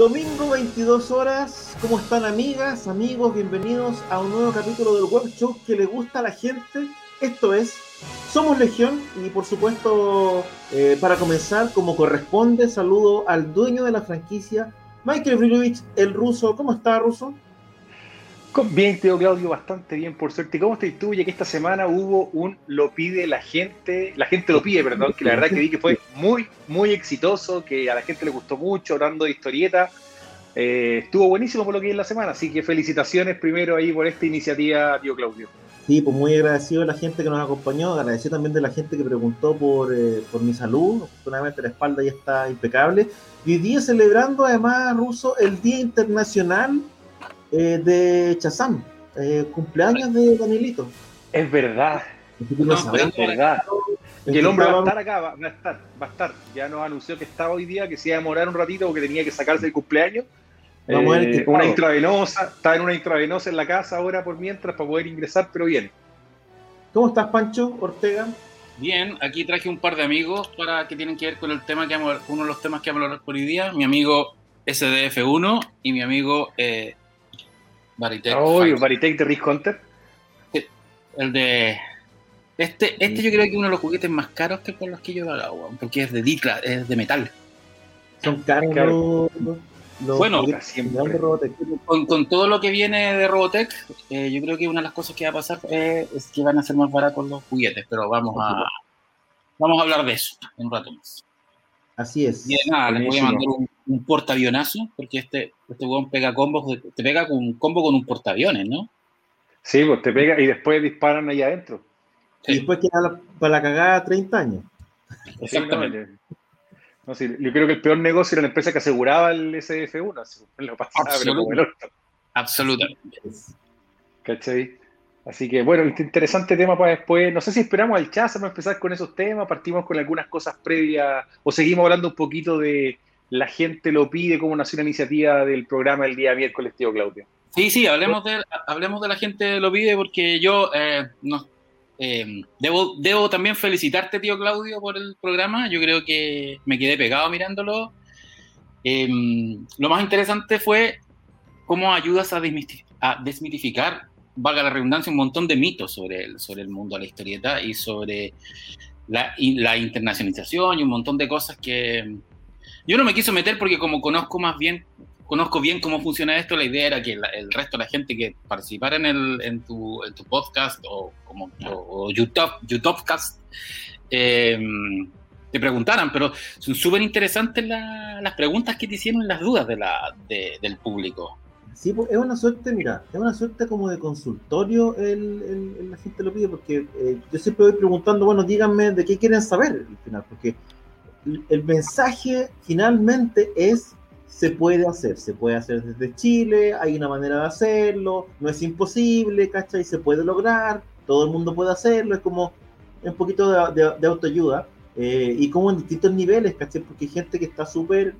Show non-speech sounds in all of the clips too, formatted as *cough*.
Domingo 22 horas, ¿cómo están amigas, amigos? Bienvenidos a un nuevo capítulo del web show que le gusta a la gente. Esto es Somos Legión y por supuesto, eh, para comenzar, como corresponde, saludo al dueño de la franquicia, Michael Brinovich, el ruso. ¿Cómo está, ruso? Bien, Teo Claudio, bastante bien, por suerte. ¿Cómo estás tú? Ya que esta semana hubo un Lo pide la gente, la gente lo pide, perdón, que la verdad que vi que fue muy, muy exitoso, que a la gente le gustó mucho, hablando de historieta. Eh, estuvo buenísimo por lo que en la semana, así que felicitaciones primero ahí por esta iniciativa, tío Claudio. Sí, pues muy agradecido a la gente que nos acompañó, agradecido también de la gente que preguntó por, eh, por mi salud, afortunadamente la espalda ya está impecable. Y hoy día celebrando además, Ruso, el Día Internacional eh, de Chazam, eh, cumpleaños de Danielito. Es verdad. No, es verdad. Y el hombre va a estar acá, va, a estar, va a estar. Ya nos anunció que estaba hoy día, que se iba a demorar un ratito porque tenía que sacarse el cumpleaños. Vamos a ver Eh, una intravenosa, está en una intravenosa en la casa ahora por mientras para poder ingresar, pero bien. ¿Cómo estás, Pancho Ortega? Bien, aquí traje un par de amigos para que tienen que ver con el tema que vamos, uno de los temas que vamos a hablar por hoy día. Mi amigo SDF1 y mi amigo eh, Baritech. Oh, Fight. Baritech de Risk Hunter. El de. Este, este yo creo que es uno de los juguetes más caros que por los que yo he pagado, weón, porque es de Dicla, es de metal. Son caros los, los Bueno. Con, con todo lo que viene de Robotech, eh, yo creo que una de las cosas que va a pasar eh, es que van a ser más baratos los juguetes, pero vamos a, vamos a hablar de eso en un rato más. Así es. Y de nada, les voy a mandar un, un portaavionazo, porque este, este weón pega combos, te pega con un combo con un portaaviones, ¿no? Sí, pues te pega y después disparan ahí adentro. Y después queda la- para la cagada 30 años. Exactamente. No, sí, yo creo que el peor negocio era la empresa que aseguraba el SDF1. así, Lo pasaba, pero Absolutamente. ¿cachai? Así que bueno, este interesante tema para después. No sé si esperamos al chat, vamos a empezar con esos temas, partimos con algunas cosas previas o seguimos hablando un poquito de la gente lo pide, cómo nació la iniciativa del programa el día miércoles, tío Claudio. Sí, sí, hablemos de, hablemos de la gente lo pide, porque yo eh, no, eh, debo, debo también felicitarte, tío Claudio, por el programa. Yo creo que me quedé pegado mirándolo. Eh, lo más interesante fue cómo ayudas a, a desmitificar, valga la redundancia, un montón de mitos sobre el, sobre el mundo de la historieta y sobre la, la internacionalización y un montón de cosas que yo no me quiso meter porque como conozco más bien conozco bien cómo funciona esto, la idea era que el resto de la gente que participara en, el, en, tu, en tu podcast o, como, o, YouTube, YouTubecast eh, te preguntaran, pero son súper interesantes la- las preguntas que te hicieron las dudas de la, de- del público. Sí, pues, es una suerte, mira, es una suerte como de consultorio el- la gente lo pide, porque eh, yo siempre voy preguntando, bueno, díganme de qué quieren saber al final, porque el, mensaje finalmente es, se puede hacer, se puede hacer desde Chile, hay una manera de hacerlo, no es imposible, ¿cachai? Se puede lograr, todo el mundo puede hacerlo, es como un poquito de, de- de autoayuda. eh, y como en distintos niveles, ¿cachai? Porque hay gente que está súper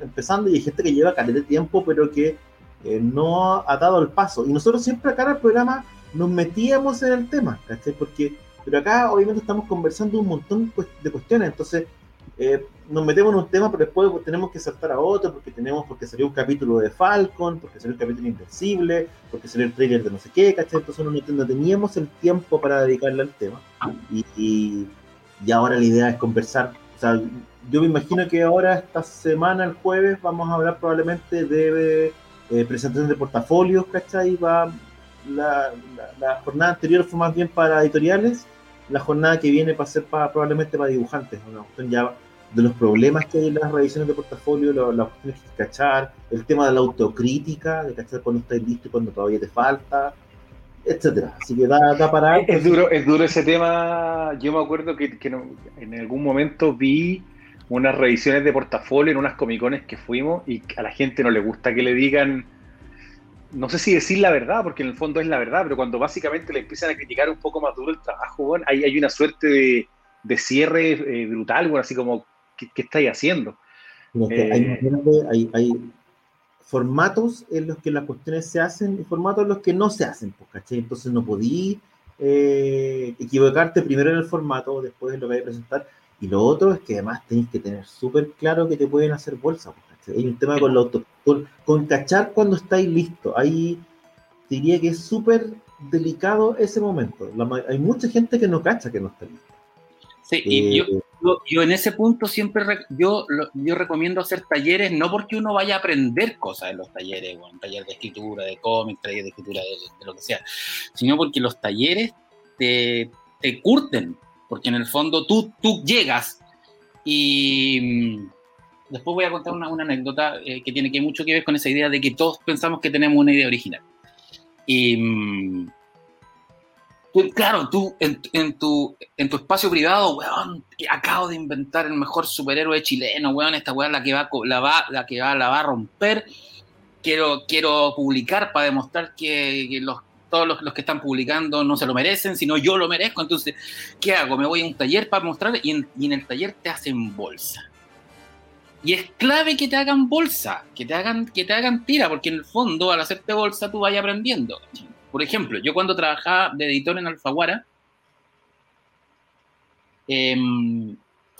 empezando y hay gente que lleva caleta de tiempo, pero que eh, no ha dado el paso. Y nosotros siempre acá en el programa nos metíamos en el tema, ¿cachai? Porque, pero acá obviamente estamos conversando un montón pues, de cuestiones, entonces eh, nos metemos en un tema, pero después tenemos que saltar a otro, porque tenemos, porque salió un capítulo de Falcon, porque salió un capítulo Invencible, porque salió el trailer de no sé qué, ¿cachai? Entonces no, no teníamos el tiempo para dedicarle al tema. Y, y, ahora la idea es conversar. O sea, yo me imagino que ahora, esta semana, el jueves, vamos a hablar probablemente de eh, presentación de portafolios, ¿cachai? Va, la, la, jornada anterior fue más bien para editoriales, la jornada que viene va a ser para, probablemente para dibujantes, una cuestión ya de los problemas que hay en las revisiones de portafolio, las cuestiones que hay que cachar, el tema de la autocrítica, de cachar cuando estás listo y cuando todavía te falta. etcétera. Así que da, da para... Es, duro, es duro ese tema. Yo me acuerdo que, que no- en algún momento vi unas revisiones de portafolio en unas comicones que fuimos y a la gente no le gusta que le digan, no sé si decir la verdad, porque en el fondo es la verdad, pero cuando básicamente le empiezan a criticar un poco más duro el trabajo, bueno, hay, hay una suerte de, de cierre eh, brutal, bueno, así como, ¿qué, qué estáis haciendo? Es que hay, Eh. imagínate, hay, hay formatos en los que las cuestiones se hacen y formatos en los que no se hacen, pues, ¿cachai? Entonces no podí eh, equivocarte primero en el formato, después en lo que hay que presentar. Y lo otro es que además tenéis que tener súper claro que te pueden hacer bolsa. pues. Hay un tema con, la auto, con, con cachar cuando estáis listos. Ahí diría que es súper delicado ese momento. La hay mucha gente que no cacha que no está listo. Sí, y yo, Eh, yo, yo en ese punto siempre re- yo, yo recomiendo hacer talleres, no porque uno vaya a aprender cosas en los talleres, bueno, taller de escritura, de cómic, taller de escritura de, de lo que sea, sino porque los talleres te, te curten, porque en el fondo tú, tú llegas y mm, después voy a contar una, una anécdota eh, que tiene que mucho que ver con esa idea de que todos pensamos que tenemos una idea original. Y mm, claro, tú en, en tu, en tu espacio privado, weón, acabo de inventar el mejor superhéroe chileno, weón, esta weón la que va, la va, la que va, la va a romper. Quiero, quiero publicar para demostrar que, que los, todos los, los que están publicando no se lo merecen, sino yo lo merezco. Entonces, ¿qué hago? Me voy a un taller para mostrar y en, y en el taller te hacen bolsa. Y es clave que te hagan bolsa, que te hagan, que te hagan tira, porque en el fondo, al hacerte bolsa, tú vas aprendiendo. Por ejemplo, yo cuando trabajaba de editor en Alfaguara, em,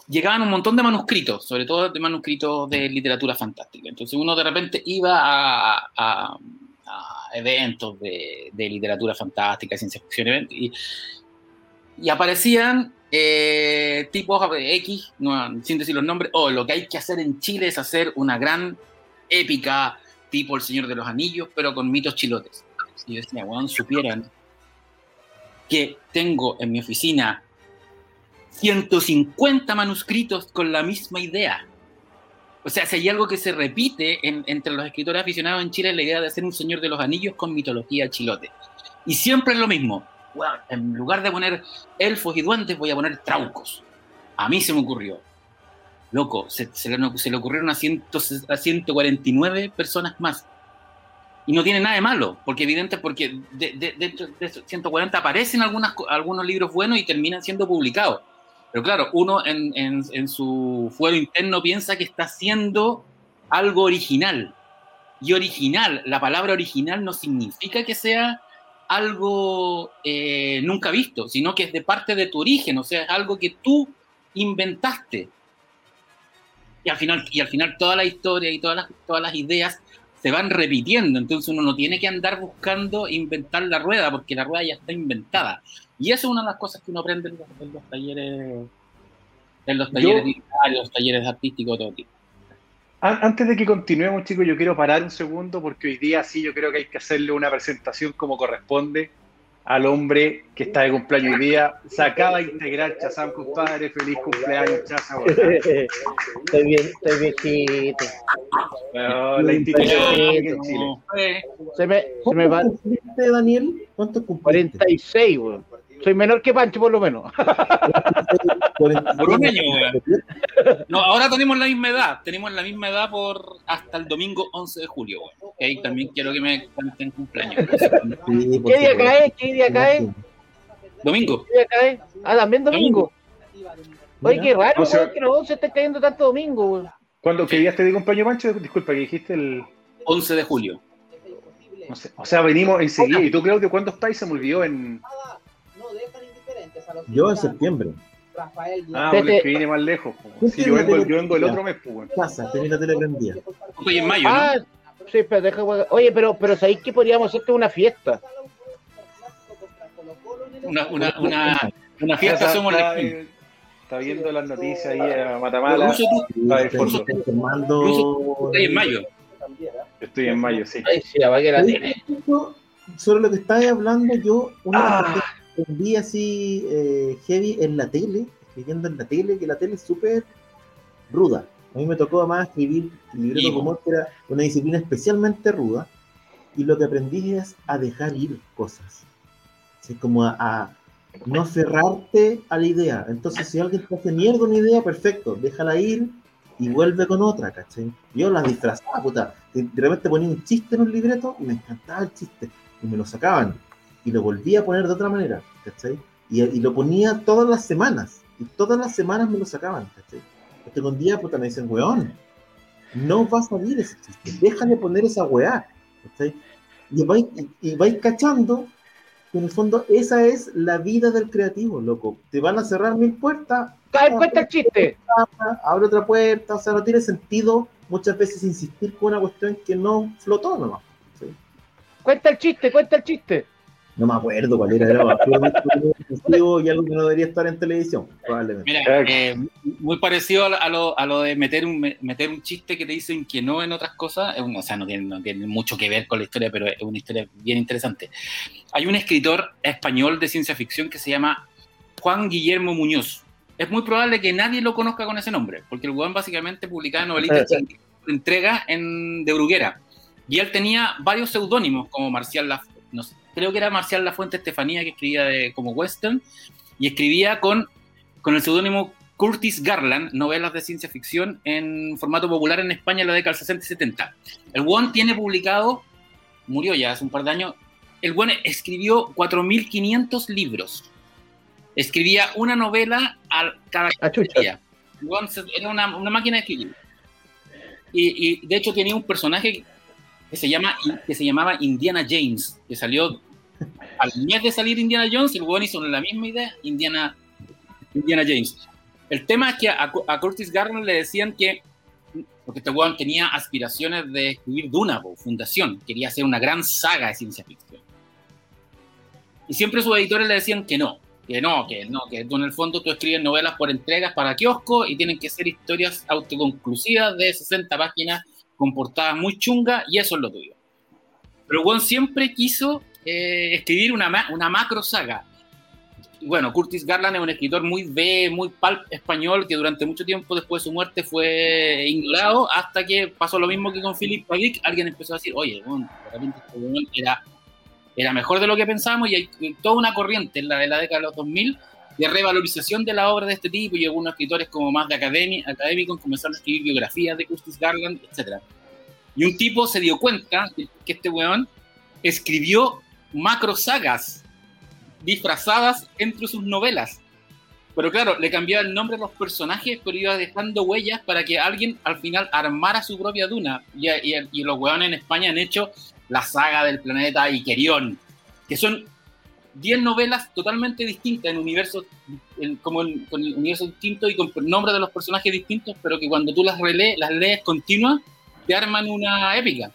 llegaban un montón de manuscritos, sobre todo de manuscritos de literatura fantástica. Entonces uno de repente iba a, a- a eventos de, de literatura fantástica, ciencia ficción, y, y aparecían eh, tipos X, no, sin decir los nombres, o lo que hay que hacer en Chile es hacer una gran épica tipo El Señor de los Anillos, pero con mitos chilotes. Y yo decía, weón, supieran que tengo en mi oficina 150 manuscritos con la misma idea. O sea, si hay algo que se repite en- entre los escritores aficionados en Chile es la idea de hacer un Señor de los Anillos con mitología chilote. Y siempre es lo mismo. En lugar de poner elfos y duendes, voy a poner traucos. A mí se me ocurrió. Loco, se, se le, se le ocurrieron a, ciento- a 149 personas más. Y no tiene nada de malo, porque evidente, porque de, de- dentro de esos 140 aparecen algunas, algunos libros buenos y terminan siendo publicados. Pero claro, uno en, en- en su fuero interno piensa que está haciendo algo original. Y original, la palabra original no significa que sea algo eh, nunca visto, sino que es de parte de tu origen, o sea, es algo que tú inventaste. Y al final, y al final toda la historia y todas las, todas las ideas se van repitiendo, entonces uno no tiene que andar buscando inventar la rueda, porque la rueda ya está inventada. Y eso es una de las cosas que uno aprende en los, en los talleres, en los talleres literarios, artísticos, todo tipo. An- Antes de que continuemos, chicos, yo quiero parar un segundo porque hoy día sí yo creo que hay que hacerle una presentación como corresponde al hombre que está de cumpleaños hoy día. Se acaba de integrar Chazam, compadre. Feliz cumpleaños, Chaza. weón. *laughs* Estoy bien, estoy viejito. Weón, La institución en Chile. Se me, se me ¿Cuánto va cumpliste, Daniel? ¿Cuánto cumpliste? 46, weón. Soy menor que Pancho, por lo menos. *laughs* 46. Por un año, weón. No, ahora tenemos la misma edad. Tenemos la misma edad por hasta el domingo 11 de julio, weón. Ok, también quiero que me cuenten cumpleaños. *laughs* Sí, ¿Qué día cae? ¿Qué día cae? Domingo. ¿Qué día cae? Ah, también domingo. Oye, qué raro, No, va- weón, que los se estén cayendo tanto domingo, weón. ¿Cuándo qué día te de cumpleaños, Pancho? Disculpa, que dijiste el. 11 de julio. no sé, o sea, venimos enseguida. ¿Y tú, Claudio, cuándo estáis? Se me olvidó en. Yo en septiembre. Ah, Te- bueno, es te- que vine más lejos. po. ¿Tú Sí, yo vengo, yo vengo el otro mes, pues. Pasa, tenés la tele prendida. Estoy en mayo, ¿no? Ah, sí, pero deja, Oye, pero, pero ¿sabéis que podríamos hacerte una fiesta? Una, una, una, una fiesta somos está, la Está viendo las noticias ahí a Matamala. Ruso, tú estoy- en mayo. Estoy en mayo, sí. Ay, sí, la Sobre lo que estabas hablando, yo una de las Ah. Aprendí así eh, heavy en la tele, escribiendo en la tele, que la tele es súper ruda. A mí me tocó además escribir libreto Sí. como que era una disciplina especialmente ruda, y lo que aprendí es a dejar ir cosas. Como a, a no aferrarte a la idea. Entonces, si alguien te hace mierda una idea, perfecto, déjala ir y vuelve con otra, ¿cachai? Yo las disfrazaba, puta. De de repente ponía un chiste en un libreto y me encantaba el chiste. Y me lo sacaban. Y lo volvía a poner de otra manera, ¿cachai? Y, y lo ponía todas las semanas. Y todas las semanas me lo sacaban, ¿cachai? Hasta que un día, puta, me dicen, weón, no va a salir ese chiste. Déjale poner esa weá, ¿cachai? Y vais, y, y vais cachando que en el fondo esa es la vida del creativo, loco. Te van a cerrar mil puertas, Cae cuenta el chiste. abre otra puerta, o sea, no tiene sentido muchas veces insistir con una cuestión que no flotó nomás. ¿sí? Cuenta el chiste, cuenta el chiste. No me acuerdo cuál era, era y algo que no debería estar en televisión, probablemente. Mira, eh, muy parecido a lo, a lo, de meter un, meter un chiste que te dicen que no en otras cosas. O sea, no tiene, no tiene mucho que ver con la historia, pero es una historia bien interesante. Hay un escritor español de ciencia ficción que se llama Juan Guillermo Muñoz. Es muy probable que nadie lo conozca con ese nombre, porque el weón básicamente publicaba novelitas Eh, *laughs* entregas en, de Bruguera. Y él tenía varios seudónimos, como Marcial La, no sé, creo que era Marcial La Fuente Estefanía, que escribía de, como western, y escribía con, con el seudónimo Curtis Garland, novelas de ciencia ficción en formato popular en España en la década del 60 y 70. El One tiene publicado, murió ya hace un par de años, el One escribió 4.500 libros. Escribía una novela al cada Ah, día. El Era una, una máquina de escribir. Y, y, de hecho tenía un personaje que se, llama, que se llamaba Indiana James, que salió al mes de salir Indiana Jones, el weón hizo la misma idea, Indiana, Indiana James. El tema es que a, a Curtis Garland le decían que, porque este weón tenía aspiraciones de escribir Duna, Fundación, quería hacer una gran saga de ciencia ficción. Y siempre sus editores le decían que no, que no, que no, que en el fondo tú escribes novelas por entregas para kiosco y tienen que ser historias autoconclusivas de 60 páginas con portadas muy chungas y eso es lo tuyo. Pero Juan siempre quiso eh, escribir una, ma- una macro saga. Bueno, Curtis Garland es un escritor muy B, muy pulp español que durante mucho tiempo después de su muerte fue ignorado hasta que pasó lo mismo que con Philip. Dick. Alguien empezó a decir, oye, bueno, de repente este era era mejor de lo que pensábamos y hay toda una corriente en la de la década de los 2000 de revalorización de la obra de este tipo y algunos escritores como más de academia, académicos comenzaron a escribir biografías de Curtis Garland, etc. Y un tipo se dio cuenta que, este weón escribió macro sagas disfrazadas entre sus novelas. Pero claro, le cambiaba el nombre a los personajes, pero iba dejando huellas para que alguien al final armara su propia duna. Y, y- y los weones en España han hecho la saga del planeta Ikerion, que son 10 novelas totalmente distintas en universos, en- como en- con el universo distinto y con nombres de los personajes distintos, pero que cuando tú las relees, las lees continuas, te arman una épica.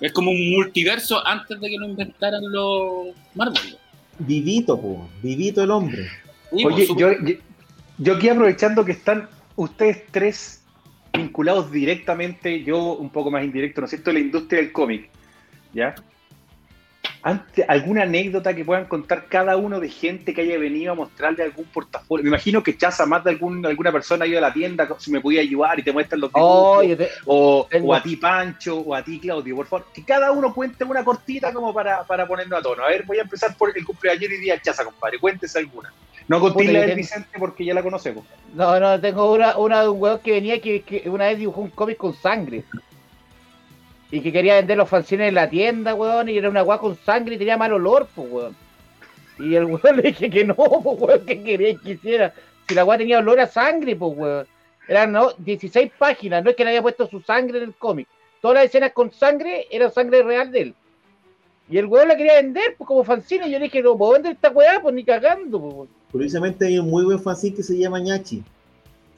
Es como un multiverso antes de que lo inventaran los Marvel. Vivito, po, vivito el hombre. Sí, Oye, yo, yo, yo aquí aprovechando que están ustedes tres vinculados directamente, yo un poco más indirecto, ¿no es cierto?, a la industria del cómic, ¿ya? Ante- ¿Alguna anécdota que puedan contar cada uno de gente que haya venido a mostrarle algún portafolio? Me imagino que Chaza, más de algún, alguna persona ha ido a la tienda, si me podía ayudar y te muestran los dibujos. Oh, te- o, a ti Pancho, o a ti Claudio, por favor, que cada uno cuente una cortita como para, para ponernos a tono. A ver, voy a empezar por el cumpleaños y día Chaza, compadre, cuéntese alguna. No contéis la del Vicente porque ya la conocemos. No, no, tengo una, una de un weón que venía que, que una vez dibujó un cómic con sangre. Y que quería vender los fanzines en la tienda, weón, y era una weá con sangre y tenía mal olor, pues, weón. Y el *laughs* weón le dije que no, pues, weón, que quería que hiciera. Si la weá tenía olor a sangre, pues, weón. Eran no, 16 páginas, no es que le haya puesto su sangre en el cómic. Todas las escenas con sangre eran sangre real de él. Y el weón la quería vender, pues, como fanzine. Y yo le dije, no puedo vender esta weá, pues, ni cagando, pues, weón. Curiosamente hay un muy buen fanzine que se llama Ñachi.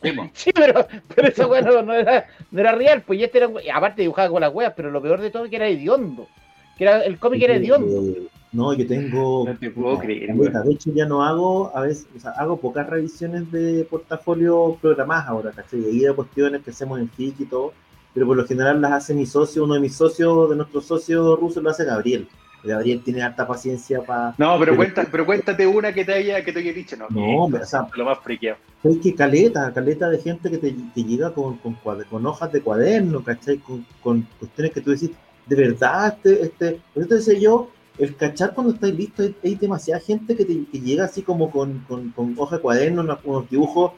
Sí. *laughs* Sí, pero, pero esa weá no, no era, no era real, pues y este era, aparte dibujaba con las weas, pero lo peor de todo es que era hediondo. Que era, el cómic era hediondo. Eh, No, yo tengo. No te puedo creer, caleta. De hecho, ya no hago, a veces, o sea, hago pocas revisiones de portafolio programadas ahora, ¿cachai? Y de cuestiones que hacemos en FIC y todo, pero por lo general las hace mi socio, uno de mis socios, de nuestros socios rusos, lo hace Gabriel. Gabriel tiene harta paciencia para. No, pero, Pero- cuenta, pero cuéntate una que te haya, que te haya dicho, no. No, que- o sea, lo más friqueado. Es que caleta, caleta de gente que te, te llega con, con, hojas de cuaderno, ¿cachai? Con, con cuestiones que tú decís, de verdad, este, este, por eso te decía yo el cachar cuando estáis listos, hay, hay demasiada gente que, te, que llega así como con, con, con hoja de cuaderno, unos, unos dibujos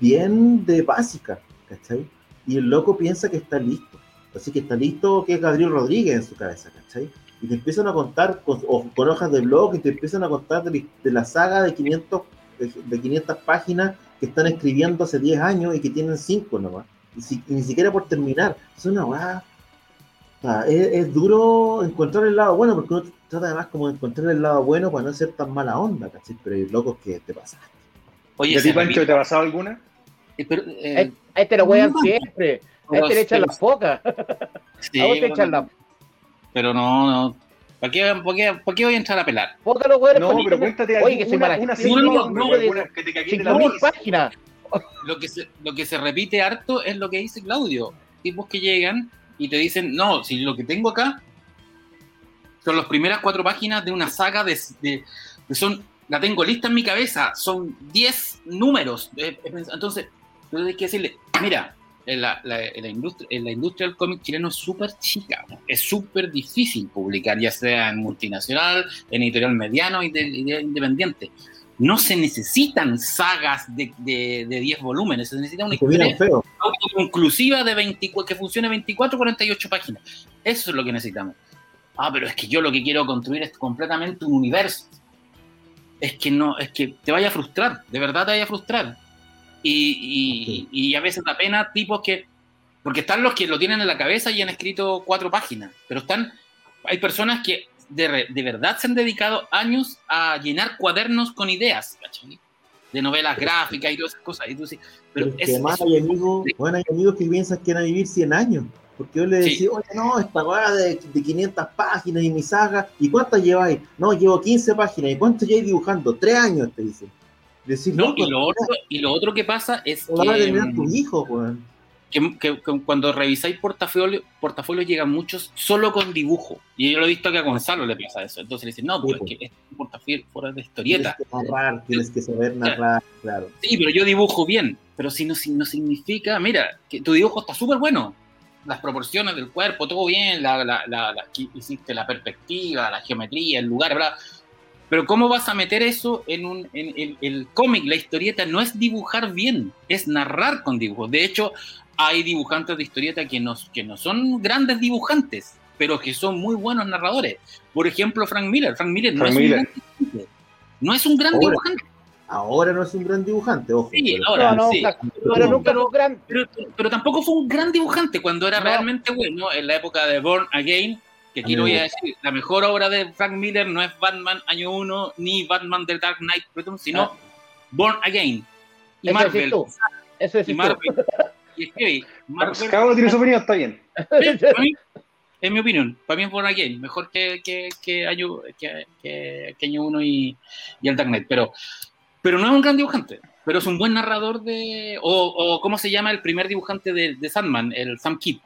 bien de básica, ¿cachai? Y el loco piensa que está listo. Así que está listo que es Gabriel Rodríguez en su cabeza, ¿cachai? Y te empiezan a contar con, o con hojas de blog y te empiezan a contar de, la- de la saga de 500, de, de 500 páginas que están escribiendo hace 10 años y que tienen 5 nomás. Y, si- y ni siquiera por terminar. Es una weá. O sea, es, es duro encontrar el lado bueno, porque uno trata además como de encontrar el lado bueno para no ser tan mala onda, ¿cachai? Pero hay locos que te pasan. ¿Y Oye, a ti, se Pancho, te ha pasado alguna? eh, pero, eh, A a este lo wean siempre. A este le echan las focas. sí, A vos te bueno, echan las Pero no, no. ¿Para qué, para qué- para qué voy a entrar a pelar? los weones. No, pero cuéntate Oye, que soy una, una actriz, serie, no, weón, no, alguna que te cagué de la 5.000 risa. páginas. Lo que, se, lo que se repite harto es lo que dice Claudio. Tipos que llegan y te dicen, no, si lo que tengo acá son las primeras cuatro páginas de una saga de, de- que son, la tengo lista en mi cabeza, son 10 números. Eh, Entonces, tú tienes que decirle, mira, en la, la- en la industria, en la industria del cómic chileno es súper chica, ¿no? es súper difícil publicar, ya sea en multinacional, en editorial mediano y de, y de independiente. No se necesitan sagas de, de, de 10 volúmenes, se necesita una historia autoconclusiva de 24, que funcione 24 48 páginas. Eso es lo que necesitamos. Ah, pero es que yo lo que quiero construir es completamente un universo. Es que no, es que te vaya a frustrar, de verdad te vaya a frustrar. Y, y- y a veces da pena tipos que, porque están los que lo tienen en la cabeza y han escrito cuatro páginas, pero están, hay personas que de, de verdad se han dedicado años a llenar cuadernos con ideas, ¿cachai? De novelas gráficas y todas esas cosas. Y tú dices, Pero es que además es- hay amigos, bueno, hay amigos que piensan que van a vivir 100 años. Porque yo le Sí. decía, oye, no, esta weá de, de 500 páginas y mi saga, ¿y cuántas lleváis? No, llevo 15 páginas. ¿Y cuánto lleváis dibujando? Tres años, te dicen. Decir, No, y lo otro, y lo otro que pasa es a mm, tus hijos, weón. que- que- que cuando revisáis portafolio, portafolios llegan muchos solo con dibujo. Y yo lo he visto que a Gonzalo le pasa eso. Entonces le dicen, no, Sí, es que es un portafolio fuera de historieta. Tienes que narrar, tienes que saber narrar, claro. Sí, pero yo dibujo bien. Pero si no, si no significa, mira, que tu dibujo está súper bueno. Las proporciones del cuerpo, todo bien, la, la, la- hiciste la perspectiva, la geometría, el lugar, bla. Pero ¿cómo vas a meter eso en un en, el- el cómic? La historieta no es dibujar bien, es narrar con dibujos. De hecho, hay dibujantes de historieta que no, que no son grandes dibujantes, pero que son muy buenos narradores. Por ejemplo, Frank Miller. Frank Miller no Frank es Miller. un gran dibujante. No es un gran Ahora. dibujante. Ahora no es un gran dibujante, ojo. Sí, pero- ahora No, no, sí. pero nunca fue un gran. Pero, pero tampoco fue un gran dibujante cuando era No. realmente bueno. En la época de Born Again, que aquí lo voy a decir, la mejor obra de Frank Miller no es Batman Año 1 ni Batman The Dark Knight Returns, sino Ah. Born Again. Y Eso Marvel. tú. Eso Y decís. Marvel. Y escribe, Marvel. Cada uno tiene su opinión, está bien. Sí, *laughs* para mí, en mi opinión, para mí es Born Again, mejor que, que, que año, que, que- que año 1 y, y el Dark Knight. Pero, pero no es un gran dibujante, pero es un buen narrador de. O, o ¿cómo se llama el primer dibujante de, de Sandman? El Sam Kidd.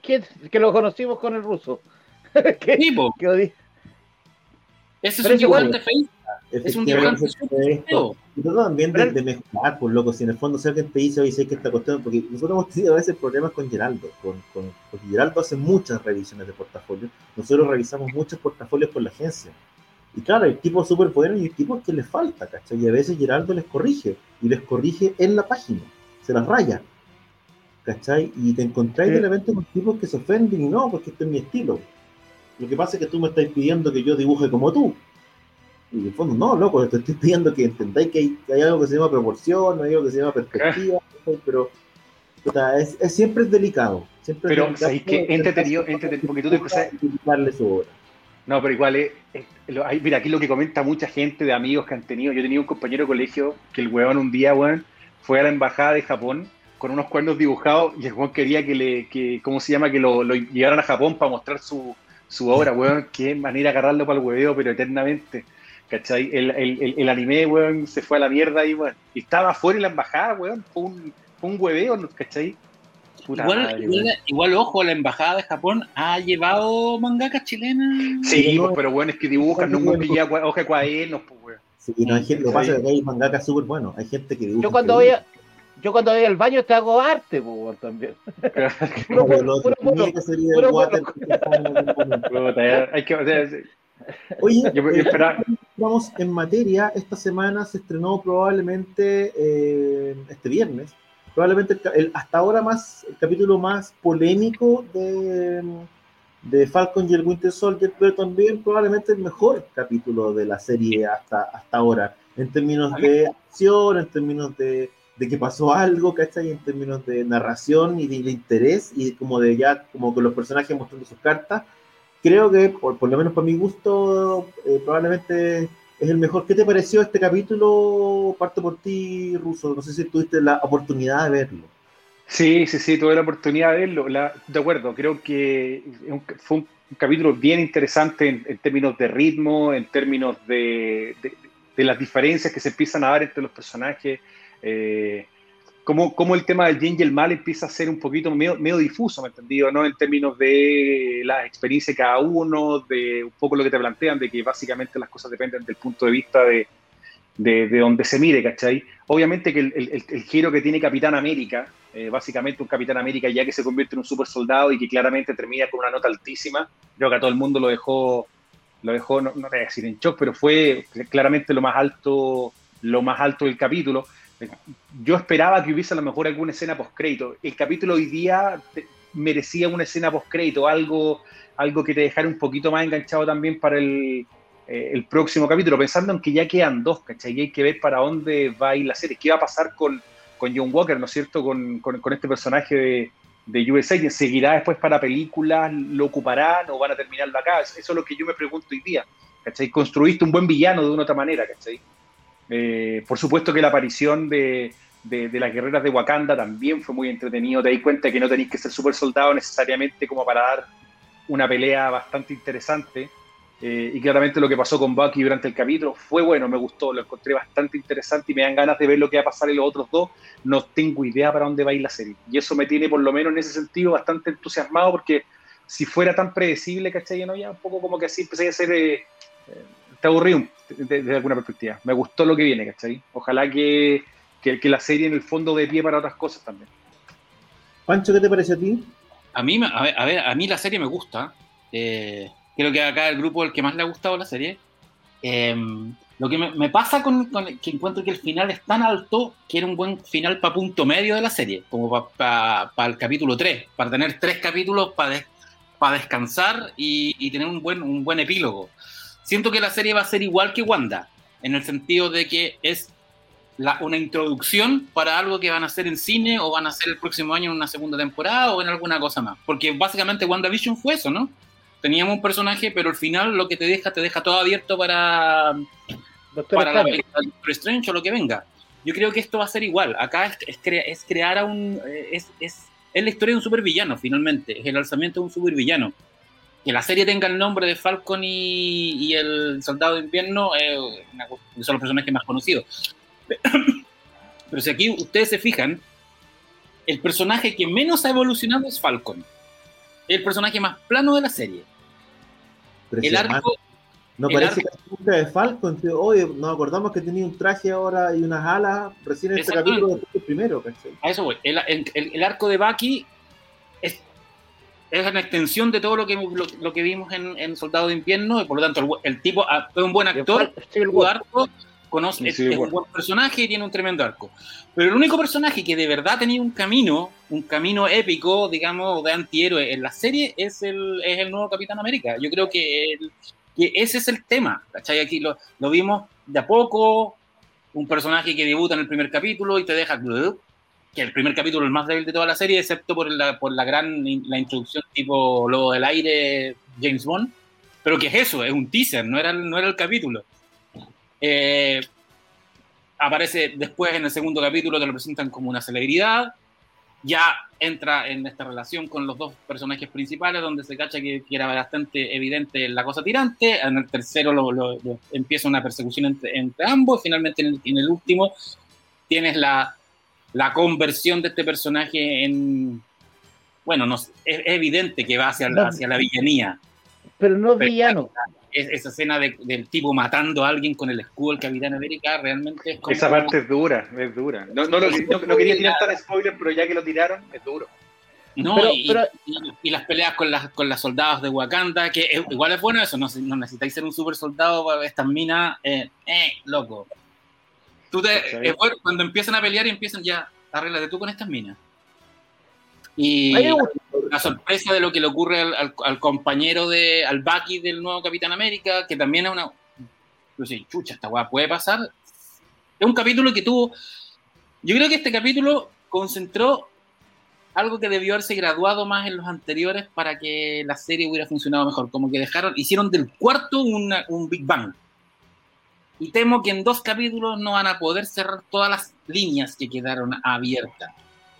Kidd, que lo conocimos con el ruso. *laughs* que, Sí, po. que Ese es Pero un es igual- dibujante feo. Es un Efectivamente, dibujante feo. Y trata también de, de mejorar, por loco, si en el fondo si alguien te dice, oye, sé que esta cuestión, porque nosotros hemos tenido a veces problemas con Geraldo, con, con, porque Geraldo hace muchas revisiones de portafolio, nosotros revisamos muchos portafolios por la agencia. Y claro, hay tipos súper buenos y hay tipos que les falta, ¿cachai? Y a veces Geraldo les corrige, y les corrige en la página, se las raya, ¿cachai? Y te encontráis Sí. de repente con tipos que se ofenden y no, porque este es mi estilo. Lo que pasa es que tú me estás pidiendo que yo dibuje como tú. Y en el fondo, no, loco, te estoy pidiendo que entendáis que hay, que hay algo que se llama proporción, hay algo que se llama perspectiva, ¿cachai? pero puta, es, es- siempre es delicado. Siempre es Pero, delicado ¿sabéis qué? Entretenido, entretenido, porque tú te su obra. No, pero igual es, es- lo- hay- mira, aquí lo que comenta mucha gente de amigos que han tenido. Yo tenía un compañero de colegio que el weón un día, weón, fue a la embajada de Japón con unos cuernos dibujados y el weón quería que le, que, ¿cómo se llama? Que lo, lo llevaran a Japón para mostrar su, su obra, weón. Qué manera de agarrarlo para el hueveo, pero eternamente. ¿Cachai? El, el, el, el anime, weón, se fue a la mierda ahí, weón. Y estaba afuera en la embajada, weón. Fue un, fue un hueveo, ¿no? ¿cachai? Igual, madre, igual, igual, ojo, la embajada de Japón ha llevado mangakas chilenas. Sí, no- pues, pero weón, es que dibujan, no no- pilla hoja de cuadernos, pues, weón. Sí, no, hay gente, lo que pasa es que hay mangaka súper bueno, hay gente que dibuja. Yo cuando voy a, yo cuando voy al baño te hago arte, po, weón, también. Puro, hay que, o sea, Oye, eh, vamos en materia. Esta semana se estrenó probablemente eh, este viernes, probablemente el el- hasta ahora más el capítulo más polémico de, de Falcon y el Winter Soldier, pero también probablemente el mejor capítulo de la serie hasta, hasta ahora, en términos de acción, en términos de, de que pasó algo, ¿cachai? En términos de narración y de, de interés y como de ya, como con los personajes mostrando sus cartas. Creo que, por, por lo menos para mi gusto, eh, probablemente es el mejor. ¿Qué te pareció este capítulo? Parto por ti, Ruso. No sé si tuviste la oportunidad de verlo. Sí, sí, sí, tuve la oportunidad de verlo. La- de acuerdo, creo que fue un, un capítulo bien interesante en, en términos de ritmo, en términos de, de- de las diferencias que se empiezan a dar entre los personajes. Eh, cómo, cómo el tema del bien y el mal empieza a ser un poquito medio, medio difuso, ¿me entendido? ¿no? En términos de la experiencia de cada uno, de un poco lo que te plantean, de que básicamente las cosas dependen del punto de vista de, de, de donde se mire, ¿cachai? Obviamente que el, el- el giro que tiene Capitán América, eh, básicamente un Capitán América ya que se convierte en un super soldado y que claramente termina con una nota altísima, creo que a todo el mundo lo dejó, lo dejó, no, no voy a decir en shock, pero fue claramente lo más alto, lo más alto del capítulo. Yo esperaba que hubiese a lo mejor alguna escena post-crédito. El capítulo hoy día merecía una escena post-crédito, algo, algo que te dejara un poquito más enganchado también para el, eh, el próximo capítulo, pensando en que ya quedan dos, ¿cachai? Y hay que ver para dónde va a ir la serie, qué va a pasar con, con John Walker, ¿no es cierto? Con, con- con este personaje de, de USA, y seguirá después para películas, lo ocuparán o van a terminarlo acá. Eso es lo que yo me pregunto hoy día, ¿cachai? Construiste un buen villano de una otra manera, ¿cachai? Eh, por supuesto que la aparición de, las guerreras de Wakanda también fue muy entretenido. Te di cuenta que no tenéis que ser super soldado necesariamente como para dar una pelea bastante interesante. Eh, y claramente lo que pasó con Bucky durante el capítulo fue bueno, me gustó, lo encontré bastante interesante y me dan ganas de ver lo que va a pasar en los otros dos. No tengo idea para dónde va a ir la serie. Y eso me tiene, por lo menos en ese sentido, bastante entusiasmado porque si fuera tan predecible, ¿cachai? ¿no? Ya un poco como que así empecé a ser. Un- de- desde alguna perspectiva. Me gustó lo que viene, ¿cachai? Ojalá que, que, que la serie en el fondo dé pie para otras cosas también. Pancho, ¿qué te pareció a ti? A mí, me- a ver, a ver, a mí la serie me gusta. Eh, creo que acá el grupo el que más le ha gustado la serie. Eh, lo que me, me pasa con, con- que encuentro que el final es tan alto que era un buen final para punto medio de la serie, como para el capítulo 3, para tener tres capítulos para descansar y, y tener un buen, un buen epílogo. Siento que la serie va a ser igual que Wanda, en el sentido de que es la- una introducción para algo que van a hacer en cine o van a hacer el próximo año en una segunda temporada o en alguna cosa más. Porque básicamente WandaVision fue eso, ¿no? Teníamos un personaje, pero al final lo que te deja, te deja todo abierto para, Doctor para la película de Doctor Strange o lo que venga. Yo creo que esto va a ser igual. Acá es, es, crea- es crear a un. eh, Es, es, es la historia de un supervillano, finalmente. Es el alzamiento de un supervillano. Que la serie tenga el nombre de Falcon y, y el Soldado de Invierno eh, una cosa- son los personajes más conocidos. *coughs* Pero si aquí ustedes se fijan, el personaje que menos ha evolucionado es Falcon. El personaje más plano de la serie. El arco, No el parece arco- que de Falcon. Oye, nos acordamos que tenía un traje ahora y unas alas recién en este capítulo del primero, ¿cachai? A eso voy. El, el- arco de Bucky es, es una extensión de todo lo que, lo, lo que vimos en, en Soldado de Invierno, y por lo tanto el, el tipo ah, es un buen actor, arco, conoce, es, es un buen personaje y tiene un tremendo arco. Pero el único personaje que de verdad tenía un camino, un camino épico, digamos, de antihéroe en la serie es el, es el nuevo Capitán América. Yo creo que, el- que ese es el tema, ¿cachai? Aquí lo, lo vimos de a poco, un personaje que debuta en el primer capítulo y te deja que el primer capítulo es el más débil de toda la serie, excepto por la, por la gran la introducción tipo Lobo del Aire, James Bond. Pero que es eso, es un teaser, no era, no era el capítulo. Eh, aparece después en el segundo capítulo, te lo presentan como una celebridad. Ya entra en esta relación con los dos personajes principales, donde se cacha que, era bastante evidente la cosa tirante. En el tercero empieza una persecución entre, entre ambos. Finalmente, en el, en el último, tienes la, la conversión de este personaje en. Bueno, no, es, es evidente que va hacia, No. hacia la villanía. Pero no es Pero- villano. Es, esa escena de- del tipo matando a alguien con el escudo del Capitán América realmente es como. Esa parte es dura, es dura. No, no, no- no quería tirar tan spoiler, pero ya que lo tiraron, es duro. No, Pero- y, pero- y- y las peleas con las, con las soldados de Wakanda, que es- igual es bueno eso, no, necesitáis ser un super soldado para ver estas minas, eh, eh, loco. Tú te, es bueno cuando empiezan a pelear y empiezan ya, arréglate tú con estas minas. Y la sorpresa de lo que le ocurre al, al- al compañero de, al Bucky del nuevo Capitán América, que también es una. Yo sé, chucha, esta weá puede pasar. Es un capítulo que tuvo. Yo creo que este capítulo concentró algo que debió haberse graduado más en los anteriores para que la serie hubiera funcionado mejor. Como que dejaron, hicieron del cuarto una- un Big Bang. Y temo que en dos capítulos no van a poder cerrar todas las líneas que quedaron abiertas.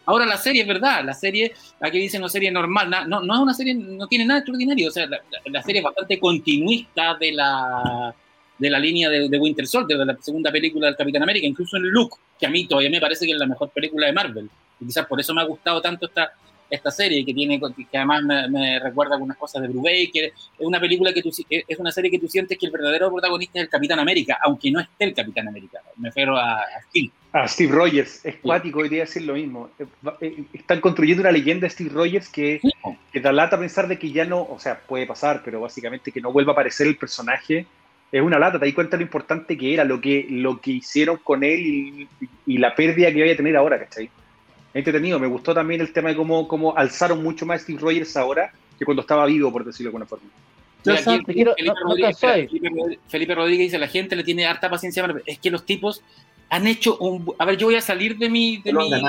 Ahora la serie es verdad, la serie, aquí dicen una serie normal, no, no es una serie, no tiene nada extraordinario, o sea, la- la serie es bastante continuista de la, de la línea de, de Winter Soldier, de la segunda película del Capitán América, incluso en Luke, que a mí todavía me parece que es la mejor película de Marvel, y quizás por eso me ha gustado tanto esta, esta serie, que tiene que además me, me recuerda algunas cosas de Brubaker, es una película que tú, es una serie que tú sientes que el verdadero protagonista es el Capitán América, aunque no esté el Capitán América, me refiero a, a Steve. A Steve Rogers, es cuático, hoy día decir lo mismo. Eh, eh, Están construyendo una leyenda de Steve Rogers que, que da lata pensar de que ya no, o sea, puede pasar, pero básicamente que no vuelva a aparecer el personaje es una lata. Te das cuenta lo importante que era, lo que, lo que hicieron con él y, y la pérdida que vaya a tener ahora, ¿cachai? Entretenido, me gustó también el tema de cómo, cómo alzaron mucho más a Steve Rogers ahora que cuando estaba vivo, por decirlo de alguna forma. Mira, Yo aquí te quiero- Felipe, no- no Rodríguez, cansáis. Felipe Rodríguez- Felipe Rodríguez dice, la gente le tiene harta paciencia. a Marvel". Es que los tipos han hecho un... A ver, yo voy a salir de mi, de han mi de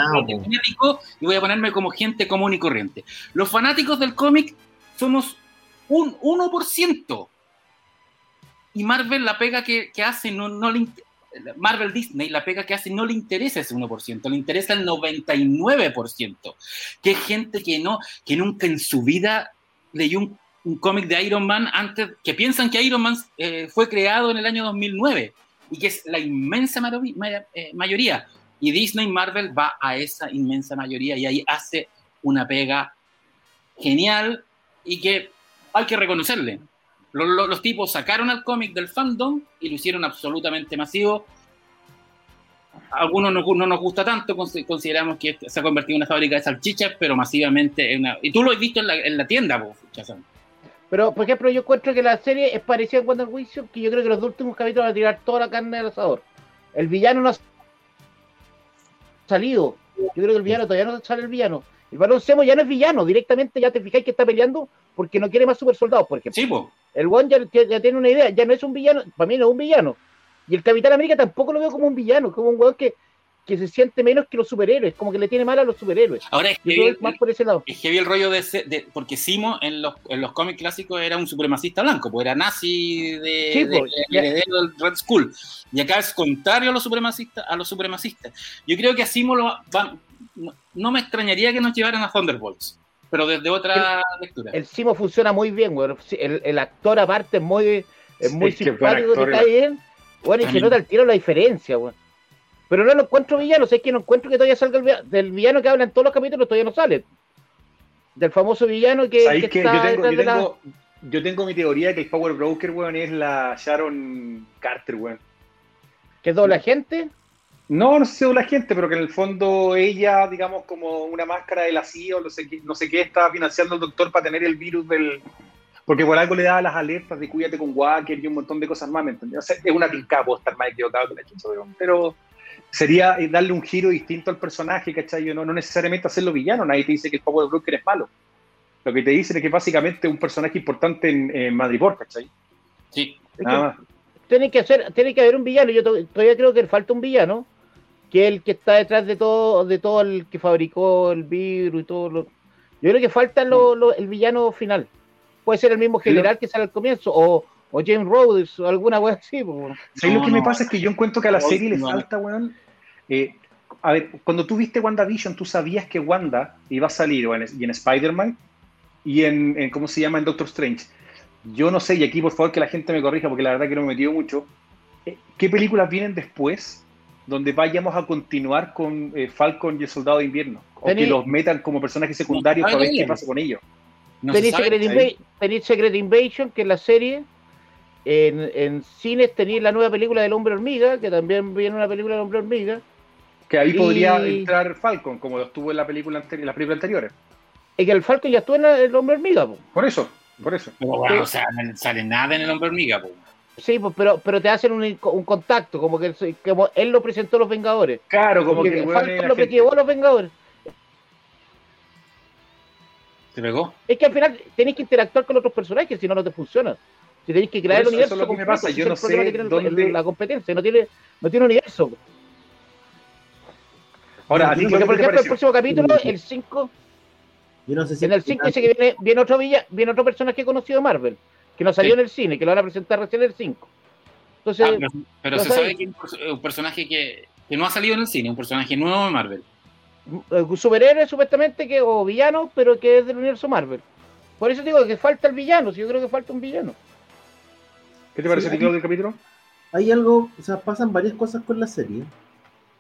y voy a ponerme como gente común y corriente. Los fanáticos del cómic somos un 1%. Y Marvel, la pega que, que hace, no, no le... Marvel Disney, la pega que hace no le interesa ese 1%, le interesa el 99%. Que es gente que no, que nunca en su vida leyó un, cómic de Iron Man antes, que piensan que Iron Man eh, fue creado en el año 2009 y que es la inmensa eh, mayoría. Y Disney Marvel va a esa inmensa mayoría y ahí hace una pega genial y que hay que reconocerle. Los, los- los tipos sacaron al cómic del fandom y lo hicieron absolutamente masivo. A algunos no, no nos gusta tanto, consi- consideramos que se ha convertido en una fábrica de salchichas, pero masivamente en una... Y tú lo has visto en la, en la tienda, po, Chazán. Pero, por ejemplo, yo encuentro que la serie es parecida a Wonder Vision, que yo creo que los dos últimos capítulos van a tirar toda la carne del asador. El villano no ha salido. Yo creo que el villano todavía no sale el villano. El Barón Semo ya no es villano, directamente ya te fijáis que está peleando porque no quiere más super soldados, por ejemplo. Sí, po. El One ya, tiene una idea, ya no es un villano, para mí no es un villano. Y el Capitán América tampoco lo veo como un villano, como un weón que, que se siente menos que los superhéroes, como que le tiene mal a los superhéroes. Ahora es es más por ese lado. es heavy el rollo de, ese- de- porque Simo en los, en los cómics clásicos era un supremacista blanco, pues era nazi de, Sí, de- pues, de- del Red Skull. Y acá es contrario a los supremacistas, a los supremacistas. Yo creo que a Simo lo van- no, no me extrañaría que nos llevaran a Thunderbolts, pero desde otra lectura. El Simo funciona muy bien, weón. Sí, El, el actor aparte es muy, es muy simpático, que cae bien. Bueno, y se nota el tiro la diferencia, weón. Pero no lo encuentro villano, sé que no encuentro que todavía salga el vi- del villano que habla en todos los capítulos, todavía no sale. Del famoso villano que, ¿Sabéis que que está yo tengo, detrás yo, de la- tengo, yo tengo mi teoría que el Power Broker, weón, es la Sharon Carter, weón. que es doble agente. No, no sé si la gente, pero que en el fondo ella, digamos, como una máscara de la CIA o no sé qué, no sé qué, estaba financiando al doctor para tener el virus del... Porque por algo le daba las alertas de cuídate con Walker y un montón de cosas más, ¿me entendés? O sea, es una pincada, puedo estar más equivocado que la chucha, pero sería eh, darle un giro distinto al personaje, ¿cachai? No, no necesariamente hacerlo villano, nadie te dice que el Power Broker es malo. Lo que te dicen es que básicamente es un personaje importante en, en Madripoor, ¿cachai? Sí. Nada más. tiene que hacer, tiene que haber un villano. Yo to- todavía creo que falta un villano, que es el que está detrás de todo, de todo el que fabricó el virus y todo lo. Yo creo que falta lo- lo- el villano final. Puede ser el mismo general que sale al comienzo, o, o James Rhodes, o alguna wea así. pues, bueno. ¿Sabes lo No, que me no. pasa? Es que yo encuentro que a la No, serie le falta, weón. eh, a ver, cuando tú viste WandaVision, tú sabías que Wanda iba a salir o en, y en Spider-Man y en, en, ¿cómo se llama? En Doctor Strange. Yo no sé, y aquí por favor que la gente me corrija porque la verdad que no me he metido mucho. eh, ¿Qué películas vienen después donde vayamos a continuar con eh, Falcon y el Soldado de Invierno? O que los metan como personajes secundarios No, para ver qué pasa con ellos. No Tenéis Secret, ¿sabes? Inva- tenéis Secret Invasion, que es la serie. En, en cines tenéis la nueva película del Hombre Hormiga, que también viene una película del Hombre Hormiga. Que ahí Y- podría entrar Falcon, como lo estuvo en la película en las películas anteriores. Es que el Falcon ya estuvo en el hombre hormiga, po. Por eso, por eso. Pero bueno, o sea, no sale nada en el hombre hormiga, po. Sí, pues, pero, pero te hacen un, un contacto, como que como él lo presentó a los Vengadores. Claro, como que es lo que llevó a los Vengadores. ¿Se pegó? Es que al final tenés que interactuar con otros personajes, si no, no te funciona. Si tenéis que crear el eso, eso universo. es lo que me pasa, yo es el no problema sé que dónde- el- la competencia, no tiene, no tiene universo. Ahora, ¿a ti Porque, por te ejemplo, el próximo capítulo, el 5, Yo no sé si en el 5 dice que viene, viene otro villa, viene otro personaje conocido de Marvel, que no salió Sí. en el cine, que lo van a presentar recién en el 5. Entonces, Ah, pero se sabe- que es un perso- un personaje que, que no ha salido en el cine, un personaje nuevo de Marvel. eh, superhéroe supuestamente que, o villano, pero que es del universo Marvel. Por eso digo que falta el villano, si yo creo que falta un villano. ¿Qué te ti, Sí, Claudio, el capítulo? hay algo, o sea, pasan varias cosas con la serie.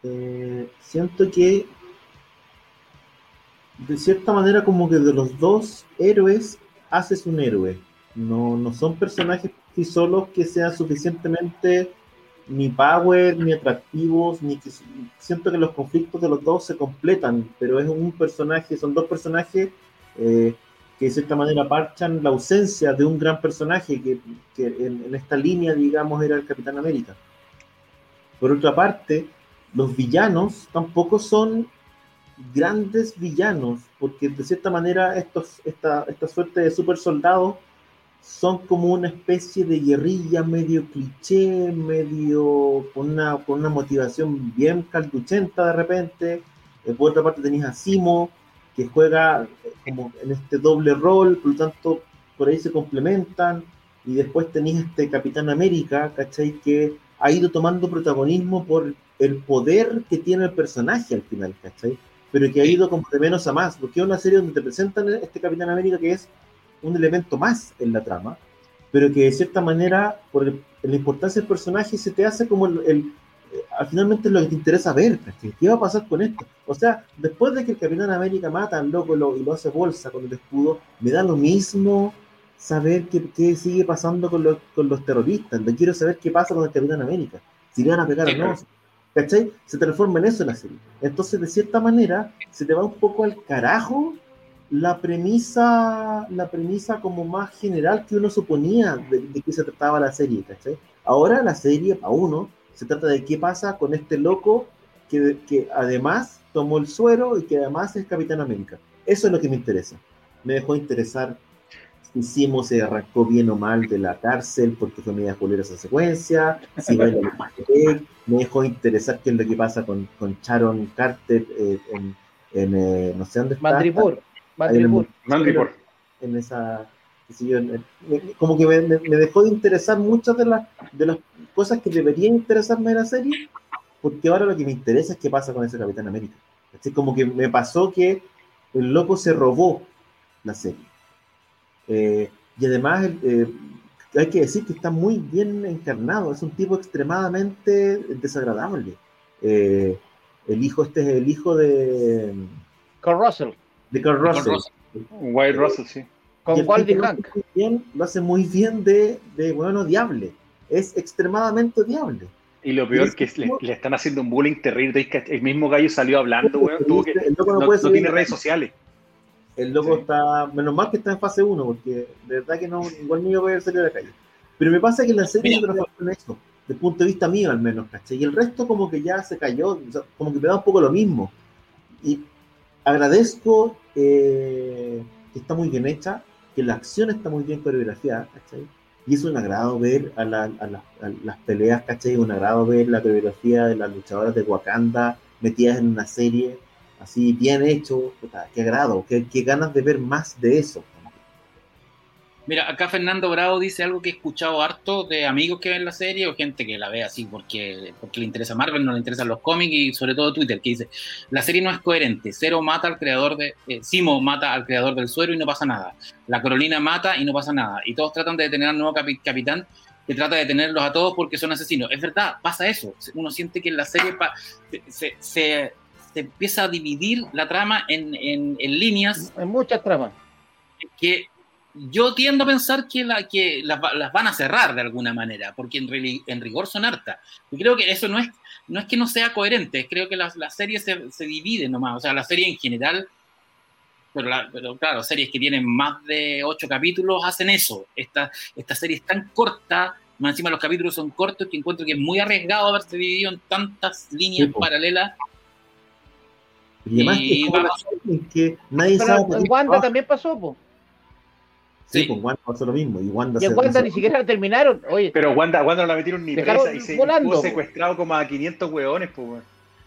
Eh, siento que de cierta manera como que de los dos héroes haces un héroe. No, no son personajes solos que sean suficientemente ni power, ni atractivos, ni que siento que los conflictos de los dos se completan, pero es un personaje, son dos personajes eh, que de cierta manera parchan la ausencia de un gran personaje que, en esta línea, digamos, era el Capitán América. Por otra parte, los villanos tampoco son grandes villanos, porque de cierta manera estos, esta, esta suerte de super soldados son como una especie de guerrilla medio cliché, medio con una, con una motivación bien calduchenta de repente. Eh, por otra parte tenías a Simo, que juega eh, como en este doble rol, por lo tanto por ahí se complementan. Y después tenías este Capitán América, ¿cachai? Que ha ido tomando protagonismo por el poder que tiene el personaje al final, ¿cachai? Pero que ha ido como de menos a más, porque es una serie donde te presentan este Capitán América que es un elemento más en la trama, pero que de cierta manera, por el- la importancia del personaje, se te hace como el, el- eh, al finalmente es lo que te interesa ver. ¿qué va a pasar con esto? O sea, después de que el Capitán América mata al loco lo- y lo hace bolsa con el escudo, me da lo mismo saber qué, qué sigue pasando con los, con los terroristas, no quiero saber qué pasa con el Capitán América, si le van a pegar Sí, o no. ¿Cachai? Se transforma en eso la serie. Entonces, de cierta manera, se te va un poco al carajo la premisa, la premisa como más general que uno suponía de, de qué se trataba la serie, ¿cachai? Ahora la serie, a uno, se trata de qué pasa con este loco que, que además tomó el suero y que además es Capitán América. Eso es lo que me interesa. Me dejó interesar si Simo se arrancó bien o mal de la cárcel porque fue media culera esa secuencia, si me dejó interesar qué es lo que pasa con, con Sharon Carter eh, en, en, eh, no sé dónde está. Mandripur. Mandripur. en esa yo, como que me, dejó de interesar muchas de las de las cosas que deberían interesarme de la serie porque ahora lo que me interesa es qué pasa con ese Capitán América así como que me pasó que el loco se robó la serie Eh, y además el- eh, hay que decir que está muy bien encarnado es un tipo extremadamente desagradable Eh, el hijo este es el hijo de Con Russell. De Carl Russell. White Russell, sí. Con lo Hank. hace muy bien- lo hace muy bien de, de bueno, odiable. Es extremadamente odiable. Y lo peor es que le, están haciendo un bullying terrible. Es que El mismo gallo salió hablando, weón. Tuvo que, El loco no, no, puede no tiene de redes sociales. El loco Sí. está, menos mal que está en fase 1, porque de verdad que no, igual niño puede salir de la calle. Pero me pasa que la serie Mira. se transformó en eso, desde el punto de vista mío al menos, ¿cachai? Y el resto como que ya se cayó, o sea, como que me da un poco lo mismo. Y agradezco eh, que está muy bien hecha, que la acción está muy bien coreografiada, ¿cachai? Y es un agrado ver a, la- a las- peleas, ¿cachai? Un agrado ver la coreografía de las luchadoras de Wakanda metidas en una serie así bien hecho. Qué agrado, qué, qué ganas de ver más de eso. Mira, acá Fernando Bravo dice algo que he escuchado harto de amigos que ven la serie o gente que la ve así porque, porque le interesa Marvel, no le interesan los cómics y sobre todo Twitter, que dice, la serie no es coherente, Zero mata al creador de, eh, Simo mata al creador del suero y no pasa nada, la Carolina mata y no pasa nada, y todos tratan de detener al nuevo capi- capitán que trata de detenerlos a todos porque son asesinos. Es verdad, pasa eso, uno siente que en la serie se, se- se empieza a dividir la trama en, en- en líneas En muchas tramas. que yo tiendo a pensar que, la, que las, va- las van a cerrar de alguna manera, porque en, rigor son hartas. Y creo que eso no es, no es que no sea coherente, creo que la, la serie se, se divide nomás, o sea, la serie en general pero, la- pero claro, series que tienen más de ocho capítulos hacen eso. Esta, esta serie es tan corta, más encima los capítulos son cortos, que encuentro que es muy arriesgado haberse dividido en tantas líneas Sí, paralelas. Y además que Y es como la vamos- serie en que nadie Pero sabe en por qué Wanda también pasó, po. Sí, Sí. con Wanda pasó lo mismo. Y Wanda Y en se- Wanda se- ni siquiera la terminaron. Oye, Pero Wanda, Wanda no la metieron ni presa y se volando, fue secuestrado como a 500 hueones, pues.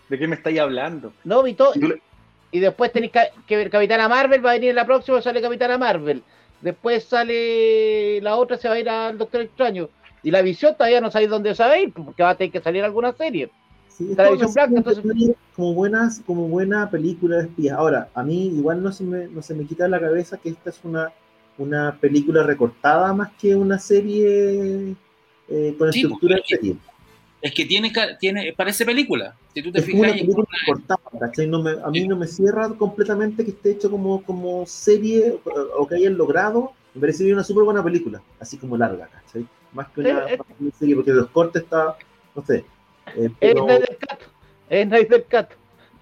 ¿De qué me estáis hablando? no, y, todo- Y tú le- y después tenéis que ver Capitana Marvel, va a venir en la próxima, sale Capitana Marvel. Después sale la otra, se va a ir al Doctor Extraño. Y la visión todavía no sabéis dónde se va a ir, porque va a tener que salir alguna serie. Sí, como una blanca, entonces- como buenas, como buena película de espías. Ahora, a mí igual no se me, no se me quita de la cabeza que esta es una, una película recortada más que una serie eh, con Sí, estructura de serie. Es que tiene, tiene parece película. Si tú te Es como una fijas, película recortada, ¿cachai? No me- a mí no me cierra completamente que esté hecho como, como serie o, que hayan logrado. Me parecería una súper buena película, así como larga, ¿cachai? Más que una, Sí, es- más que una serie, porque los cortes está, no sé. eh, Es pero- Snyder Cut. Es Snyder Cut.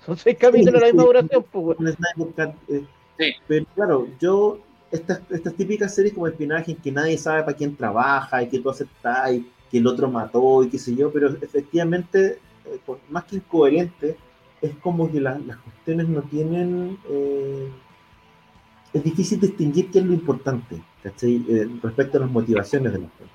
Son seis capítulos de la misma sí. duración, pues, Snyder Cut, eh, Sí. Pero claro, yo, estas, estas típicas series como espionaje en que nadie sabe para quién trabaja y que tú aceptas y que el otro mató y qué sé yo, pero efectivamente, eh, más que incoherente, es como que la- las cuestiones no tienen. eh, es difícil distinguir qué es lo importante. Eh, respecto a las motivaciones de las cosas.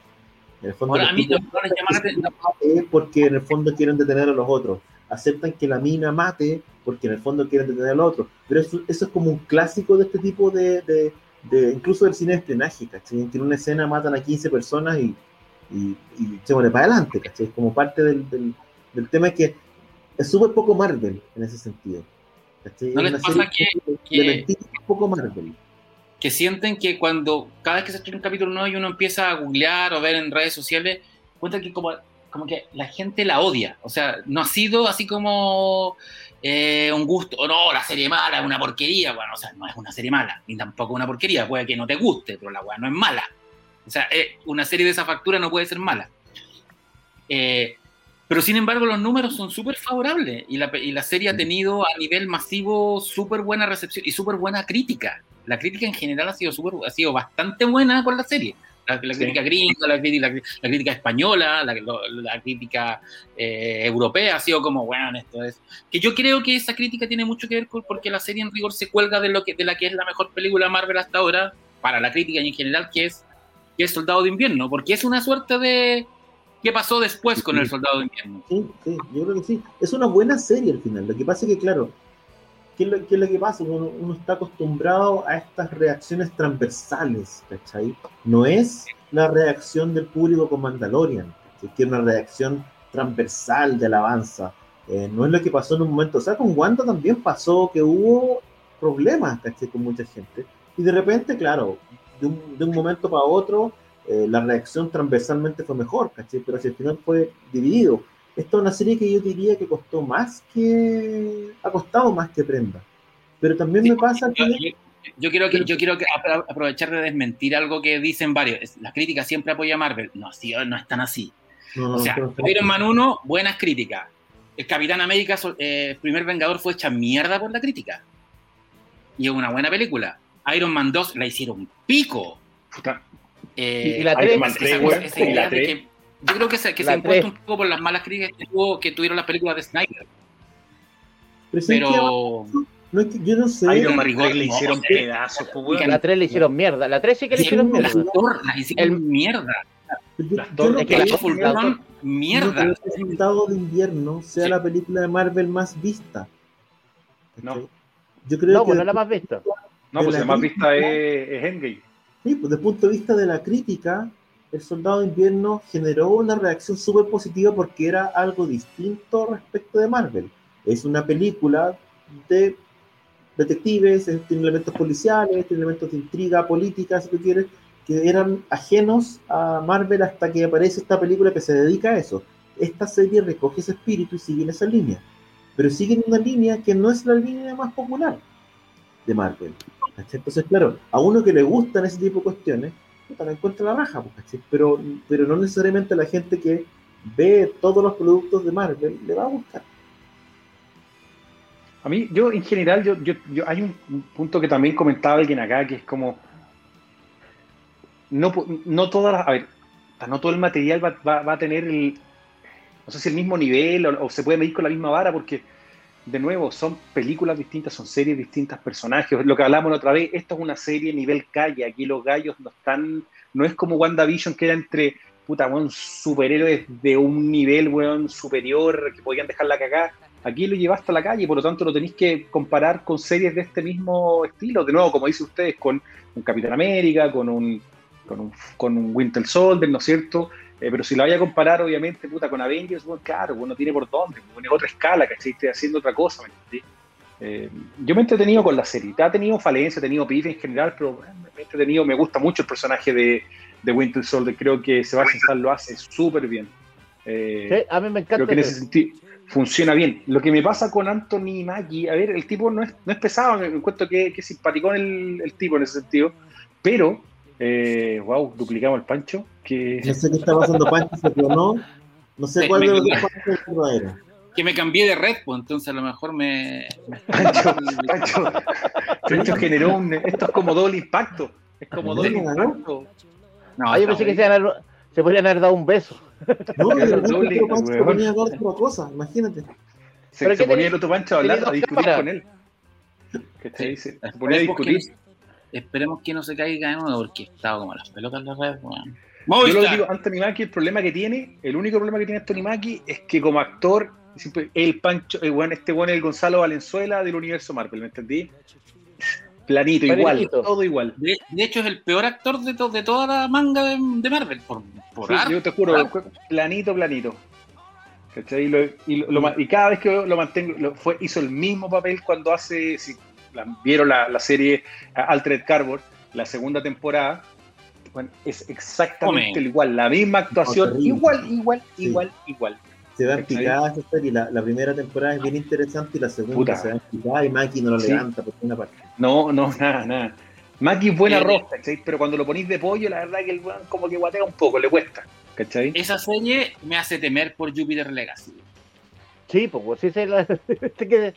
En el fondo, Ahora, a mí no es porque en el fondo quieren detener a los otros. Aceptan que la mina mate porque en el fondo quieren detener a los otros. Pero eso, eso es como un clásico de este tipo de, de- de- incluso del cine de espionaje, ¿cachai? En que en una escena matan a 15 personas y, y, y se muere para adelante, ¿cachai? Como parte del, del, del tema es que es súper poco Marvel en ese sentido. ¿cachai? ¿No Es les pasa que- que- un poco Marvel. que sienten que cuando cada vez que se estrena un capítulo nuevo y uno empieza a googlear o ver en redes sociales, cuenta que como, como que la gente la odia. O sea, no ha sido así como eh, un gusto, o no, la serie mala es una porquería. Bueno, o sea, no es una serie mala, ni tampoco una porquería. Puede que no te guste, pero la weá no es mala. O sea, eh, una serie de esa factura no puede ser mala. Eh, pero sin embargo, los números son súper favorables y la, y la serie ha tenido a nivel masivo súper buena recepción y súper buena crítica. La crítica en general ha sido, súper- ha sido bastante buena con la serie. La, la Sí. crítica gringa, la, crítica- la, la crítica española, la crítica eh, europea ha sido como, bueno, esto es. Que yo creo que esa crítica tiene mucho que ver con porque la serie en rigor se cuelga de, lo que, de la que es la mejor película Marvel hasta ahora, para la crítica y en general, que es, que es Soldado de Invierno, porque es una suerte de. ¿Qué pasó después con el Soldado de Invierno? Sí, sí, yo creo que sí. Es una buena serie al final. Lo que pasa es que, claro, ¿qué es lo, qué es lo que pasa? Uno, uno está acostumbrado a estas reacciones transversales, ¿cachai? No es la reacción del público con Mandalorian, ¿cachai? que es una reacción transversal de alabanza. Eh, no es lo que pasó en un momento. O sea, con Wanda también pasó que hubo problemas, ¿cachai? Con mucha gente. Y de repente, claro, de un, de un momento para otro, eh, la reacción transversalmente fue mejor, ¿cachai? Pero hacia el final fue dividido. Esta es una serie que yo diría que costó más que. ha costado más que Prenda. Pero también me pasa Yo, que. yo- yo quiero, que, yo quiero que apro- aprovechar de desmentir algo que dicen varios. Es- La crítica siempre apoya a Marvel. No, sí, no es tan así. No, no, O sea, no, no, Iron Man 1, buenas críticas. El Capitán América, eh, primer Vengador, fue hecha mierda por la crítica. Y es una buena película. Iron Man 2 la hicieron pico. Puta, Eh, Y la Iron tres- Man esa- 3, esa- weón, esa y idea la de 3. Yo creo que se, que se La ha impuesto tres. un poco por las malas críticas que, tuvo, que tuvieron las películas de Snyder. Pero. Pero No es que yo no sé. Iron Man rigor, 3 le hicieron pedazos, pues. La 3 le hicieron mierda. La 3 sí que le hicieron mierda. las Thor las hicieron El- mierda. las yo dos- no es que no mierda. el de Invierno sea Sí. la película de Marvel más vista. No. Yo creo No, que pues no es la más vista. No, pues la más vista es, es Endgame. Sí, pues desde el punto de vista de la crítica, El Soldado de Invierno generó una reacción súper positiva porque era algo distinto respecto de Marvel. Es una película de detectives, es- tiene elementos policiales, tiene elementos de intriga política, si tú quieres, que eran ajenos a Marvel hasta que aparece esta película que se dedica a eso. Esta serie recoge ese espíritu y sigue en esa línea. Pero sigue en una línea que no es la línea más popular de Marvel. Entonces, claro, a uno que le gustan ese tipo de cuestiones, puta, la encuentra la raja, pues, ¿cachai? pero, pero no necesariamente la gente que ve todos los productos de Marvel le va a gustar. A mí, yo en general, yo, yo, yo- hay un, un punto que también comentaba alguien acá, que es como, no, no todas a ver, no todo el material va, va- a tener el, no sé si el mismo nivel o se puede medir con la misma vara, porque, de nuevo, son películas distintas, son series distintas, personajes, lo que hablamos la otra vez, esto es una serie nivel calle, aquí los gallos no están, no es como WandaVision que era entre, puta, weón, superhéroes de un nivel, weón, superior, que podían dejar la cagada, aquí lo llevaste a la calle, por lo tanto lo tenéis que comparar con series de este mismo estilo, de nuevo, como dicen ustedes, con un Capitán América, con un, con un, con un Winter Soldier, ¿no es cierto? Eh, pero si la vaya a comparar, obviamente, puta, con Avengers, bueno, claro, bueno, tiene por dónde, bueno, es otra escala, ¿cachai? Estoy haciendo otra cosa, ¿me? Eh, yo me he entretenido con la serie, ha tenido falencia, ha tenido pif en general, pero bueno, me he entretenido, me gusta mucho el personaje de, de Winter Soldier, creo que Sebastian Stan lo hace súper bien. Eh, Sí, a mí me encanta. Creo que en ese. ese sentido funciona bien. Lo que me pasa con Anthony Mackie, a ver, el tipo no es, no es pesado, me encuentro que, que es simpaticón el, el tipo en ese sentido, pero, eh, wow, duplicamos el pancho, que No sé qué está pasando, Pancho se clonó. No sé Sí, cuál de los dos. Pancho es el verdadero. Que me cambié de red, pues entonces a lo mejor me. Pancho, *laughs* Pancho, Pancho generó un, esto es como doble impacto, es como doble impacto. No, Ah, yo pensé que se, a- se podrían haber dado un beso. No, repente Doble, otro Pancho se ponía a otra cosa, imagínate. Se, ¿Pero se qué ponía el otro Pancho a hablar, a discutir cámaras? con él. ¿Cachai? Se, se ponía a discutir. Esperemos que no se caiga de nuevo porque estaba como las pelotas en la red. weón. Yo lo digo, Anthony Mackie, el problema que tiene, el único problema que tiene Anthony Mackie es que como actor, siempre el Pancho, el buen, este bueno el Gonzalo Valenzuela del universo Marvel, ¿me entendí? Planito, igual, todo igual. De, de hecho, es el peor actor de, to- de toda la manga de, de Marvel. Por, por Sí, yo te juro, planito, planito. ¿Cachai? Y, lo- y lo- cada vez que lo, lo mantengo, lo- fue, hizo el mismo papel cuando hace, si la- vieron la, la serie ah, Altered Carbon, la segunda temporada, bueno, es exactamente igual, la misma actuación, igual, igual, Sí. igual, igual. Se va en ¿Cachai? picada esa serie. La, la primera temporada es bien interesante y la segunda Puta. se va en picada y Maki no lo Sí. levanta por una parte. No, no, nada, nada. Mackie es buen Eh, arroz, ¿cachai? Pero cuando lo ponís de pollo, la verdad que el weón como que guatea un poco, le cuesta, ¿cachai? Esa serie me hace temer por Jupiter Legacy. Sí, pues, pues, sí, se la- *laughs* este que-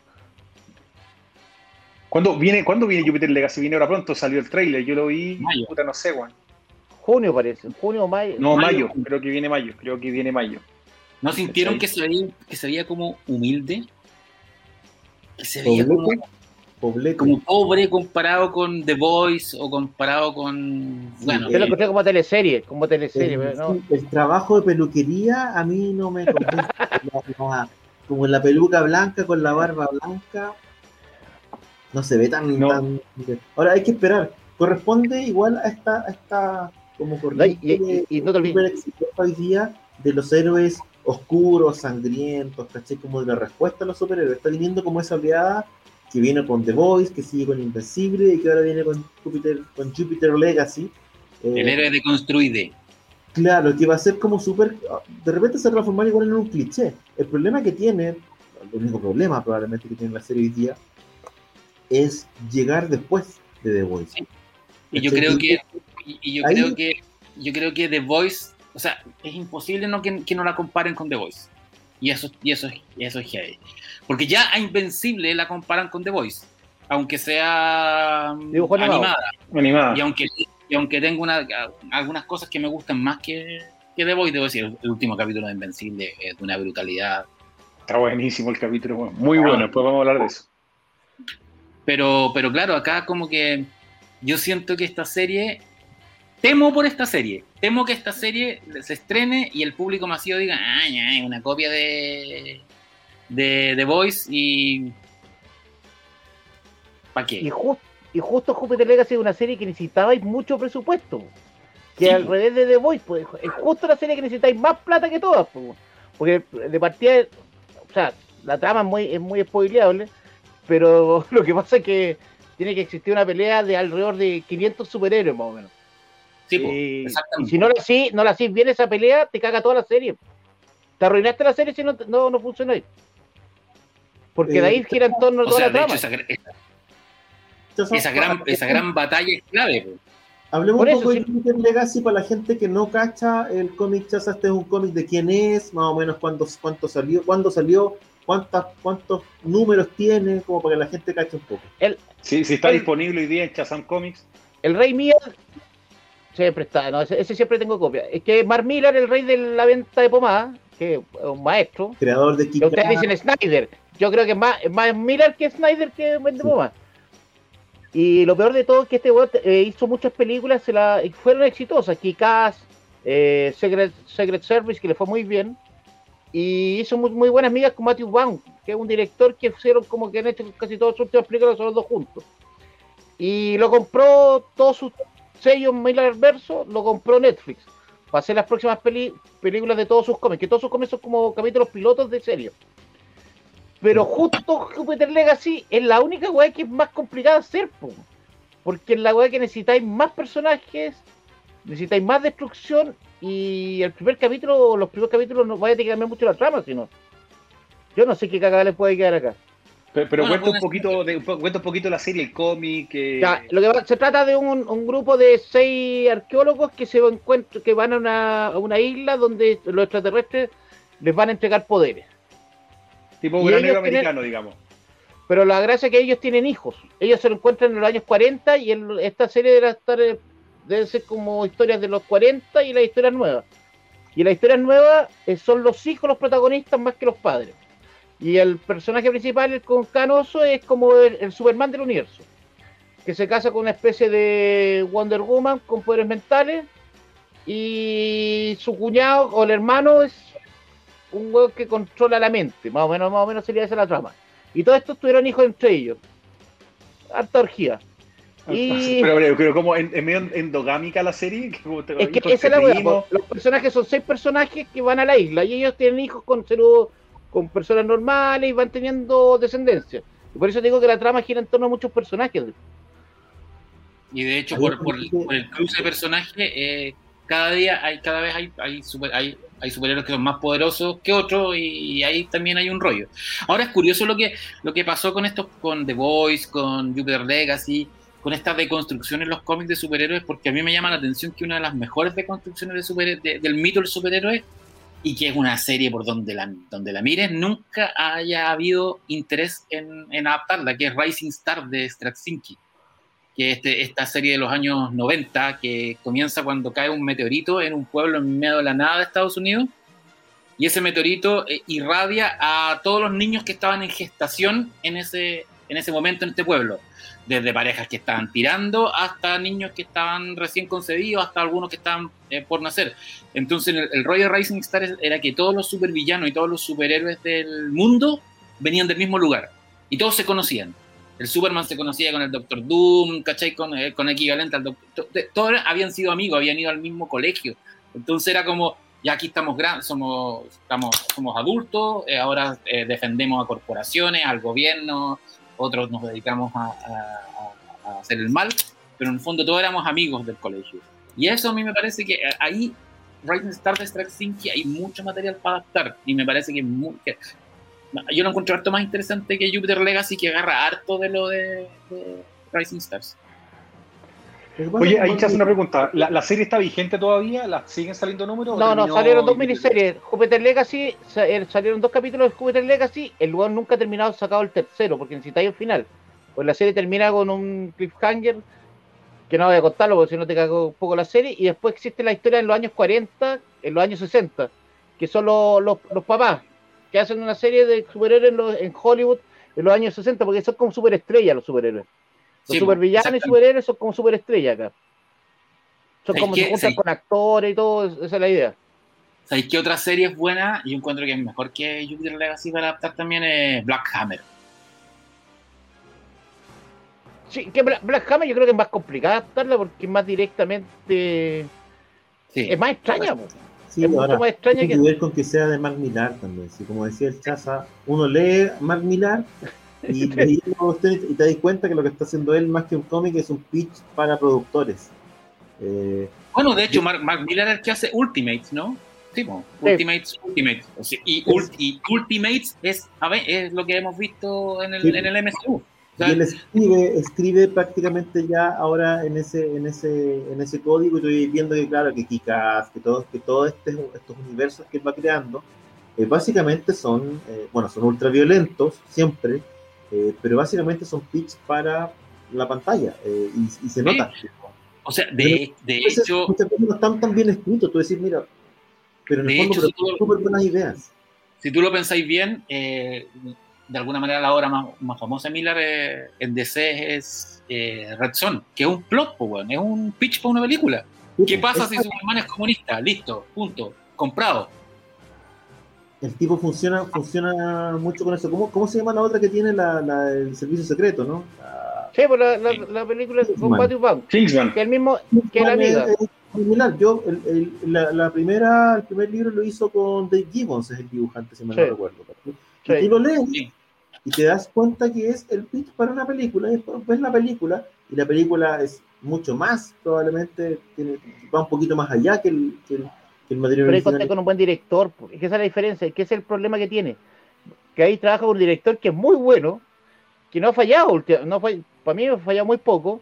¿Cuándo viene, ¿Cuándo viene Jupiter Legacy? Viene ahora pronto, salió el trailer, yo lo vi, Mayo. puta, no sé, weón. junio parece, junio o mayo. No, Mayo. mayo, creo que viene mayo, creo que viene mayo. ¿No sintieron que se, veía, que se veía como humilde? Que se veía como, Poblete, como pobre comparado con The Voice o comparado con. Bueno, Yo lo encontré como teleserie, como teleserie, el, pero no. el trabajo de peluquería a mí no me convence. *laughs* Como la peluca blanca con la barba blanca, no se ve tan. No. tan- Ahora hay que esperar. Corresponde igual a esta, a esta como No, corriente y, y- y no te olvides, exitosa hoy día de los héroes oscuros, sangrientos, ¿cachai? Como de la respuesta a los superhéroes. Está viniendo como esa oleada que viene con The Voice, que sigue con Invencible y que ahora viene con Jupiter, con Jupiter Legacy. Eh, el héroe de Construide. Claro, que va a ser como súper. De repente se va a transformar igual en un cliché. El problema que tiene, el único problema probablemente que tiene la serie hoy día, es llegar después de The Voice. Y yo creo que. Y, y yo Ahí- creo que. Yo creo que The Voice. O sea, es imposible no que, que no la comparen con The Voice. Y eso, y eso, es- y eso es heavy. Porque ya a Invencible la comparan con The Voice. Aunque sea mm, animada. Animada. Y aunque, y aunque tengo una, algunas cosas que me gustan más que, que The Voice, debo decir, el, el último capítulo de Invencible es de una brutalidad. Está buenísimo el capítulo, muy bueno, después vamos a hablar de eso. Pero, pero claro, acá como que yo siento que esta serie, temo por esta serie, temo que esta serie se estrene y el público masivo diga, ay, ay, una copia de de The Voice y... ¿Para qué? y, jus- y justo Jupiter Legacy es una serie que necesitabais mucho presupuesto. Que Sí. al revés de The Voice, pues, es justo la serie que necesitáis más plata que todas. pues. Porque de partida, o sea, la trama es muy, es muy spoileable, pero *laughs* lo que pasa es que tiene que existir una pelea de alrededor de 500 superhéroes más o menos. Sí, y, si no la hacís no la hacís bien esa pelea, te caga toda la serie. Te arruinaste la serie si no, no, no funciona ahí. Porque de ahí Eh, gira en torno a toda sea, la trama. hecho, esa, esa- Entonces, esa gran, esa gran batalla es clave. Hablemos Por un eso, poco de sí. Jupiter Legacy para la gente que no cacha el cómic Chaza. Este es un cómic de quién es, más o menos cuándo, cuánto salió, cuándo salió, cuántas, cuántos números tiene, como para que la gente cache un poco. Sí, si está El- disponible hoy día en Shazam Comics. El Rey Miller siempre está, no, ese, ese siempre tengo copia. Es que Mark Miller, el rey de la venta de pomada, que es un maestro, Creador de Kick ustedes dicen Snyder. Yo creo que es más, más Miller que Snyder que vende Sí. pomada. Y lo peor de todo es que este weón eh, hizo muchas películas, se la, y fueron exitosas. Kick-Ass, eh, Secret, Secret Service, que le fue muy bien. Y hizo muy, muy buenas amigas con Matthew Vaughn, que es un director que hicieron como que han hecho casi todas sus últimas películas, son los dos juntos. Y lo compró todos sus sellos Miller Verso, lo compró Netflix. Para hacer las próximas peli- películas de todos sus cómics, que todos sus cómics son como capítulos pilotos de serie. Pero justo Jupiter Legacy es la única weá que es más complicada hacer, po. porque es la weá que necesitáis más personajes, necesitáis más destrucción y el primer capítulo, los primeros capítulos no vaya a tener que cambiar mucho la trama, sino. Yo no sé qué cagada le puede quedar acá. Pero, pero Bueno, cuenta, un poquito de, un cuenta un poquito la serie, el cómic. eh, Ya, lo que va- se trata de un, un grupo de seis arqueólogos que se encuentran, que van a una, a una isla donde los extraterrestres les van a entregar poderes. tipo y granero tienen- americano, digamos. Pero la gracia es que ellos tienen hijos. Ellos se lo encuentran en los años 40 y en esta serie debe estar eh, debe ser como historias de los 40 y las historias nuevas. Y las historias nuevas eh, son los hijos los protagonistas más que los padres. Y el personaje principal, el con Canoso, es como el, el Superman del universo. Que se casa con una especie de Wonder Woman con poderes mentales. Y su cuñado o el hermano es un huevo que controla la mente. Más o menos, más o menos sería esa la trama. Y todos estos tuvieron hijos entre ellos. Harta orgía. Y Pero, pero, pero como en, en medio endogámica la serie. que como te- es que esa es la. Los personajes son seis personajes que van a la isla y ellos tienen hijos con ceru- con personas normales y van teniendo descendencia. Y por eso digo que la trama gira en torno a muchos personajes. Y de hecho, por, por, consigue- por el cruce de personajes, eh, cada día hay, cada vez hay, hay, super- hay, hay superhéroes que son más poderosos que otros y, ahí también hay un rollo. Ahora es curioso lo que, lo que pasó con estos, con The Voice, con Jupiter Legacy, con esta deconstrucción en los cómics de superhéroes, porque a mí me llama la atención que una de las mejores deconstrucciones de superhé- de- del mito del superhéroe y que es una serie por donde la, la mires, nunca haya habido interés en, en adaptarla, que es Rising Star de Straczynski que es este, esta serie de los años 90 que comienza cuando cae un meteorito en un pueblo en medio de la nada de Estados Unidos y ese meteorito eh, irradia a todos los niños que estaban en gestación en ese, en ese momento en este pueblo, desde parejas que estaban tirando hasta niños que estaban recién concebidos, hasta algunos que estaban eh, por nacer. Entonces el, el rollo Rising Star era que todos los supervillanos y todos los superhéroes del mundo venían del mismo lugar y todos se conocían el Superman se conocía con el Doctor Doom, ¿cachai? Con, eh, con equivalente al Doctor... Todos habían sido amigos, habían ido al mismo colegio. Entonces era como, ya aquí estamos grandes, somos, estamos, somos adultos, eh, ahora eh, defendemos a corporaciones, al gobierno, otros nos dedicamos a, a- a hacer el mal, pero en el fondo todos éramos amigos del colegio. Y eso a mí me parece que eh, ahí, Rising Star de Straczynski, hay mucho material para adaptar, y me parece que, muy- que yo lo encuentro harto más interesante que Jupiter Legacy, que agarra harto de lo de, de Rising Stars. Oye, ahí te hace una pregunta. ¿La, la serie está vigente todavía? ¿La siguen saliendo números? No, no, salieron dos miniseries. Jupiter Legacy, eh, salieron dos capítulos de Jupiter Legacy. El lugar nunca ha terminado sacado el tercero, porque necesitáis el final. Pues la serie termina con un cliffhanger, que no voy a contarlo porque si no te cago un poco la serie. Y después existe la historia en los años 40, en los años 60, que son los, los, los papás, que hacen una serie de superhéroes en, los- en Hollywood en los años 60, porque son como superestrellas los superhéroes. Los Sí, supervillanos y superhéroes son como superestrellas acá. Son como que- se juntan con actores y todo, esa es la idea. ¿Sabéis qué otra serie es buena? Y yo encuentro que es mejor que Jupiter Legacy para adaptar también es Black Hammer. Sí, que Bla- Black Hammer yo creo que es más complicada adaptarla porque es más directamente. Sí. Es más extraña, po. Sí, es mucho ahora, más extraña tiene que. que ver con que sea de Mark Millar también. Si como decía el Chaza, uno lee Mark Millar *laughs* y, te das cuenta que lo que está haciendo él más que un cómic es un pitch para productores. Eh, Bueno, de hecho, Mark, Mark Miller es el que hace Ultimates, ¿no? Sí. Sí. Ultimates, Ultimates. O sea, y, ul- y Ultimates es, a ver, es lo que hemos visto en el, Sí. en el MCU. O sea, y él escribe, escribe prácticamente ya ahora en ese, en ese, en ese código, y estoy viendo que claro, que Kikas, que todos, que todos este- estos universos que él va creando, eh, básicamente son, eh, bueno, son ultraviolentos siempre, eh, pero básicamente son pitch para la pantalla eh, y, y se nota. O sea, de, de veces- hecho, muchas veces no están tan bien escritos, tú decís, mira, pero en el De fondo hecho, si súper buenas ideas. si tú lo pensáis bien, eh, de alguna manera la obra más, más famosa de Miller eh, en DC es eh, Red Son, que es un plot, weón, es un pitch para una película. ¿Qué pasa si Es- Superman es comunista? Listo, punto, comprado. El tipo funciona, funciona mucho con eso. ¿Cómo, cómo se llama la otra que tiene la, la- el servicio secreto, no? La- Sí, pues la, la, la película es con Vaughn, Kingsman. que el mismo que la amiga. es- es similar. Yo, el, el- la, la primera, el primer libro lo hizo con Dave Gibbons, es el dibujante, si mal Sí. no recuerdo. Y Sí. tú lo lees Sí. y te das cuenta que es el pitch para una película. Y después ves la película y la película es mucho más, probablemente tiene, va un poquito más allá que el, que el, el material Pero original. con un buen director, es que esa es la diferencia, que ese es el problema que tiene. Que ahí trabaja un director que es muy bueno, que no ha fallado, no fue, para mí ha fallado muy poco,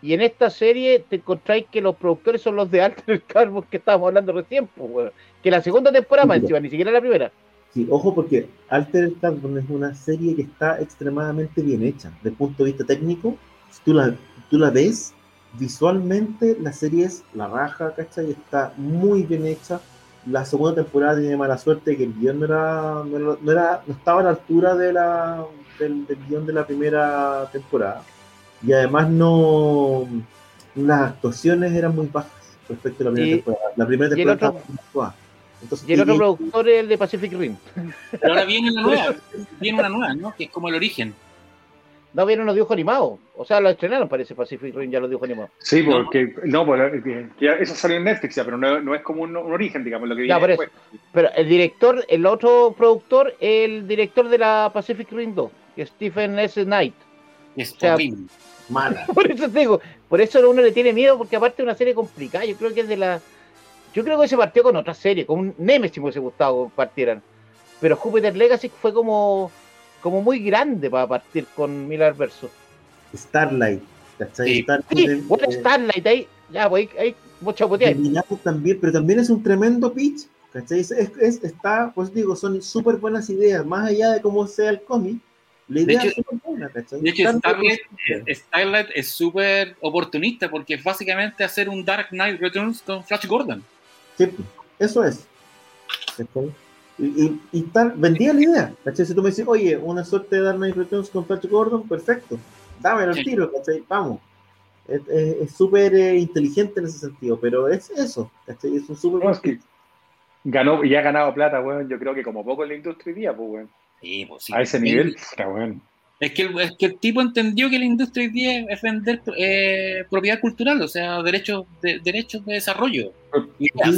y en esta serie te encontráis que los productores son los de Alter Carbon que estábamos hablando recién, pues, que la segunda temporada más Sí, encima, ni siquiera la primera. Sí, ojo porque Alter Carbon es una serie que está extremadamente bien hecha. Desde el punto de vista técnico, si tú la, tú la ves, visualmente la serie es la raja, ¿cachai? Está muy bien hecha. La segunda temporada tiene mala suerte que el guion no era, no, era- no era- no estaba a la altura de la, del, del guion de la primera temporada. Y además no las actuaciones eran muy bajas respecto a la primera Y- temporada. La primera temporada otro- estaba muy actuada. Entonces, Y el otro y- productor es el de Pacific Rim. Pero ahora viene una nueva, *laughs* viene una nueva, ¿no? Que es como el origen. No vieron los dibujos animados, o sea, lo estrenaron, parece Pacific Rim, ya los dibujos animados. Sí, porque. No, ya eso salió en Netflix ya, pero no, no es como un, un origen, digamos, lo que Ya, viene después. Pero el director, el otro productor, el director de la Pacific Rim 2, que es Stephen S. Knight. Es O sea, horrible. mala. *laughs* Por eso te digo, por eso uno le tiene miedo, porque aparte es una serie complicada. Yo creo que es de la. Yo creo que se partió con otra serie, con un Nemesis me hubiese gustado que partieran. Pero Jupiter Legacy fue como, como muy grande para partir con Miller Verso. Starlight, ¿cachai? Sí. Starlight Sí, es- bueno, eh, Starlight ahí, ya, pues ahí, ahí. Terminato también, pero también es un tremendo pitch, ¿cachai? Es, es- es- está, pues digo, son súper buenas ideas, más allá de cómo sea el cómic, la De idea hecho- es súper buena, ¿cachai? De hecho, Tanto Starlight, eh, Starlight es súper oportunista porque es básicamente hacer un Dark Knight Returns con Flash Gordon. Sí, eso es. ¿cachai? Y, y, y tal, vendía la idea, ¿cachai? Si tú me dices, oye, una suerte de Dark Knight Returns con Flash Gordon, perfecto, dámelo Sí. tiro, ¿cachai? Vamos. Es es- es súper eh, inteligente en ese sentido, pero es eso, ¿cachai? Es un súper No, es que ganó y ha ganado plata, weón. Yo creo que como poco en la industria hoy día, pues, weón. Sí, pues, sí. A ese nivel, puta, weón. Es que, el, es que el tipo entendió que la industria hoy día es vender eh, propiedad cultural, o sea, derechos de, derechos de desarrollo. Y Yo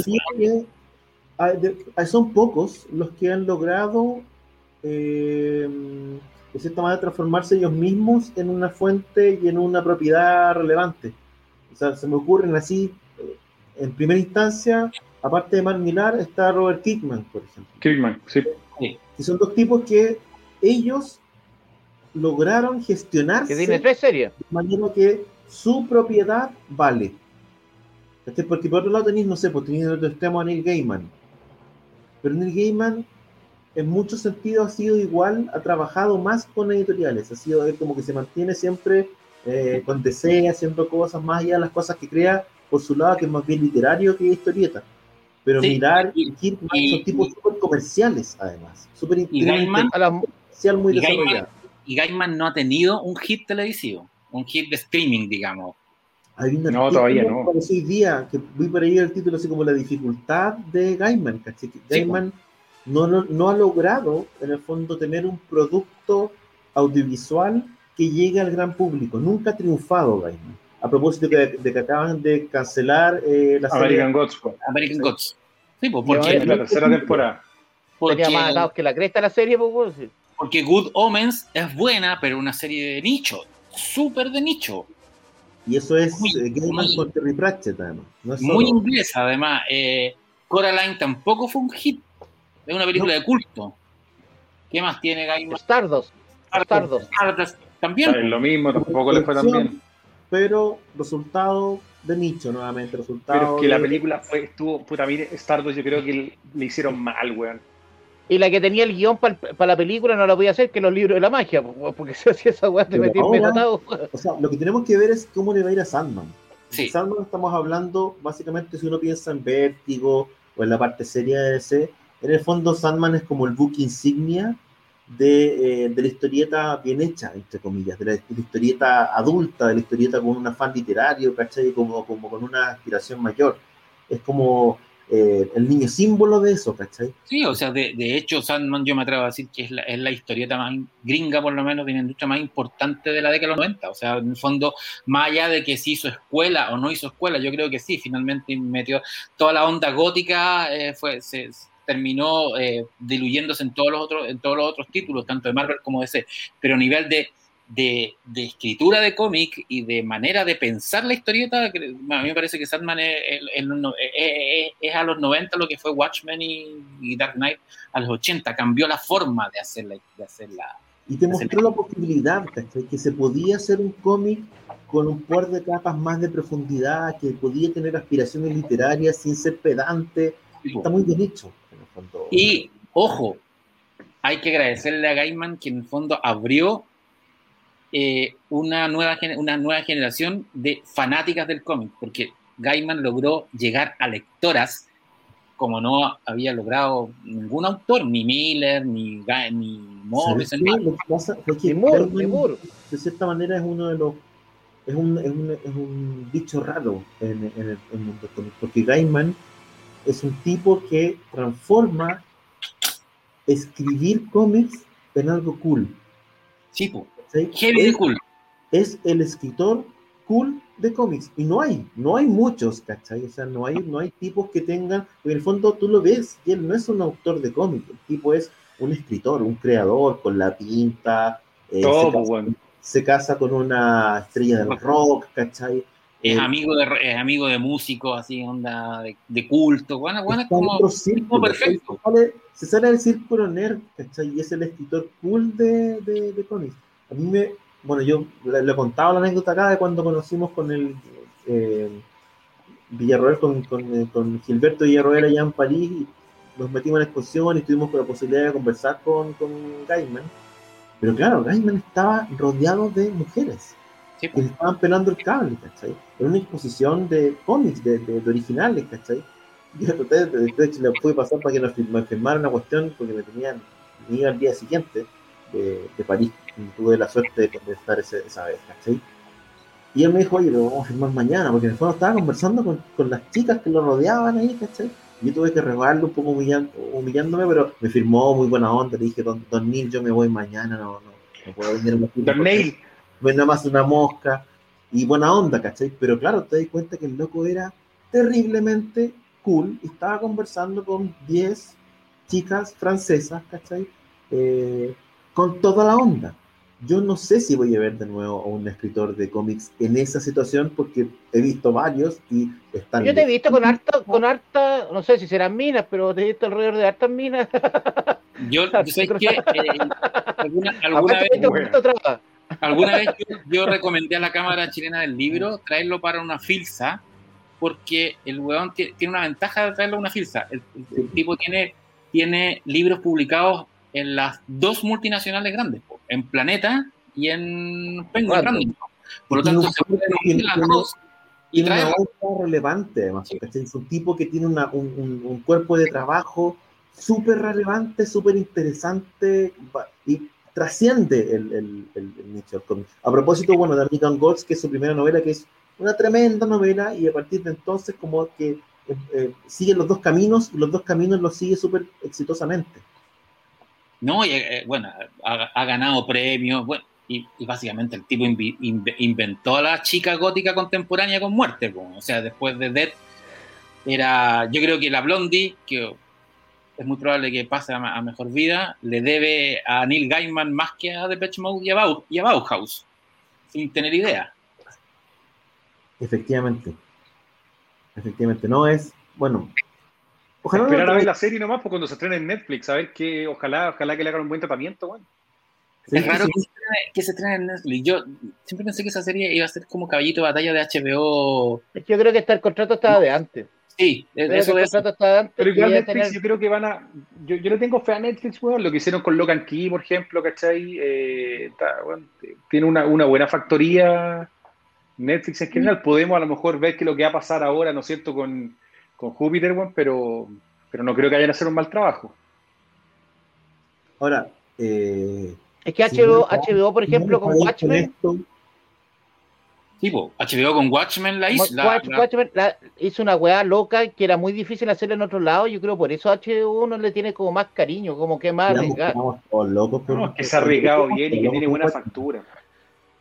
son pocos los que han logrado, eh, de cierta manera, transformarse ellos mismos en una fuente y en una propiedad relevante. O sea, se me ocurren así, eh, en primera instancia, aparte de Mark Millar, está Robert Kickman, por ejemplo. Kirkman, sí. Y son dos tipos que ellos lograron gestionarse Que tiene tres series. de manera que su propiedad vale. Porque por otro lado tenéis, no sé, pues tenéis en el otro extremo a Neil Gaiman. Pero Neil Gaiman, en muchos sentidos, ha sido igual, ha trabajado más con editoriales. Ha sido él como que se mantiene siempre eh, con DC, haciendo cosas más allá de las cosas que crea por su lado, que es más bien literario que historieta. Pero Sí, mirar y- Kirkman y- son tipos súper comerciales, además. Súper comercial muy y Gaiman- y Gaiman no ha tenido un hit televisivo, un hit de streaming, digamos. Hay un No, todavía no. hoy día que vi por ahí el título así como la dificultad de Gaiman, ¿cachai? Gaiman no, no, no ha logrado en el fondo tener un producto audiovisual que llegue al gran público. Nunca ha triunfado Gaiman. A propósito de, de que acaban de cancelar eh, la serie American Gods, weón. American Sí. Gods. Sí, pues, porque, En la tercera temporada. porque, tenía más atados que la cresta la serie, pues, porque Good Omens es buena, pero una serie de nicho, súper de nicho, y eso es Muy- eh, Gaiman muy- con Terry Pratchett además. No es muy inglesa además. Eh, Coraline tampoco fue un hit, es una película de culto. ¿Qué más tiene Gaiman? Stardust. Stardust. Stardust También. Es lo mismo, tampoco le fue tan bien. pero resultado de nicho nuevamente, resultado Pero es que la película fue, estuvo, puta, mire, Stardust yo creo que le hicieron mal, weón. Y la que tenía el guion para la película no la podía hacer, que los libros de la magia, porque *laughs* se hacía esa weá de meterme ahora- atado. *laughs* O sea, lo que tenemos que ver es cómo le va a ir a Sandman. Sí. Sandman estamos hablando, básicamente, si uno piensa en Vértigo o en la parte seria de DC, en el fondo Sandman es como el book insignia de, eh, de la historieta bien hecha, entre comillas, de la, de la historieta adulta, de la historieta con un afán literario, ¿cachai? Como, como con una aspiración mayor. Es como eh, el niño símbolo de eso, ¿cachai? Sí, o sea, de, de hecho, Sandman yo me atrevo a decir que es la, es la historieta más gringa, por lo menos, de la industria más importante de la década de los 90. O sea, en el fondo, más allá de que si hizo escuela o no hizo escuela, yo creo que sí, finalmente metió toda la onda gótica, eh, fue, se terminó eh, diluyéndose en todos los otros, en todos los otros títulos, tanto de Marvel como de DC. Pero a nivel de, de, de escritura de cómic y de manera de pensar la historieta, que a mí me parece que Sandman es, es- es- es- a los 90 lo que fue Watchmen y, y Dark Knight a los 80, cambió la forma de hacerla. De hacerla. Y te mostró la posibilidad, ¿cachai? Que se podía hacer un cómic con un par de capas más de profundidad, que podía tener aspiraciones literarias sin ser pedante. Está muy bien hecho, en el fondo. Y, ojo, hay que agradecerle a Gaiman que en el fondo abrió eh, una, nueva, una nueva generación de fanáticas del cómic, porque Gaiman logró llegar a lectoras como no había logrado ningún autor, ni Miller, ni, Ga- ni ¿Sabes Morrison. de cierta manera, es uno de los. Es un, es un, es un bicho raro en, en el, en mundo cómic, porque Gaiman es un tipo que transforma escribir cómics en algo cool. Sí, po, heavy de Es- cool. es el escritor cool de cómics. Y no hay, no hay muchos, ¿cachai? O sea, no hay, no hay tipos que tengan, porque en el fondo tú lo ves, y él no es un autor de cómics, el tipo es un escritor, un creador, con la pinta, eh, Todo, se, pues, casa, bueno. se casa con una estrella del rock, ¿cachai? Es Eh, amigo de, es amigo de músicos, así, onda de, de culto. Bueno, bueno, es como. otro círculo, perfecto. Se sale, se sale del círculo nerd, ¿cachai? Y es el escritor cool de, de, de cómics. A mí me, bueno, yo le, le contaba la anécdota acá de cuando conocimos con el eh, Villarroel, con, con, eh, con Gilberto Villarroel allá en París, y nos metimos en la exposición y tuvimos la posibilidad de conversar con, con Gaiman. Pero claro, Gaiman estaba rodeado de mujeres Sí, que le estaban pelando el cable, ¿cachai? Era una exposición de cómics, de, de, de originales, ¿cachai? Yo traté de, hecho, le pude pasar para que nos fir- me firmara una cuestión porque me tenían, me iba al día siguiente de, de París, tuve la suerte de, de estar ese- esa vez, ¿cachai? Y él me dijo, oye, lo vamos a firmar mañana, porque en el fondo estaba conversando con, con las chicas que lo rodeaban ahí, ¿cachai? Y yo tuve que regarlo un poco humillan- humillándome, pero me firmó muy buena onda, le dije, don, don Neil, yo me voy mañana, no, no, no puedo venir a Don Neil, no es nada más una mosca y buena onda, ¿cachai? Pero claro, te das cuenta que el loco era terriblemente cool estaba conversando con 10 chicas francesas, ¿cachai? Eh, con toda la onda. Yo no sé si voy a ver de nuevo a un escritor de cómics en esa situación porque he visto varios y están... Yo te he visto con harta, con harta, no sé si serán minas, pero te he visto alrededor de hartas minas. *laughs* Yo, yo sé que eh, alguna, alguna vez, alguna vez yo, yo recomendé a la Cámara Chilena del Libro traerlo para una filsa, porque el weón ti- tiene una ventaja de traerlo a una filsa. El, el- el tipo tiene, tiene libros publicados en las dos multinacionales grandes, en Planeta y en Penguin Random. Por lo tanto, un- se pueden las dos y una relevante además. Es un tipo que tiene una- un, un- un cuerpo de trabajo súper relevante, súper interesante y trasciende el, el, el- el nicho cómic. A propósito, bueno, de American Gods, que es su primera novela, que es una tremenda novela y a partir de entonces como que eh, eh, sigue los dos caminos y los dos caminos los sigue súper exitosamente. No, y, eh, bueno, ha, ganado premios, bueno, y, básicamente el tipo inventó a la chica gótica contemporánea con muerte, po. o sea, después de Dead era, yo creo que la Blondie, que es muy probable que pase a, a mejor vida, le debe a Neil Gaiman más que a Depeche Mode y a, Bau- y a Bauhaus, sin tener idea. Efectivamente. Efectivamente, no es, bueno, ojalá esperar a ver la serie nomás, pues cuando se estrene en Netflix, a ver que ojalá, ojalá que le hagan un buen tratamiento, bueno. sí, es raro sí, que se, estrene, que se estrene en Netflix. Yo siempre pensé que esa serie iba a ser como caballito de batalla de HBO. Es que Yo creo que hasta el contrato estaba de antes. Sí, Pero eso es. contrato está antes Pero igual Netflix, tener- yo creo que van a. Yo, yo le tengo fe a Netflix, weón. Lo que hicieron con Logan Key, por ejemplo, ¿cachai? Eh, tiene una, una buena factoría Netflix en general. Podemos a lo mejor ver que lo que va a pasar ahora, ¿no es cierto?, con, con Júpiter, weón, pero, pero no creo que vayan a hacer un mal trabajo. Ahora, eh, Es que si HBO, no- HBO, por ejemplo, no con Watchmen, Tipo, HBO con Watchmen la hizo. la- Watch- la- Watchmen la- hizo una weá loca que era muy difícil hacerla en otro lado. Yo creo por eso HBO no le tiene como más cariño, como que más arriesgado. No, es que se ha arriesgado bien y que tiene buena factura.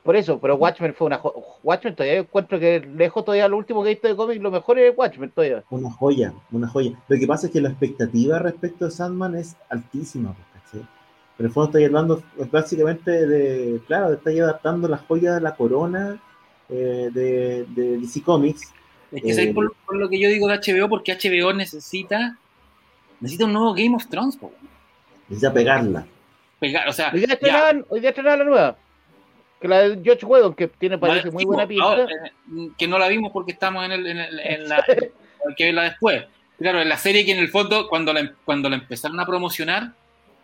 Por eso, pero Watchmen fue una jo- Watchmen todavía encuentro que lejos todavía lo último que he visto de cómic, lo mejor es Watchmen todavía. Una joya, una joya. Lo que pasa es que la expectativa respecto de Sandman es altísima, pues, ¿cachai? Pero en el fondo estoy hablando básicamente de, claro, estoy adaptando la joya de la corona eh, de, de DC Comics. Es que ¿sabes Eh, por, por lo que yo digo de HBO, porque HBO necesita necesita un nuevo Game of Thrones, po. Necesita pegarla. Pegar, o sea, Hoy día estrenaban la nueva. Que la de George Whedon, que tiene parece muy buena pinta. ahora, eh, que no la vimos porque estamos en, el, en, el- en la *laughs* hay que verla después. Claro, en la serie que en el fondo cuando la, cuando la empezaron a promocionar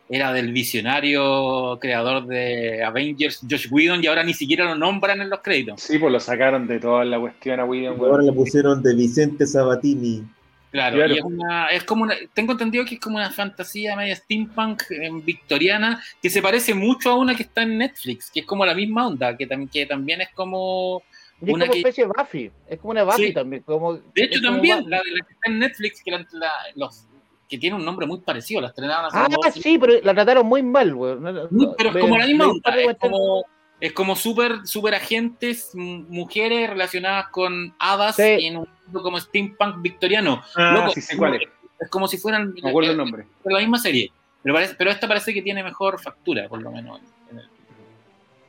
era del visionario creador de Avengers, Josh Whedon, y ahora ni siquiera lo nombran en los créditos. Sí, pues lo sacaron de toda la cuestión a William, Ahora le pusieron de Vicente Sabatini. Claro, Claro. y es una, es como una, tengo entendido que es como una fantasía media steampunk eh, victoriana que se parece mucho a una que está en Netflix, que es como la misma onda, que, tam- que también es como, Y es una como que- especie de Buffy. Es como una Buffy Sí. también. Como, de hecho también la de la que está en Netflix, que, la- la- los, que tiene un nombre muy parecido, la estrenaron hace Ah, dos- sí, pero la trataron muy mal. No, Muy- pero es me- como la misma onda, es como, es como super, super agentes, mujeres relacionadas con hadas Sí. en un como steampunk victoriano. Ah, Loco, sí sé cuál es. Es como si fueran Me acuerdo eh, el nombre. de la misma serie. Pero, parece, pero esta parece que tiene mejor factura, por lo menos. en el-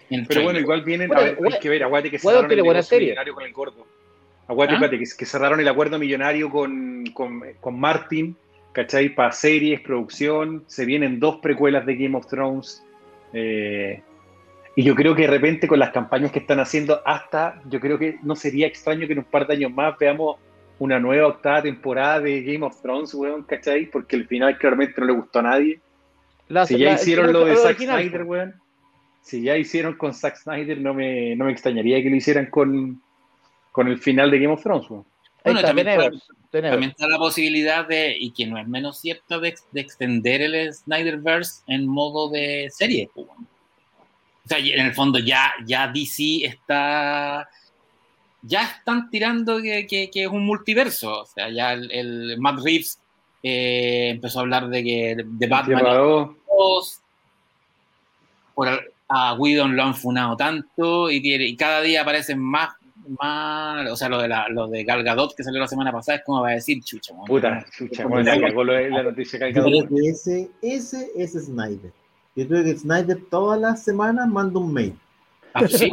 en el Pero bueno, igual vienen, Bueno, a ver, hay que ver, aguante que cerraron el buena serie. millonario con el gordo. Aguante, ¿Ah? espérate, que, que cerraron el acuerdo millonario con, con, con Martin, ¿cachai? Para series, producción, se vienen dos precuelas de Game of Thrones. eh, y yo creo que de repente con las campañas que están haciendo, hasta yo creo que no sería extraño que en un par de años más veamos una nueva octava temporada de Game of Thrones, weón, ¿cachai? Porque el final claramente no le gustó a nadie. la- Si ya la- hicieron lo de Zack original, Snyder, weón. Si ya hicieron con Zack Snyder, no me, no me extrañaría que lo hicieran con, con el final de Game of Thrones, weón. Bueno, está, también está-. También está la posibilidad de, y que no es menos cierto, de, ex- de extender el Snyderverse en modo de serie. bueno. O sea, y en el fondo ya, ya DC está. Ya están tirando que, que- que es un multiverso. O sea, ya el, el Matt Reeves eh, empezó a hablar de que de Batman dos. 2. Por el- a Whedon lo han funado tanto y, tiene- y cada día aparecen más, más, o sea, lo de, la, lo de Gal Gadot que salió la semana pasada es como va a decir, chucha, bueno, Puta, chucha, la la noticia que que ese, ese es Snyder. Yo creo que Snyder todas las semanas manda un mail. Ah, sí,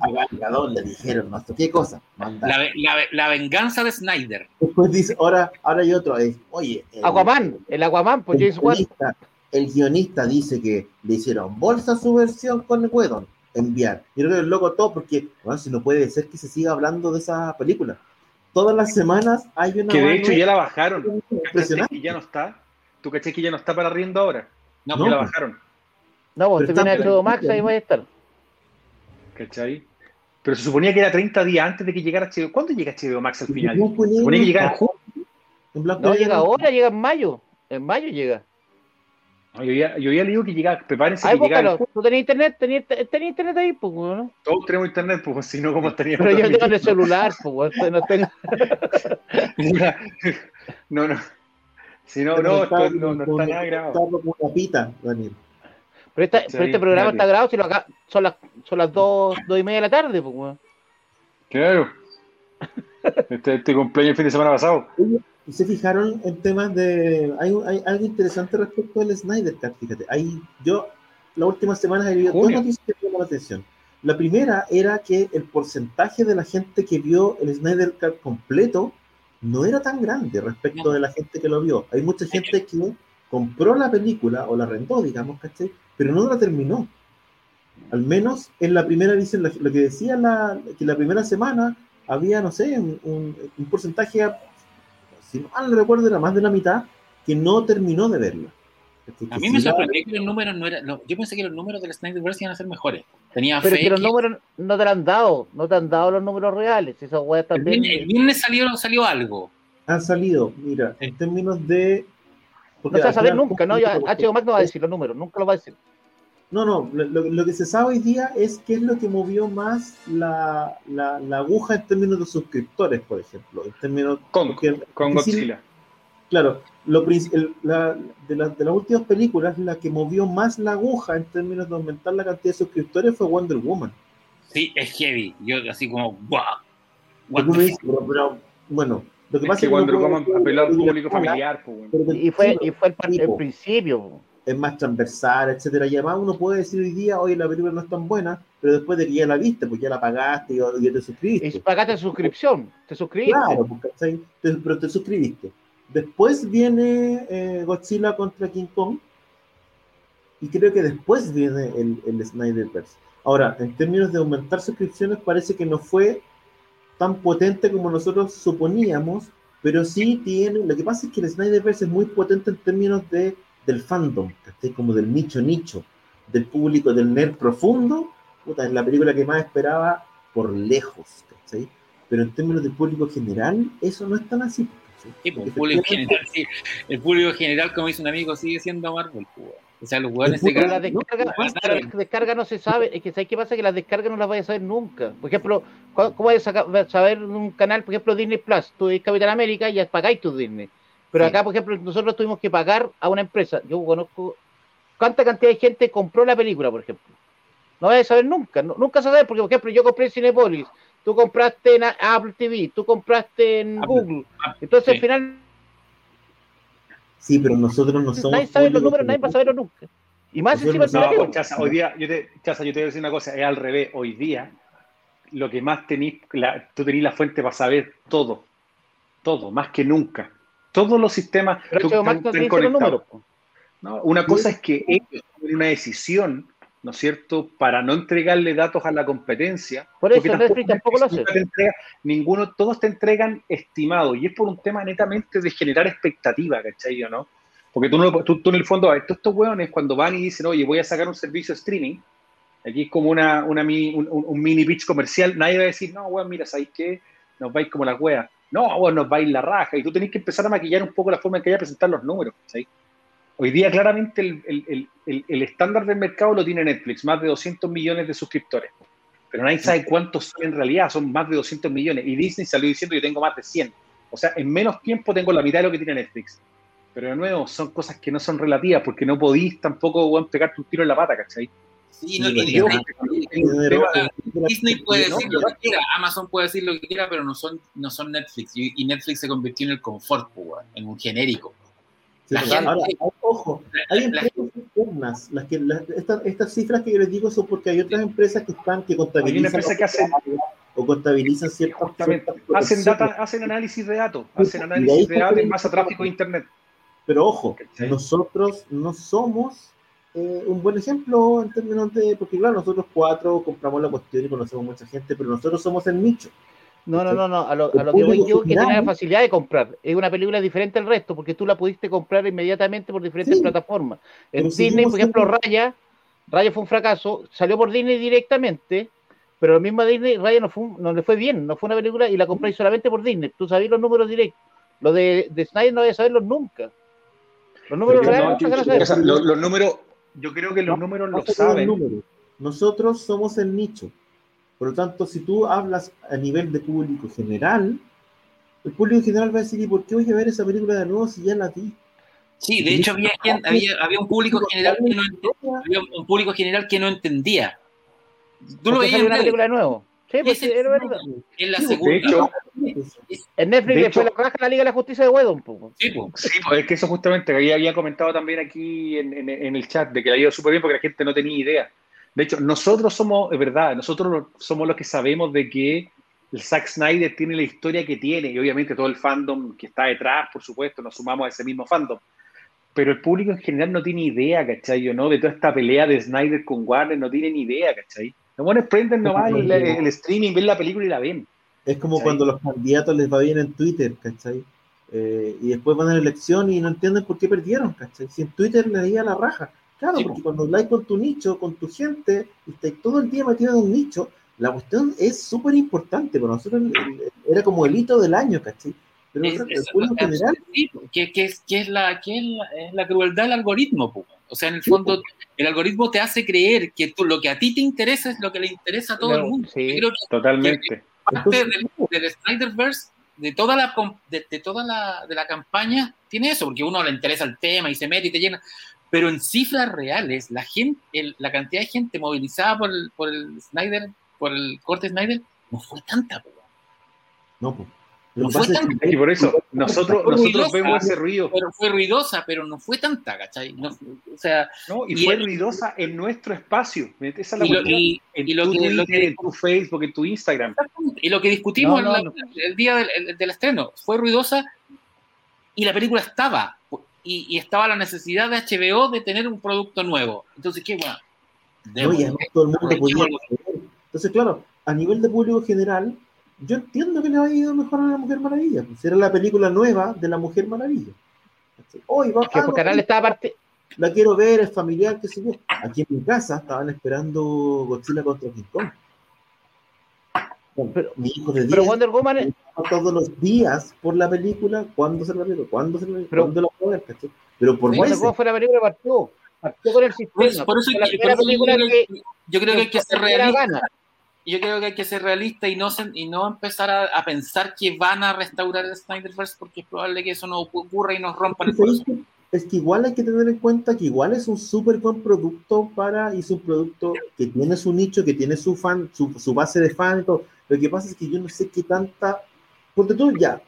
A Galgador le dijeron, no sé qué cosa. Manda. la, ve- la ve- la venganza de Snyder. Después dice, ahora, ahora hay otro. Es, oye, el, Aquaman, el Aquaman, pues el guionista, el guionista dice que le hicieron bolsa su versión con Wedon. Enviar. Yo creo que es loco todo porque, bueno, si no puede ser que se siga hablando de esa película. Todas las semanas hay una. Que de hecho ya la bajaron. ¿Cachai impresionante. que ya no está? ¿Tú caché que ya no está para riendo ahora? No, No. La bajaron, No, pues Pero usted viene está- a HBO Max, ahí va a estar. ¿cachai? Pero se suponía que era 30 días antes de que llegara HBO. ¿Cuándo llega HBO Max al final? Se y suponía que llegara en y No, llega ahora, llega en mayo. En mayo llega. No, Yo ya, yo ya le digo que llega, prepárense Ahí que llega. Tú tenés internet, tenés, tenés internet ahí, pues, ¿no? Todos tenemos internet, pues si no, ¿cómo estaríamos? Pero yo tengo en el *laughs* celular, pues, no tengo. *laughs* no, no. Si no, no, no, no con- está nada grabado. está como una pita, Daniel. Pero, esta- Sí, pero este programa dale. está grabado, si lo acá, son las, son las dos, dos y media de la tarde, pues, weón. Claro. *laughs* Este, este cumpleaños el fin de semana pasado. ¿Y se fijaron en temas de... Hay, hay algo interesante respecto del Snyder Cut, fíjate. Hay, yo, las últimas semanas he visto dos noticias que me la atención. La primera era que el porcentaje de la gente que vio el Snyder Cut completo no era tan grande respecto de la gente que lo vio. Hay mucha gente que compró la película o la rentó, digamos, ¿cachai? Pero no la terminó. Al menos en la primera edición, lo lo que decía la, que la primera semana había, no sé, un, un- un porcentaje si no mal recuerdo, era más de la mitad que no terminó de verla. A mí me sorprendió que los números no eran. No, yo pensé que los números del Snyderverse iban a ser mejores. Tenía Pero fe que los que- números no te lo han dado, no te han dado los números reales. Esas weas el, también. viernes, el viernes salió, salió algo. Han salido, mira, en términos de. No porque se va a saber nunca, ¿no? Ya, HBO Max no va a decir los números, nunca lo va a decir. No, no, lo, lo- que se sabe hoy día es qué es lo que movió más la, la, la aguja en términos de suscriptores, por ejemplo. En términos. Con, porque- con sí, Godzilla. Claro, lo, el- la- de, la- de las últimas películas, la que movió más la aguja en términos de aumentar la cantidad de suscriptores fue Wonder Woman. Sí, es heavy. Yo así como, wow. Pero, pero, bueno, lo que Es pasa que es que Wonder Woman apeló al público familiar. pues, bueno. Y fue, y fue el, principio. es más transversal, etcétera. Y además uno puede decir hoy día, oye, la película no es tan buena, pero después de que ya la viste, pues ya la pagaste y ya te suscribiste. Y pagaste suscripción, te suscribiste. Claro. Te- pero te suscribiste. Después viene eh, Godzilla contra King Kong. Y creo que después viene el, el Snyderverse. Ahora, en términos de aumentar suscripciones, parece que no fue tan potente como nosotros suponíamos, pero sí tiene. Lo que pasa es que el Snyderverse es muy potente en términos de, del fandom, ¿cachai? Como del nicho nicho, del público, del nerd profundo. Puta, es la película que más esperaba por lejos, ¿cachai? Pero en términos del público general, eso no es tan así. Sí, pues, el público general, sí. El público general, como dice un amigo, sigue siendo Marvel. pues. O sea, los hueones se público- las descargas, no, las descargas no se sabe. Es que ¿sabes qué pasa? Que las descargas no las vayas a saber nunca. Por ejemplo, ¿cu- ¿cómo vas a saber un canal, por ejemplo, Disney Plus? Tú ves Capitán América y ya pagáis tu Disney. Pero Sí. acá, por ejemplo, nosotros tuvimos que pagar a una empresa. Yo conozco. ¿Cuánta cantidad de gente compró la película, por ejemplo? No vas a saber nunca. no- nunca se sabe, porque, por ejemplo, yo compré en Cinepolis. Tú compraste en Apple TV. Tú compraste en Apple. Google. Ah, Entonces, sí. al final, Sí, pero nosotros no somos. nadie sabe los números, nadie va a saberlo nunca. Y más encima no el No, pues, Chaza, hoy día, yo te, Chaza, yo te voy a decir una cosa, es al revés. Hoy día, lo que más tenís, la- tú tenés la fuente para saber todo. Todo, más que nunca. Todos los sistemas Pero tú- están- los conectados. números. ¿no? Una cosa es que ellos tomen una decisión, ¿no es cierto?, para no entregarle datos a la competencia. Por eso porque Netflix tampoco lo hace. entrega- ninguno, todos te entregan estimado, y es por un tema netamente de generar expectativa, ¿cachai? ¿o ¿no? Porque tú, no, tú, tú en el fondo, a ver, todos estos hueones cuando van y dicen, oye, voy a sacar un servicio de streaming, aquí es como una, una un, mini pitch comercial, nadie va a decir, no, weón, mira, ¿sabéis qué? Nos vais como las weas. No, weón, nos vais la raja, y tú tenés que empezar a maquillar un poco la forma en que hay a presentar los números, ¿cachai? Hoy día claramente el, el- el- el- el estándar del mercado lo tiene Netflix, más de 200 millones de suscriptores. Pero nadie sabe cuántos son en realidad, son más de 200 millones. Y Disney salió diciendo yo tengo más de 100. O sea, en menos tiempo tengo la mitad de lo que tiene Netflix. Pero de nuevo, son cosas que no son relativas, porque no podís tampoco weón, pegarte un tiro en la pata, ¿cachai? Sí, no, Sí, y pero Disney, puede decir lo que quiera, Amazon puede decir lo que quiera, pero no son, no son Netflix. Y, y Netflix se convirtió en el confort, pues, en un genérico. Sí, La pero gente- ahora, ojo, hay la- empresas externas. Las que, las- estas, estas cifras que yo les digo son porque hay otras empresas que están que Hay una contabilizan empresa que hace, o contabilizan ciertas, justamente, ciertas hacen, data, hacen análisis de datos, hacen análisis de datos en sacan- base a tráfico de internet. Pero ojo, nosotros no somos eh, un buen ejemplo en términos de, porque claro, nosotros cuatro compramos la cuestión y conocemos mucha gente, pero nosotros somos el nicho. No, no, no, no. A lo, El a lo que voy yo, que general- tiene la facilidad de comprar. Es una película diferente al resto, porque tú la pudiste comprar inmediatamente por diferentes Sí. plataformas. En Pero Disney, por ejemplo, siendo- Raya, Raya fue un fracaso, salió por Disney directamente, pero lo mismo a Disney, Raya no, fue, un- no le fue bien, no fue una película y la compráis solamente por Disney. Tú sabías los números directos. Lo de, de Snyder no debes saberlos nunca. Los números reales no, nunca se yo- van a o sea, saber. los, los números, yo creo que los No, números no lo saben. número. Nosotros somos el nicho. Por lo tanto, si tú hablas a nivel de público general, el público general va a decir, ¿y por qué voy a ver esa película de nuevo si ya la vi? Sí, de hecho había, gente- había, había un público general que no ent- había un público general que no entendía. Tú lo veías salió una en, película de nuevo. Sí, pues, Ese- era verdad. en la Sí, segunda. De hecho, En Netflix De le fue hecho- la raja la Liga de la Justicia de Wedon. po. Sí, po. Sí, pues es que eso justamente que había, había comentado también aquí en, en- en el chat, de que le ha ido súper bien porque la gente no tenía idea. De hecho, nosotros somos, es verdad, nosotros somos los que sabemos de que el Zack Snyder tiene la historia que tiene y obviamente todo el fandom que está detrás, por supuesto, nos sumamos a ese mismo fandom. Pero el público en general no tiene idea, ¿cachai? ¿O no? De toda esta pelea de Snyder con Warner, no tienen idea, ¿cachai? Los buenos prenden nomás el, el streaming, ven la película y la ven. Es como Sí. cuando los candidatos les va bien en Twitter, ¿cachai? eh, y después van a la elección y no entienden por qué perdieron, ¿cachai? Si en Twitter le di a la raja. Claro, Sí, porque cuando habláis con tu nicho, con tu gente, y estáis todo el día metido en un nicho, la cuestión es súper importante. Para nosotros el- el- era como el hito del año, ¿cachai? Pero Es- el es- público en es- general, sí, que, que es, que es la, que es la, es la crueldad del algoritmo. po. O sea, en el fondo, el algoritmo te hace creer que tú, lo que a ti te interesa es lo que le interesa a todo el Claro, mundo. sí. Yo creo que Totalmente. parte del, del Snyderverse, de toda la de, de toda la, de la campaña, tiene eso, porque a uno le interesa el tema y se mete y te llena. Pero en cifras reales, la gente, el- la cantidad de gente movilizada por el, por el Snyder, por el corte Snyder, no fue tanta. po. no, pues. No fue tan- Y por eso, *laughs* nosotros, nosotros ruidosa. vemos ese ruido. Pero fue ruidosa, pero no fue tanta, ¿cachai? No, o sea, ¿no? Y, Y fue el- ruidosa en nuestro espacio. Esa es la y lo, y- en y lo tu que, lo Twitter, que- en tu Facebook, en tu Instagram. y lo que discutimos No, no, en la- no. el día del, el- del estreno fue ruidosa y la película estaba. Y, y estaba la necesidad de HBO de tener un producto nuevo. Entonces, ¿qué bueno? No, y démosle. además todo el mundo podía. Entonces, claro, a nivel de público general, yo entiendo que le haya ido mejor a la Mujer Maravilla. Pues era la película nueva de la Mujer Maravilla. Hoy va, Que ah, por canal estaba parte. la quiero ver, es familiar, qué sé yo. Aquí en mi casa estaban esperando Godzilla contra King Kong. Pero- mi hijo de 10 Pero Wonder Woman, estaba todos los días por la película, ¿cuándo se la película? ¿Cuándo se la película? Pero- por Wonder. Woman fue la película partió. Partió con el Por sistema. eso, por eso que- primera por eso yo, película creo que, que, yo creo que hay que ser realista. gana. Yo creo que hay que ser realista y no, se- y no empezar a, a pensar que van a restaurar el Snyderverse porque es probable que eso no ocurra y nos rompan el Es que, corazón. es que igual hay que tener en cuenta que igual es un súper buen producto para, y es un producto que tiene su nicho, que tiene su fan, su, su base de fan y todo. Lo que pasa es que yo no sé qué tanta, porque tú ya,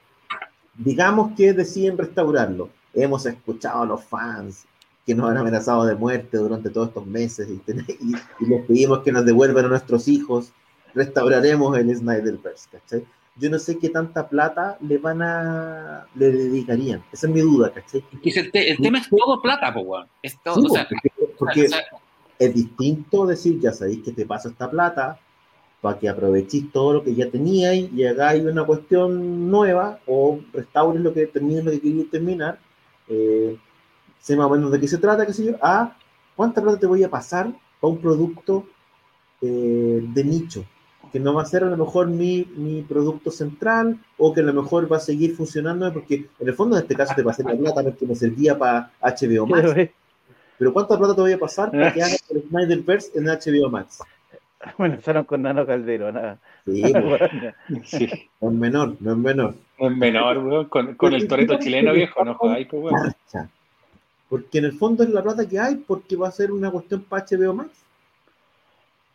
digamos que deciden restaurarlo. Hemos escuchado a los fans que nos han amenazado de muerte durante todos estos meses y, *laughs* y- y les pedimos que nos devuelvan a nuestros hijos. Restauraremos el Snyderverse, ¿cachai? Yo no sé qué tanta plata le van a, le dedicarían. Esa es mi duda, ¿cachai? El, te- el tema es todo plata, po, weón. Es todo, Sí, o sea, porque, porque o sea, es distinto decir, ya sabéis que te paso esta plata para que aprovechéis todo lo que ya teníais y hagáis una cuestión nueva o restaures lo que termines lo que queríais terminar. Eh, sé más o menos de qué se trata, qué sé yo. A cuánta plata te voy a pasar para un producto eh, de nicho, que no va a ser a lo mejor mi, mi producto central o que a lo mejor va a seguir funcionando, porque en el fondo en este caso te pasé la plata porque me servía para HBO Max. *laughs* Pero ¿cuánta plata te voy a pasar para que *laughs* hagas el Snyderverse en HBO Max? *laughs* Bueno, empezaron con Nano Caldero, nada. Sí, *laughs* pues, Sí. no es menor, no es menor. No es menor, weón. Con, con el toreto chileno viejo, no jodáis, pues, weón. Porque en el fondo es la plata que hay, porque va a ser una cuestión para HBO Max.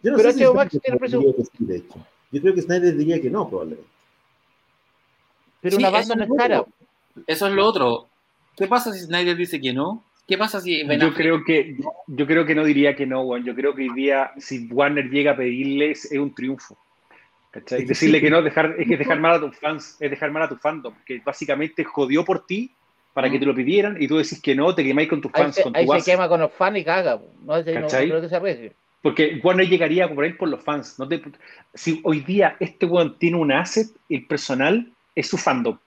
Yo no Pero sé si Max tiene precio- diría que sí, de hecho. Yo creo que Snyder diría que no, probablemente. Pero Sí, una banda no es es cara. eso es lo otro. ¿Qué pasa si Snyder dice que no? ¿Qué pasa si Ben Yo creo que yo creo que no diría que no, weón. Yo creo que hoy día, si Warner llega a pedirles, es un triunfo. ¿Cachai? Es Decirle que no dejar, es que dejar mal a tus fans, es dejar mal a tu fandom, que básicamente jodió por ti para que te lo pidieran y tú decís que no, te quemáis con tus Ahí, fans, se, con ahí tu se base. quema con los fans y caga. No, no, creo que se arregle. Porque Warner llegaría a él por los fans. No te- si hoy día este weón tiene un asset, el personal es su fandom.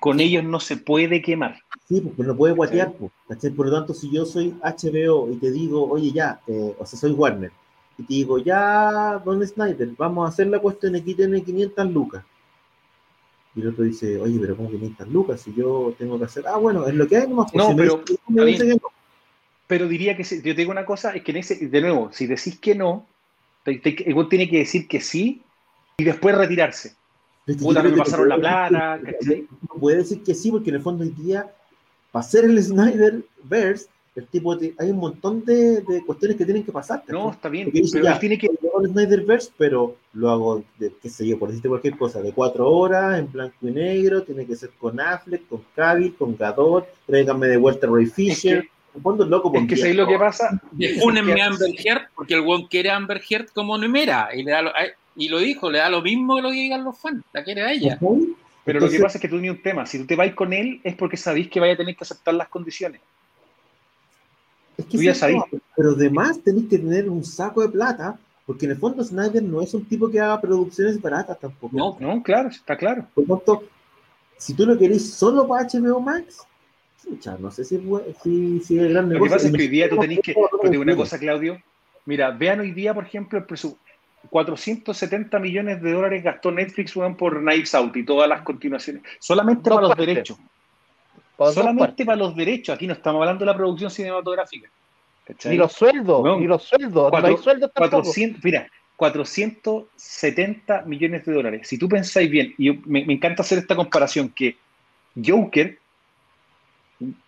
Con ellos no se puede quemar. Sí, porque no puede guatear. pues, ¿cachai? Por lo tanto, si yo soy HBO y te digo, oye, ya, eh, o sea, soy Warner, y te digo, ya, Don Snyder, vamos a hacer la cuestión aquí, tiene 500 lucas. Y el otro dice, oye, pero ¿cómo 500 lucas? Si yo tengo que hacer, ah, bueno, es lo que hay nomás. pues, No, si me pero dice- me dice no. Pero diría que, si- yo te digo una cosa, es que en ese, de nuevo, si decís que no, te- te- el tiene que decir que sí y después retirarse. Es que yo Puta, no me que pasaron la plata, decir- ¿cachai? no puede decir que sí, porque en el fondo hoy día, para hacer el Snyderverse, el tipo, te- hay un montón de, de cuestiones que tienen que pasar. ¿cachai? No, está bien, dice, pero ya, él tiene que... yo hago el Snyderverse, pero lo hago, de, qué sé yo, por decirte cualquier cosa, de cuatro horas, en blanco y negro, tiene que ser con Affleck, con Cavill, con Gadot, tráiganme de vuelta a Ray Fisher. que- en el fondo es loco Es que ¿sabéis lo que pasa? Fúnenme a Amber Heard, porque el weón quiere a Amber Heard como Nemera. Y, le da lo, y lo dijo, le da lo mismo que lo que digan los fans. La quiere a ella. Pero lo que pasa es que tú ni un tema. Si tú te vas con él es porque sabéis que vaya a tener que aceptar las condiciones. es que tú ya no, Pero además tenéis que tener un saco de plata, porque en el fondo Snyder no es un tipo que haga producciones baratas tampoco. No, No, claro, está claro. Por lo tanto, Si tú lo querés solo para HBO Max, pucha, no sé si, si, si es gran Lo que pasa es que hoy día tú tenés que. Te digo una cosa, Claudio. Mira, vean hoy día, por ejemplo, el presupuesto. 470 millones de dólares gastó Netflix weón, por Knives Out y todas las continuaciones. Solamente Dos para los partes. derechos. Solamente para los derechos. Aquí no estamos hablando de la producción cinematográfica. ¿Cachai? Ni los sueldos, Weón, ni los sueldos, cuatro- no hay sueldos tampoco. 400, mira, 470 millones de dólares. Si tú pensáis bien, y yo- me, me encanta hacer esta comparación, que Joker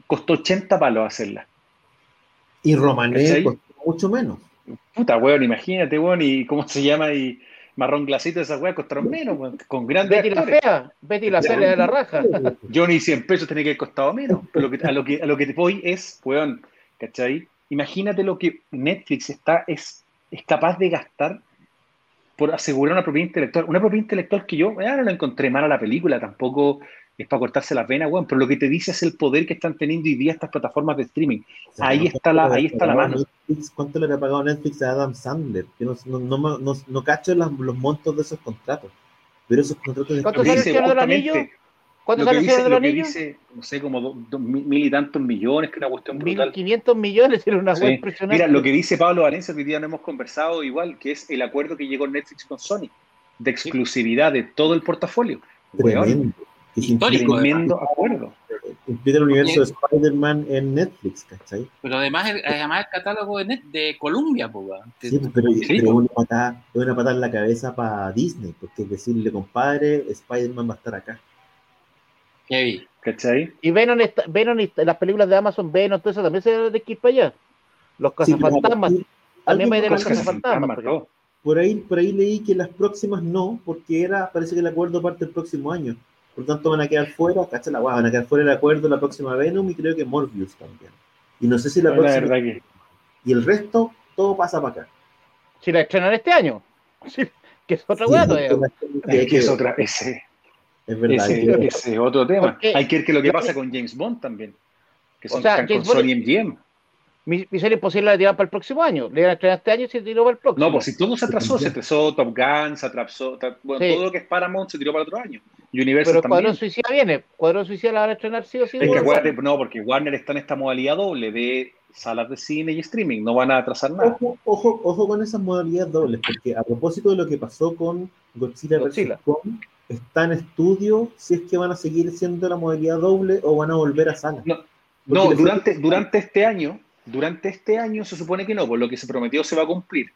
costó 80 palos hacerla. Y Romané costó mucho menos. Puta, weón, imagínate, weón, y cómo se llama, y marrón glacito, esas weas costaron menos, weón, con grandes Betty la fea, Betty la fea da la raja. *laughs* Johnny 100 pesos tenía que haber costado menos. Pero lo que- a, lo que, a lo que te voy es, weón, ¿cachai? Imagínate lo que Netflix está, es, es capaz de gastar por asegurar una propiedad intelectual. Una propiedad intelectual que yo ya no la encontré mala la película, tampoco es para cortarse las venas, weón, pero lo que te dice es el poder que están teniendo hoy día estas plataformas de streaming. O sea, Ahí ¿cuánto está la- ahí está la mano. Netflix? ¿Cuánto le habrá pagado Netflix a Adam Sandler? Yo no, no, no, no, no cacho las- los montos de esos contratos. Pero esos contratos de ¿Cuánto que sale el Señor del Anillo? ¿Cuánto sale que el Señor del lo que Anillo? dice, no sé, como do- do- mil y tantos millones, que es una cuestión brutal. 1.500 millones, era una Sí. web impresionante. Mira, lo que dice Pablo Valencia, que hoy día no hemos conversado igual, que es el acuerdo que llegó Netflix con Sony, de exclusividad de todo el portafolio. Weón, Que se Histórico, tremendo acuerdo. implica el universo de Spider-Man en Netflix, ¿cachai? Pero además, el- además el catálogo de, Net, de Columbia, pues, weón. Sí, pues, pero, Sí, pero una patada, es una patada en la cabeza para Disney, porque es decirle, compadre, Spider-Man va a estar acá. Heavy. ¿Cachai? Y Venom, está- Venom y las películas de Amazon, Venom, todo eso también se de ir para allá. Los Sí, cazafantasmas. aquí- También ir de los cazafantasmas. por ahí, por ahí leí que las próximas no, porque era, parece que el acuerdo parte el próximo año. Por tanto, van a quedar fuera, cacha la van a quedar fuera el acuerdo la próxima Venom y creo que Morbius también. Y no sé si la La próxima. verdad que. Y el resto, todo pasa para acá. Si la estrenan este año. *laughs* Sí, que es otra hueá todavía. que- Es que es otra, ese, Es verdad. que ese, otro tema. Porque- Hay que ver qué es lo que pasa con James Bond también. Que O son sea, están con Sony MGM. Mi- Misión Imposible la tiran para el próximo año. Le iban a estrenar este año y se tiró para el próximo. No, pues si todo se atrasó, se atrasó Top Gun, se atrasó, tra- bueno, Sí. todo lo que es Paramount se tiró para otro año. Universal Pero también. Cuadrón Suicida viene. Cuadrón Suicida la van a estrenar sí o sí. Es que acuérdate, no, porque Warner está en esta modalidad doble de salas de cine y streaming, no van a atrasar nada. Ojo, ojo, ojo con esas modalidades dobles, porque a propósito de lo que pasó con Godzilla, Godzilla. vs. Kong, está en estudio si es que van a seguir siendo la modalidad doble o van a volver a sala. No, No, durante, durante este año, durante este año se supone que no, por lo que se prometió se va a cumplir.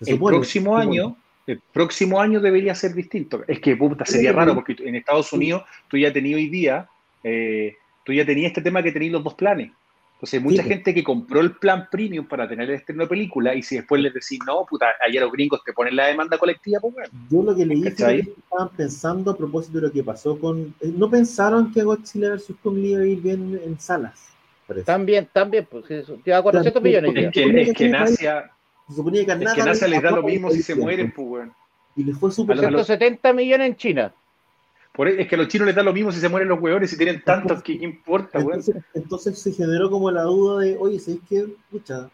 Se El supone, próximo año, el próximo año debería ser distinto. Es que puta, sería raro porque en Estados Unidos tú ya tenías hoy día, eh, tú ya tenías este tema que tenías los dos planes. Entonces, mucha Sí. gente que compró el plan premium para tener el estreno de película y si después les decís, no, puta, allá los gringos te ponen la demanda colectiva, pues bueno. Yo lo que leí ¿Cachai? que estaban pensando a propósito de lo que pasó con. eh, No pensaron que Godzilla vs. Kong iba a ir bien en salas. Parece. También, también, pues eso, lleva 400 Claro, millones ya. Es que, es que en Asia, Se suponía que a es nada que en Asia les da lo mismo si se mueren, pues bueno. Y le fue súper A lo- a lo- 170 millones en China. Por, es que a los chinos les da lo mismo si se mueren los hueones, si tienen tantos, ¿qué, importa, weón? Entonces, entonces se generó como la duda de, oye, ¿sabéis qué? Pucha,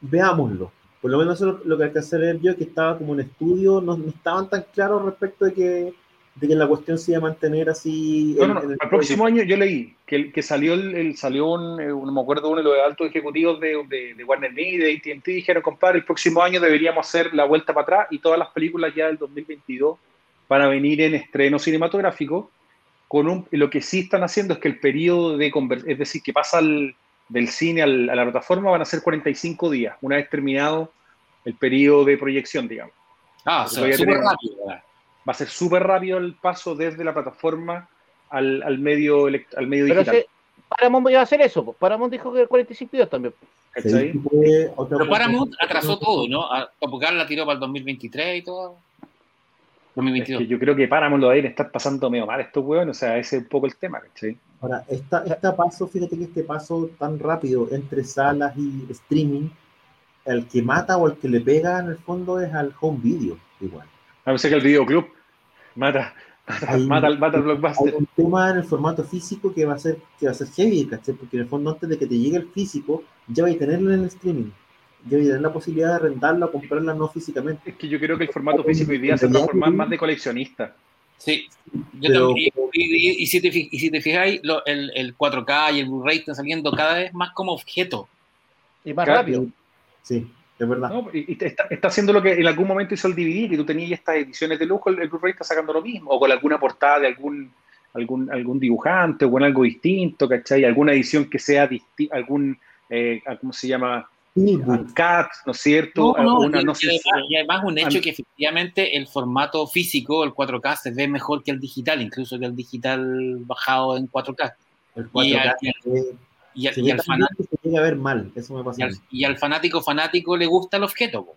veámoslo. Por lo menos eso es lo, lo que alcancé a leer yo, que estaba como en estudio, no, no estaban tan claros respecto de que, de que la cuestión se iba a mantener así. No, en- no, no. en el- Al próximo año yo leí que, que salió el, el- salió un, eh, no me acuerdo uno de los altos ejecutivos de, de, de Warner Media, de AT&T, dijeron, compadre, el próximo año deberíamos hacer la vuelta para atrás y todas las películas ya del 2022 van a venir en estreno cinematográfico. Con un, lo que sí están haciendo es que el periodo de conver- es decir, que pasa al- del cine al- a la plataforma van a ser 45 días, una vez terminado el periodo de proyección, digamos. Ah, o sea, súper rápido. Va a ser súper rápido el paso desde la plataforma al, al medio, elect- al medio Pero digital. ese, Paramount iba a hacer eso. Pues. Paramount dijo que el 45 días también. ¿sabéis ¿cachai? qué fue otra Pero? Paramount atrasó todo, ¿no? A- Top Gun la tiró para el 2023 y todo. Es 2022. que yo creo que Paramount lo deben estar pasando medio mal estos huevos, o sea, ese es un poco el tema, ¿cachai? Ahora, esta, este paso, fíjate que este paso tan rápido entre salas y streaming, el que mata o el que le pega en el fondo es al home video, igual. A veces que el videoclub mata, mata, Hay- mata, al- mata Hay blockbuster. un tema en el formato físico que va a ser, que va a ser heavy, ¿cachai? Porque en el fondo antes de que te llegue el físico, ya vais a tenerlo en el streaming. Ya vais a tener la posibilidad de rentarla o comprarla no físicamente. Es que yo creo que el formato físico hoy día se transforma más de coleccionista. Sí, yo Pero- también. Y, y- y si te, y si te fijáis, lo- el, el 4K y el Blu-ray están saliendo cada vez más como objeto. Y más rápido. Sí, es verdad. No, y, está, está haciendo lo que en algún momento hizo el DVD, que tú tenías estas ediciones de lujo, el, el Blu-ray está sacando lo mismo, o con alguna portada de algún, algún, algún dibujante, o con algo distinto, ¿cachai? Alguna edición que sea distinta, algún, eh, ¿cómo se llama? Steelbook. Cat, ¿no es cierto? No, no, Alguna, y, no sé además, y además un hecho que efectivamente el formato físico, el 4K, se ve mejor que el digital, incluso que el digital bajado en 4K. El Y 4K al- se ve- Y, al- y al fanático, se llega a ver mal. Eso me pasa. y al- y al fanático fanático le gusta el objeto. po.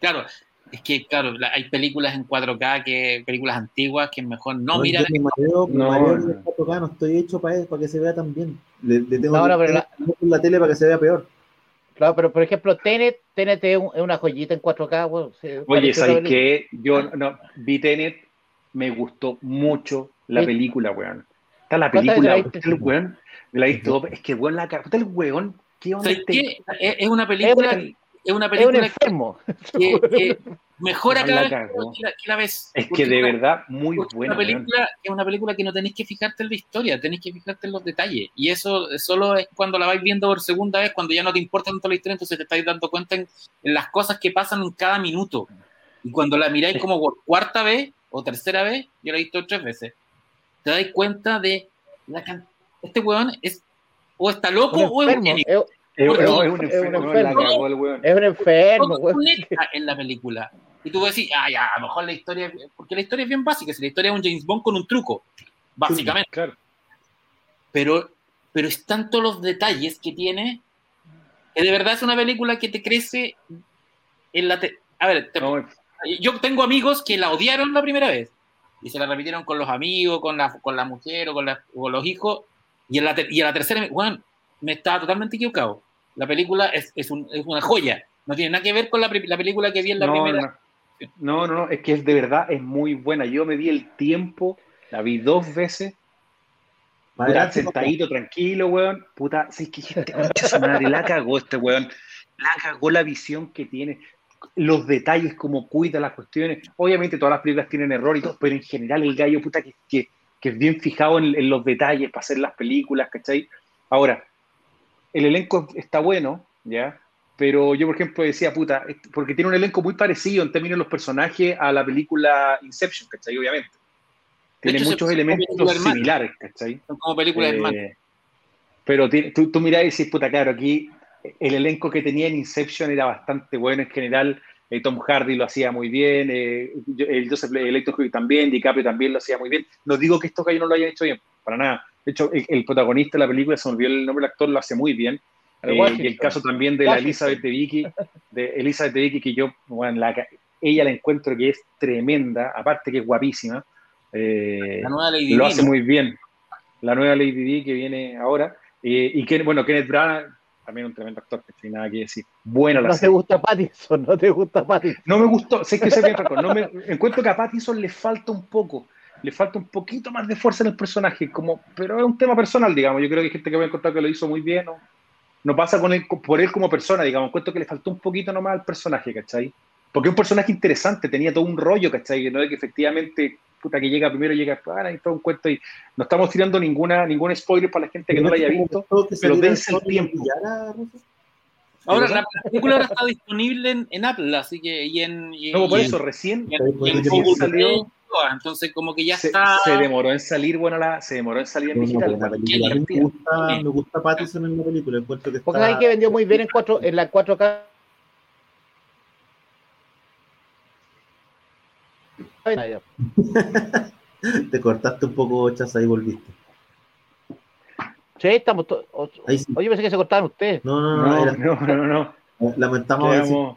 Claro, es que claro, la- hay películas en 4K, que películas antiguas que mejor no No, miran. yo me mareo, me No, mareo no. en el 4K, no estoy hecho para, para que se vea tan bien. Le, le tengo No, no, pero poner la... tele para que se vea peor. Claro, pero por ejemplo, Tenet, Tenet es, un- es una joyita en 4K, weón. Se- Oye, ¿sabes qué? Yo no, vi Tenet, me gustó mucho la Sí. película, weón. Está la ¿Cuántas película, veces la viste todo, es que weón la cara, puta el weón, ¿qué onda ¿Sabes este? qué? Es, una película, Es un- es una Es un película enfermo. *laughs* que, que mejora No, cada la vez que la, que la ves. Es que de una- verdad, muy buena, una weón. película, es una película que no tenéis que fijarte en la historia, tenéis que fijarte en los detalles. Y eso solo es cuando la vais viendo por segunda vez, cuando ya no te importa tanto la historia, entonces te estáis dando cuenta en, en las cosas que pasan en cada minuto. Y cuando la miráis como por cuarta vez o tercera vez, yo la he visto tres veces, te dais cuenta de la can- este weón es o está loco Un o es un genio. Es, Es, es un es un enfermo, es un enfermo, en la película. Y tú vas a decir, ah, ya, a lo mejor la historia, porque la historia es bien básica, si la historia es un James Bond con un truco, básicamente. Claro. Pero, pero están todos los detalles que tiene, que de verdad es una película que te crece en la... te- a ver, te- No, yo tengo amigos que la odiaron la primera vez y se la repitieron con los amigos, con la, con la mujer o con, la- o con los hijos, y en la, ter- y en la tercera, me- weón, me estaba totalmente equivocado. La película es, es, un- es una joya, no tiene nada que ver con la, la película que vi en la no, primera. no, no, no, es que es de verdad, es muy buena. Yo me di el tiempo, la vi dos veces, adelante, sentadito, tranquilo, weón. Puta. Este *laughs* concha su madre, la cagó este weón. La cagó la visión que tiene. Los detalles, cómo cuida las cuestiones. Obviamente todas las películas tienen error y todo, pero en general el gallo, puta, que, que, que es bien fijado en, en los detalles para hacer las películas, ¿cachai? Ahora, el elenco está bueno, ¿ya? Pero yo, por ejemplo, decía, puta, porque tiene un elenco muy parecido en términos de los personajes a la película Inception, ¿cachai? Obviamente. Tiene hecho, muchos elementos similares, ¿cachai? Son como películas Eh, hermanas. pero tú, tú mirás y dices, puta, claro, aquí el elenco que tenía en Inception era bastante bueno en general. Eh, Tom Hardy lo hacía muy bien, eh, el Joseph el Héctor Hughes también, DiCaprio también lo hacía muy bien. No digo que estos gallos no lo hayan hecho bien, para nada. De hecho, el, el protagonista de la película, se me olvidó el nombre del actor, lo hace muy bien. Eh, y el caso también de la. Elizabeth de Vicky, de Elizabeth de Vicky, que yo, bueno, la ella la encuentro que es tremenda, aparte que es guapísima. Eh, La nueva Lady lo Di, hace muy bien. La nueva Lady Di que viene ahora. Eh, y que, bueno, Kenneth Branagh, también un tremendo actor, que sin nada que decir. Buena la No te serie. gusta Pattinson, no te gusta Pattinson. No me gustó, sé que se bien no me, encuentro que a Pattinson le falta un poco, le falta un poquito más de fuerza en el personaje, como, pero es un tema personal, digamos. Yo creo que hay gente que me ha encontrado que lo hizo muy bien, no, no pasa con él, por él como persona, digamos. Encuentro que le faltó un poquito nomás al personaje, ¿cachai? Porque es un personaje interesante, tenía todo un rollo, ¿cachai? No es que efectivamente, puta, que llega primero, llega para y todo un cuento. Y no estamos tirando ninguna, ningún spoiler para la gente que no lo haya visto. pero dense el tiempo. Ahora, ¿Qué la película ahora está disponible en, en Apple, así que, y en, y, No, por y- eso, recién y en, y en Google salió. Entonces como que ya se, está... se demoró en salir, bueno, la, se demoró en salir en digital. la bueno, película. Me gusta, me gusta Pattinson en la película. Encuentro que Porque está... hay que vendió muy bien en, cuatro, en la 4K. *laughs* Te cortaste un poco, Chaza, y volviste. Sí, estamos to- o- Ahí sí. Oye, pensé que se cortaban ustedes. No, no, no. No, era- no, no, no. *laughs* lamentamos decir- Quedamos-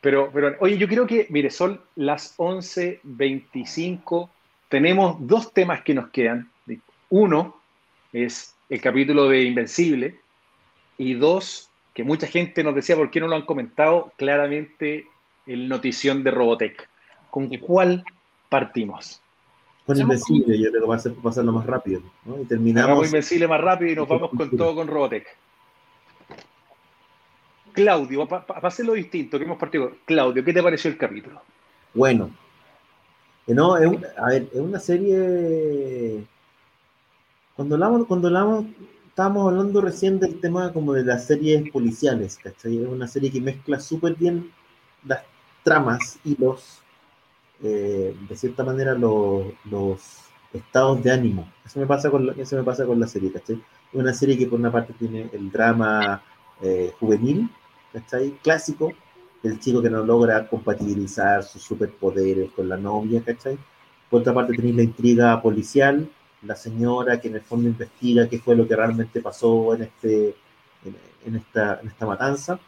Pero, pero, oye, yo creo que, mire, son las 11.25. Tenemos dos temas que nos quedan. Uno es el capítulo de Invencible. Y dos, que mucha gente nos decía, ¿por qué no lo han comentado? Claramente, el notición de Robotech. ¿Con cuál partimos? Con Invencible, yo creo que va a ser pasarlo más rápido. ¿no? Y terminamos. Invencible más rápido y nos vamos con todo con Robotech. Claudio, para hacerlo distinto, que hemos partido. Claudio, ¿qué te pareció el capítulo? Bueno, Eh, no, es, un- a ver, es una serie. Cuando hablamos, cuando hablamos, estábamos hablando recién del tema como de las series policiales, ¿cachai? Es una serie que mezcla súper bien las tramas y los, eh, de cierta manera, los, los estados de ánimo. Eso me pasa con la, eso me pasa con la serie, ¿cachai? Una serie que por una parte tiene el drama eh, juvenil, ¿cachai? Clásico, el chico que no logra compatibilizar sus superpoderes con la novia, ¿cachai? Por otra parte tenéis la intriga policial, la señora que en el fondo investiga qué fue lo que realmente pasó en, este, en, en esta, en esta matanza.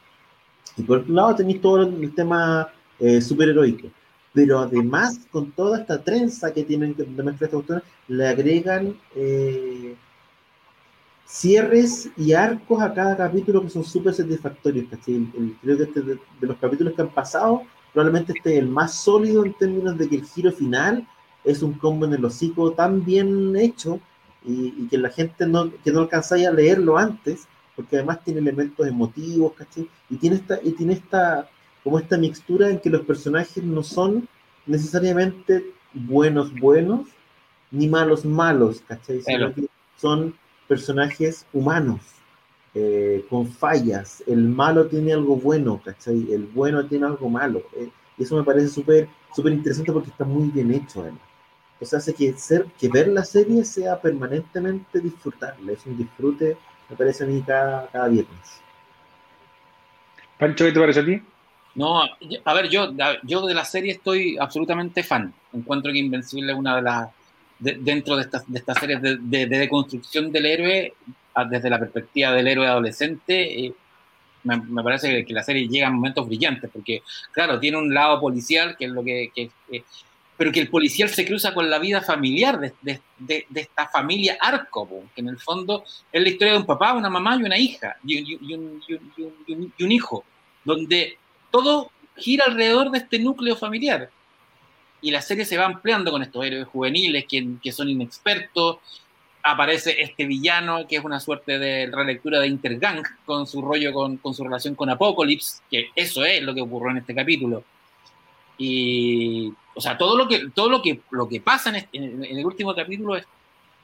Y por otro lado tenéis todo el tema eh, superheroico. Pero además, con toda esta trenza que tienen que estas cuestiones, le agregan eh, cierres y arcos a cada capítulo que son súper satisfactorios. El- el- creo que este de, los capítulos que han pasado, probablemente este es el más sólido en términos de que el giro final es un combo en el hocico tan bien hecho y, y que la gente no, que no alcanzáis a leerlo antes, porque además tiene elementos emotivos, ¿cachai? Y tiene esta, y tiene esta, como esta mixtura en que los personajes no son necesariamente buenos buenos, ni malos malos, ¿cachai? Sino que son personajes humanos, eh, con fallas. El malo tiene algo bueno, ¿cachai? El bueno tiene algo malo. eh, y eso me parece súper súper interesante porque está muy bien hecho, además. Entonces hace que, ser, que ver la serie sea permanentemente disfrutable. Es un disfrute, me parece a mí, cada, cada viernes. Pancho, ¿qué te parece a ti? No, a ver, yo, yo de la serie estoy absolutamente fan. Encuentro que Invencible es una de las, de- dentro de estas, de estas series de, de, de del héroe, a- desde la perspectiva del héroe adolescente, eh, me, parece que la serie llega en momentos brillantes, porque, claro, tiene un lado policial, que es lo que... que- que- pero que el policial se cruza con la vida familiar de, de- de- esta familia Arco, que en el fondo es la historia de un papá, una mamá y una hija, y un hijo, donde todo gira alrededor de este núcleo familiar. Y la serie se va ampliando con estos héroes juveniles que, que son inexpertos. Aparece este villano que es una suerte de relectura de Intergang con su rollo, con, con su relación con Apocalypse, que eso es lo que ocurrió en este capítulo. Y, o sea, todo lo que, todo lo que, lo que pasa en, este- en- el último capítulo es,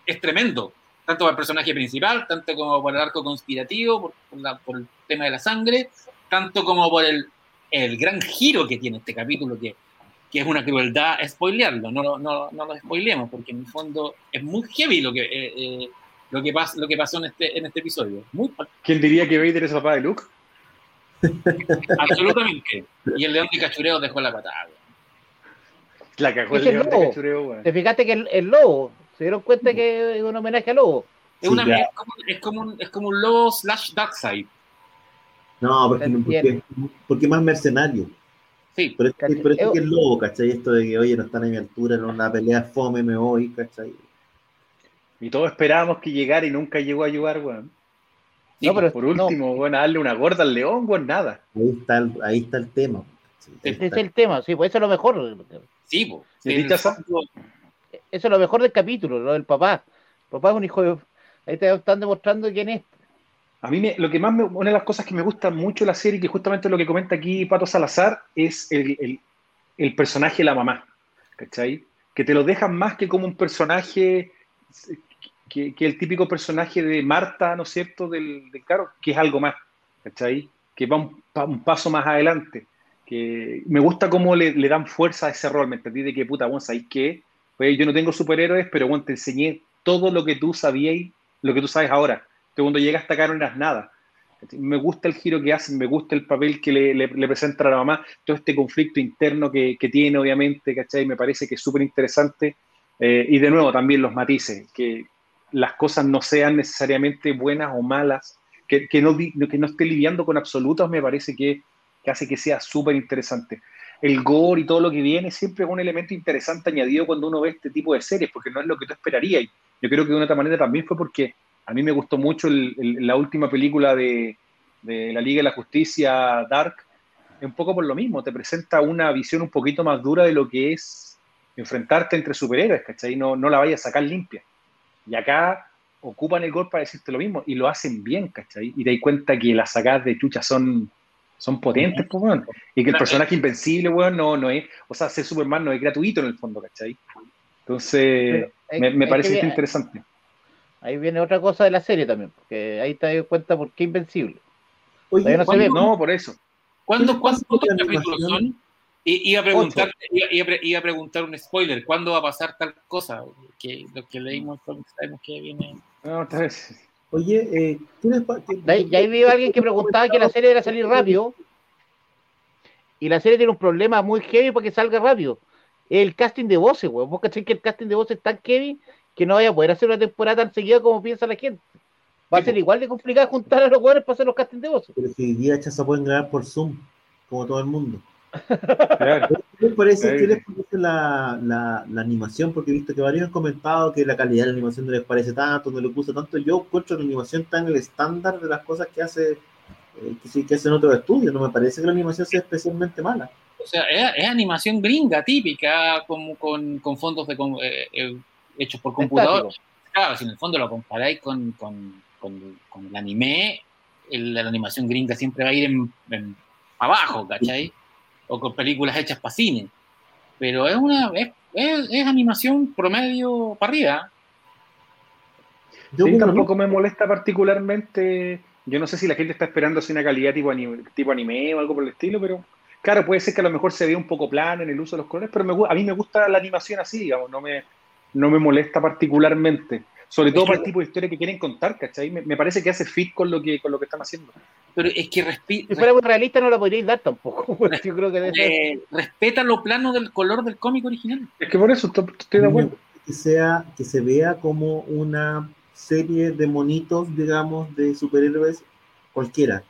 es tremendo, tanto para el personaje principal, tanto como por el arco conspirativo, por, por la- por el tema de la sangre, tanto como por el, el gran giro que tiene este capítulo, que, que es una crueldad spoilearlo, no, lo- no, no lo spoilemos, porque en el fondo es muy heavy lo que, eh, eh, lo que, pas, lo que pasó en este, en este episodio. Muy, ¿Quién diría que Vader es el papá de Luke? *laughs* absolutamente. Y el león de cachureo dejó la patada. La cagó el león de cachureo, weón. ¿Te fijaste que el, el lobo? ¿Se dieron cuenta que es un homenaje al lobo? Es, Sí, una, es, como, es, como un, es como un lobo slash Darkseid. No, porque, Entiendo. porque, porque más mercenario. Sí, Pero es, pero es que es lobo, ¿cachai? Esto de que, oye, no están a mi altura, en una pelea fome, me voy, ¿cachai? Y todos esperábamos que llegara y nunca llegó a ayudar, weón. sí, No, pero- Por último, weón, a darle una gorda al león, weón, nada. Ahí está el, ahí está el tema. ¿cachai? Ahí Ese es el tema, sí, pues eso es lo mejor. sí, fondo, Eso es lo mejor del capítulo, lo del papá. El papá es un hijo de... Ahí te están demostrando quién es. A mí me- lo que más me, una las cosas que me gusta mucho de la serie, que justamente lo que comenta aquí Pato Salazar, es el, personaje de la mamá, ¿cachai? Que te lo dejan más que como un personaje, que, el típico personaje de Marta, ¿no es cierto?, del, del que es algo más, ¿cachai? Que va un, pa- un paso más adelante. Que me gusta cómo le, dan fuerza a ese rol, ¿me entendí? De que, puta, bueno, ¿sabes qué? Pues yo no tengo superhéroes, pero bueno, te enseñé todo lo que tú sabías, lo que tú sabes ahora. Cuando llegaste acá no eras nada. Me gusta el giro que hacen, me gusta el papel que le, le, le presentan a la mamá, todo este conflicto interno que, que tiene, obviamente, ¿cachai? Me parece que es súper interesante. Eh, y de nuevo, también los matices, que las cosas no sean necesariamente buenas o malas, que, que, no, que no esté lidiando con absolutos, me parece que, que hace que sea súper interesante. El gore y todo lo que viene siempre es un elemento interesante añadido cuando uno ve este tipo de series, porque no es lo que tú esperarías. Yo creo que de una otra manera también fue porque a mí me gustó mucho el- el- la última película de, de la Liga de la Justicia, Dark, un poco por lo mismo, te presenta una visión un poquito más dura de lo que es enfrentarte entre superhéroes, ¿cachai? No, no la vayas a sacar limpia. Y acá ocupan el gol para decirte lo mismo y lo hacen bien, ¿cachai? Y te das cuenta que las sacadas de chucha son Son potentes, pues, weón. Y que el personaje invencible, weón, no, no es. O sea, ser Superman no es gratuito en el fondo, ¿cachai? Entonces, Pero, me, me es parece que vi- interesante. Ahí viene otra cosa de la serie también, porque ahí te das cuenta por qué Invencible. Oye, no se ¿cuándo- ve, No, por eso. ¿Cuándo, ¿Qué cuántos la capítulos son? I- Iba a preguntar, iba, iba a pre- iba a preguntar un spoiler. ¿Cuándo va a pasar tal cosa? Que lo que leímos sabemos que viene. No, otra vez. Oye, eh, ¿qué les pa- qué- De ahí, vi a alguien que preguntaba que la serie era salir rápido. Y la serie tiene un problema muy heavy para que salga rápido. El casting de voces, weón. Vos cachai que el casting de voces es tan heavy que no vaya a poder hacer una temporada tan seguida como piensa la gente. Va a ser igual de complicado juntar a los jugadores para hacer los castings de voces. Pero hoy día ya se pueden grabar por Zoom, como todo el mundo. *laughs* Claro. ¿Qué les parece, Sí. qué les parece la, la, la animación? Porque he visto que varios han comentado que la calidad de la animación no les parece tanto, no les gusta tanto. Yo encuentro que la animación está en el estándar de las cosas que hace eh, que, sí- que hacen otros estudios. No me parece que la animación sea especialmente mala. O sea, es, es animación gringa típica, como con, con fondos de, com- eh, eh, hechos por computador. Claro, si en el fondo lo comparáis con, con, con- con el anime, el- la animación gringa siempre va a ir en, en abajo, ¿cachai? O con películas hechas para cine. Pero es una es, es- es animación promedio para arriba. Yo Sí, tampoco me molesta particularmente. Yo no sé si la gente está esperando así una calidad tipo anime, tipo anime o algo por el estilo, pero claro, puede ser que a lo mejor se vea un poco plano en el uso de los colores, pero me a mí me gusta la animación así, digamos, no me, no me molesta particularmente. Sobre todo Es para que- el tipo de historia que quieren contar, ¿cachai? Me, me parece que hace fit con lo que, con lo que están haciendo. Pero es que respi- Si fuera muy realista no la podríais dar tampoco. *laughs* Yo creo que debe eh, respeta lo plano del color del cómic original. Es que por eso estoy, estoy de acuerdo. que sea que se vea como una serie de monitos, digamos, de superhéroes cualquiera.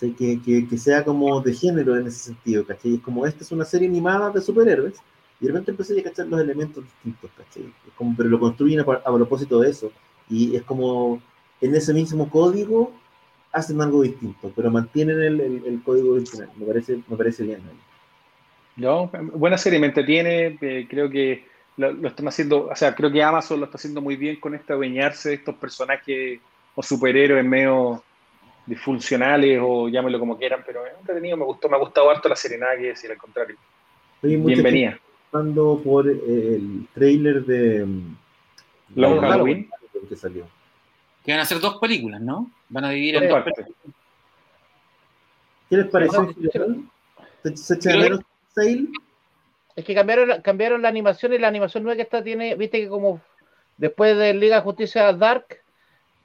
Que, que, que sea como de género en ese sentido, ¿cachai? Como esta es una serie animada de superhéroes, y de repente empecé a cachar los elementos distintos, ¿cachai? Como, pero lo construyen a, propósito de eso. Y es como en ese mismo código hacen algo distinto, pero mantienen el, el, el código original. Me parece, me parece bien. ¿no? No, buena serie, me entretiene, eh, creo que lo, lo están haciendo, o sea, creo que Amazon lo está haciendo muy bien con este adueñarse de estos personajes o superhéroes medio disfuncionales o llámenlo como quieran, pero es entretenido, me gustó, me ha gustado harto la serie, nada que decir, al contrario. Gente Por eh, el trailer de mm, Long de Halloween. que salió. Que van a hacer dos películas, ¿no? Van a dividir en Dos. ¿Qué les pareció? Es que cambiaron, la- cambiaron la animación y la animación nueva que está tiene, viste que como después de Liga de Justicia Dark,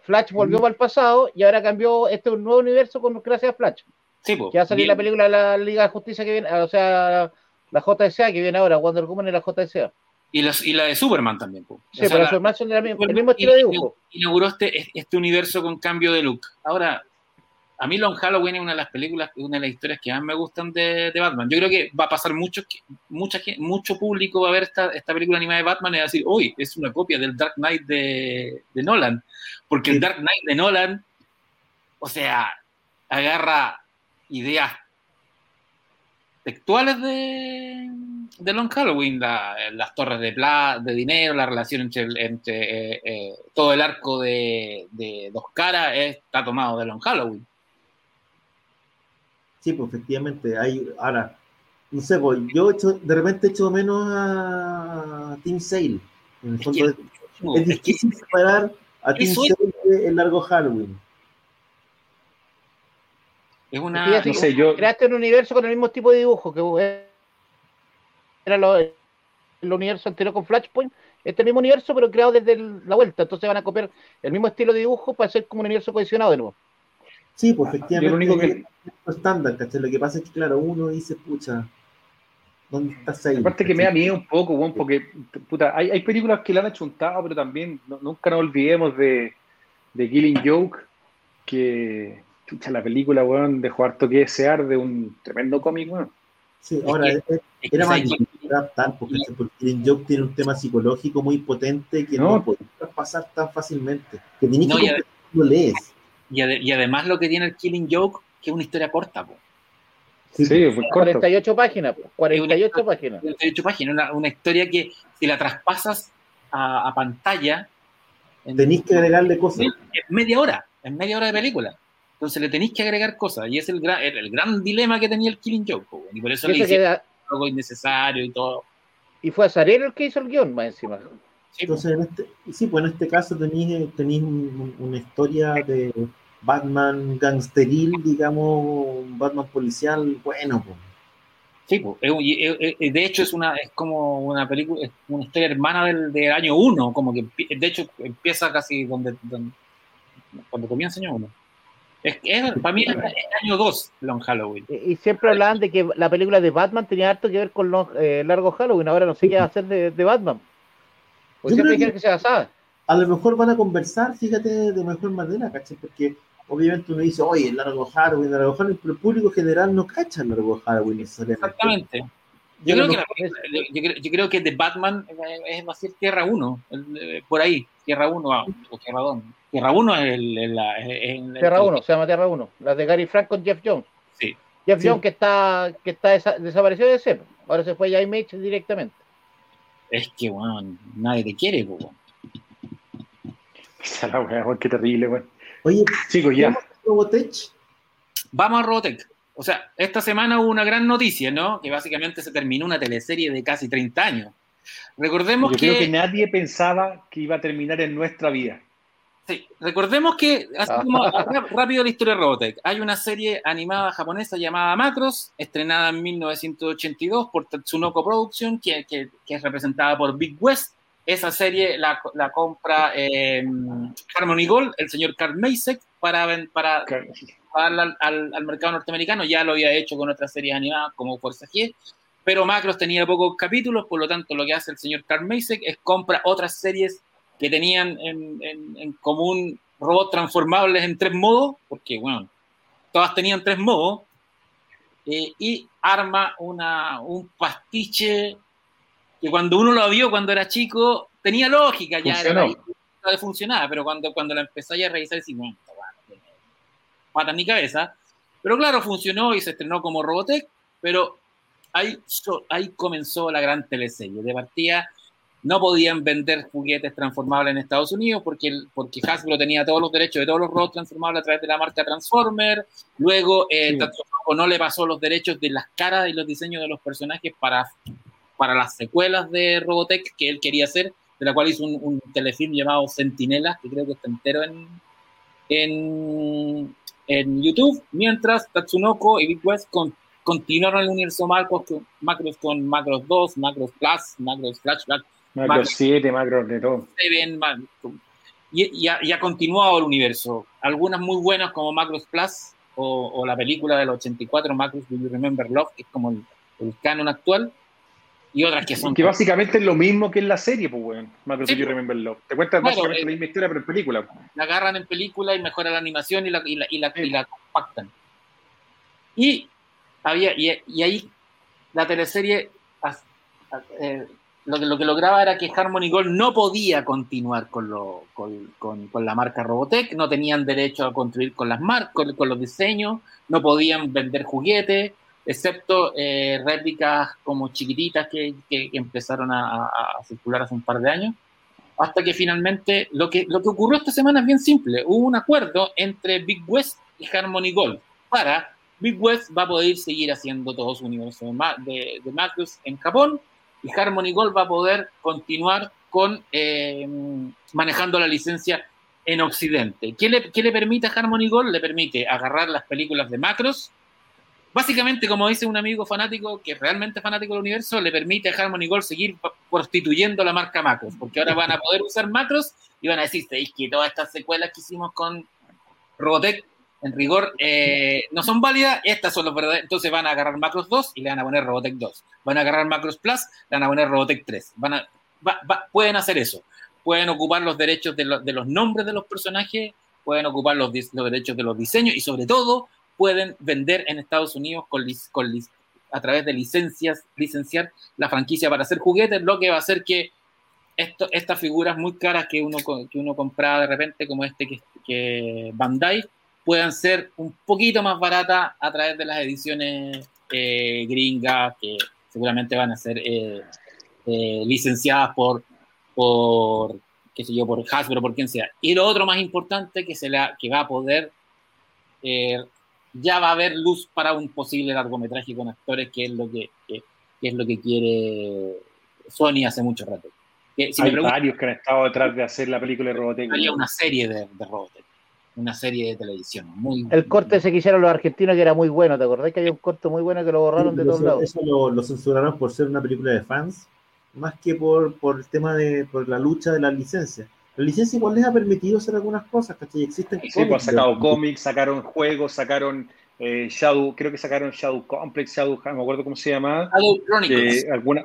Flash volvió Mm. para el pasado y ahora cambió este es un nuevo universo con gracias a Flash. Sí, po. Que va a salir Bien. la película de la Liga de Justicia que viene, o sea, la JSA que viene ahora, Wonder Woman y la JSA. Y, la de Superman también. Sí, O sea, pero la- Superman son del mismo, el mismo estilo de dibujo. Inauguró este, este universo con cambio de look. Ahora, a mí Long Halloween es una de las películas, una de las historias que más me gustan de, de Batman. Yo creo que va a pasar mucho, mucha, mucho público va a ver esta, esta película animada de Batman y va a decir, uy, es una copia del Dark Knight de, de Nolan. Porque el. Dark Knight de Nolan, o sea, agarra ideas textuales de, de Long Halloween, la- las torres de, pla, de dinero, la relación entre, entre eh, eh, todo el arco de, de dos caras está tomado de Long Halloween. Sí, pues efectivamente. Hay, ahora, no sé, pues, yo echo- de repente echo menos a Team Sale. En el Es fondo, que- es, No, es es que- difícil separar a Team Sale de El Largo Halloween. Es una. No sé, yo, Creaste un universo con el mismo tipo de dibujo que era lo- el universo anterior con Flashpoint, este mismo universo pero creado desde el- la vuelta, entonces van a copiar el mismo estilo de dibujo para hacer como un universo cohesionado de nuevo. Sí, pues yo efectivamente. lo único que, es estándar, ¿cachai? Lo que pasa es que, claro, uno dice, pucha, ¿dónde está Sale? Aparte que me da miedo un poco, weón, porque puta, hay, hay películas que la han achuntado, pero también no- nunca nos olvidemos de, de Killing Joke, que la película, weón, dejó harto que desear de un tremendo cómic, weón. Sí, ahora, que- es- es que era más difícil adaptar, porque, porque Killing Joke tiene un tema psicológico muy potente que No. no, puedes traspasar tan fácilmente. Que tenés No, que y lo lees. Y, ade- y además lo que tiene el Killing Joke, que es una historia corta, po. Sí, Sí, fue corto. 48 páginas, pues, 48 páginas. de 8 páginas, una, una historia que si la traspasas a, a pantalla, en, Tenés que agregarle cosas. en media hora, en media hora de película. Entonces le tenéis que agregar cosas, y es el gran, el, gran dilema que tenía el Killing Joke, y por eso Y le hicieron queda- algo innecesario y todo. Y fue Azarelo el que hizo el guion más encima. Sí. Entonces, en este, sí, pues en este caso tenéis, tenéis un- un- una historia de Batman gangsteril, digamos, Batman policial, bueno, pues. Sí, po. Es un- y- eh, eh, de hecho es una es como una película, es una historia hermana del, del año 1, como que de hecho empieza casi donde, donde- cuando comienza el año 1. Es, es- para mí es el año 2 Long Halloween. Y, y siempre hablaban de que la película de Batman tenía harto que ver con los eh, largos Halloween. Ahora no sé qué va a hacer de, de Batman. Pues Yo siempre que- que se basaba. A lo mejor van a conversar, fíjate, de mejor manera, ¿cachai? Porque obviamente uno dice, oye, el largo Halloween, el largo Halloween, pero el público general no cacha el largo Halloween necesariamente. Exactamente. Yo creo, que la yo, creo, yo creo que de Batman eh, es, va a ser Tierra 1, el- eh, por ahí, Tierra 1 ah, o Tierra 2. Tierra 1 es el... Tierra el- 1, se llama Tierra 1. La de Gary Frank con Jeff Jones. Sí. Jeff Sí. Jones que está, que está desa- desaparecido de ese. Ahora se fue a Image directamente. Es que, bueno, nadie te quiere, weón. Esa la weá, weón, qué terrible, weón. Oye, Chicos, ya. Robotech, Vamos a Robotech. O sea, esta semana hubo una gran noticia, ¿no? Que básicamente se terminó una teleserie de casi 30 años. Recordemos Yo que, creo que nadie pensaba que iba a terminar en nuestra vida. Sí, recordemos que, así como *laughs* rá- rápido la historia de Robotech, hay una serie animada japonesa llamada Macros, estrenada en 1982 por Tatsunoko Production, que, que- que es representada por Big West. Esa serie la, la compra eh, Harmony Gold, el señor Carl Masek, para, para darla al, al- al mercado norteamericano. Ya lo había hecho con otras series animadas como Fuerza G, pero Macros tenía pocos capítulos, por lo tanto lo que hace el señor Carl Masek es compra otras series que tenían en, en- en común robots transformables en tres modos, porque bueno, todas tenían tres modos, eh, y arma una, un pastiche que cuando uno lo vio cuando era chico tenía lógica, ya Funcionó. era, funcionaba, pero cuando, cuando la empezáis a revisar, decís, bueno, esta weá no tiene patas ni cabeza. Pero claro, funcionó y se estrenó como Robotech, pero ahí, ahí comenzó la gran teleserie. De partida, no podían vender juguetes transformables en Estados Unidos porque, el- porque Hasbro tenía todos los derechos de todos los robots transformables a través de la marca Transformer. Luego, eh, Sí. No le pasó los derechos de las caras y los diseños de los personajes para, para las secuelas de Robotech que él quería hacer, de la cual hizo un, un telefilm llamado Centinelas, que creo que está entero en, en, en YouTube, mientras Tatsunoko y Big West con- continuaron el universo Macros con, Macros con Macros 2, Macros Plus, Macros Flashback, Macro Macro. 7, macro de todo. Seven, Ma- y, y ha, y ha continuado el universo. Algunas muy buenas como Macros Plus o, o la película del 84, Macros Do You Remember Love, que es como el, el canon actual, y otras que son... Que básicamente es lo mismo que en la serie, pues, weón. Macro Sí, Do You pues. Remember Love. Te cuentas Claro, básicamente eh, la misma historia, pero en película. la agarran en película y mejora la animación y la, y la, y la, y la compactan. Y, había, y, y ahí la teleserie eh, lo, que, lo que lograba era que Harmony Gold no podía continuar con, lo, con, con- la marca Robotech, no tenían derecho a construir con las marcas, con, los diseños, no podían vender juguetes, excepto eh, réplicas como chiquititas que, empezaron a, circular hace un par de años hasta que finalmente lo que, lo que ocurrió esta semana es bien simple. Hubo un acuerdo entre Big West y Harmony Gold para Big West va a poder seguir haciendo todo su universo de, de, en Japón y Harmony Gold va a poder continuar con eh, manejando la licencia en Occidente. ¿Qué le, qué le permite a Harmony Gold? Le permite agarrar las películas de Macros. Básicamente, como dice un amigo fanático, que es realmente fanático del universo, le permite a Harmony Gold seguir prostituyendo la marca Macros, porque ahora van a poder usar Macros y van a decir, "¿Sabéis que todas estas secuelas que hicimos con Robotech, en rigor, eh, no son válidas, estas son las verdaderas. Entonces van a agarrar Macros 2 y le van a poner Robotech 2. Van a agarrar Macros Plus, le van a poner Robotech 3. Van a, pueden hacer eso. Pueden ocupar los derechos de, de los nombres de los personajes, pueden ocupar los, los derechos de los diseños y sobre todo pueden vender en Estados Unidos con, a través de licencias, licenciar la franquicia para hacer juguetes, lo que va a hacer que esto, estas figuras muy caras que uno, que uno compraba de repente, como este que, que Bandai, puedan ser un poquito más baratas a través de las ediciones eh, gringas, que seguramente van a ser eh, eh, licenciadas por, por, qué sé yo, por Hasbro, por quien sea. Y lo otro más importante que, se la, que va a poder ya va a haber luz para un posible largometraje con actores, que es lo que, que- que es lo que quiere Sony hace mucho rato. Que, si Hay varios que han estado detrás de hacer la película de Robotech. haría una serie de, de Robotech, una serie de televisión. Muy, El corte ese que hicieron los argentinos que era muy bueno, ¿te acordás que había un corte muy bueno que lo borraron de todos lados? eso lo, lo censuraron por ser una película de fans, más que por, por el tema de por la lucha de la licencia. La licencia igual les ha permitido hacer algunas cosas, ¿cachai? Existen Sí, pues han cómics sacado de- cómics, sacaron juegos, sacaron eh, Shadow, creo que sacaron Shadow Complex, Shadow, no me acuerdo cómo se llamaba. Shadow Chronicles. que alguna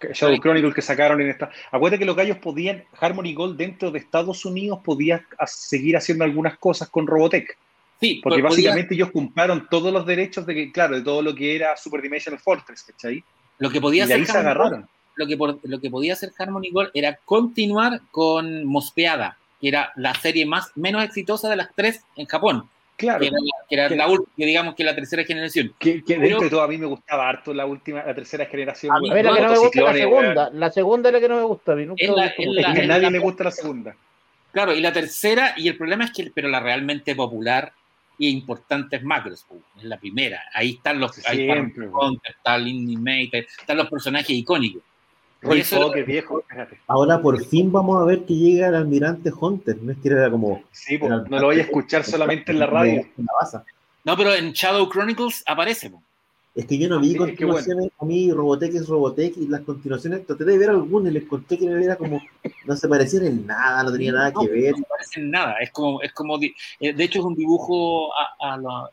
Shadow Chronicles que sacaron en esta. Acuérdate que los gallos podían, Harmony Gold dentro de Estados Unidos podía seguir haciendo algunas cosas con Robotech. sí, Porque podía- básicamente ellos compraron todos los derechos de que, claro, de todo lo que era Super Dimensional Fortress, ¿cachai? lo que Y podía ahí hacer se Harmony Gold- agarraron. lo que, por- lo que podía hacer Harmony Gold era continuar con Mospeada, que era la serie más menos exitosa de las tres en Japón, Claro. que era, la- que era Que- la última, digamos que la tercera generación. Que, que Pero- dentro de todo a mí me gustaba harto la última, la tercera generación. A mí la que no me gusta es la segunda. La segunda es la que no me gusta. A mí nunca me la- es weón. Es que a la- nadie la- le gusta la segunda. Claro, y la tercera, y el problema es que, pero la realmente popular y importante es Macros, es la primera. Ahí están los, ahí está Siempre, Ron Hunter, está Lindy Mater, están los personajes icónicos. Viejo, espérate. Ahora por fin vamos a ver que llega el almirante Hunter, no es que era como Sí, pues, no lo voy a escuchar solamente en la radio. en la baza. No, pero en Shadow Chronicles aparece. Es que yo no vi Sí, continuaciones, a mí Robotech es Robotech y las continuaciones, traté de ver algunas y les conté que era como, no se parecían en nada, no tenía nada No, que ver. No parece en nada. Es como, es como eh, de hecho, es un dibujo a, a la-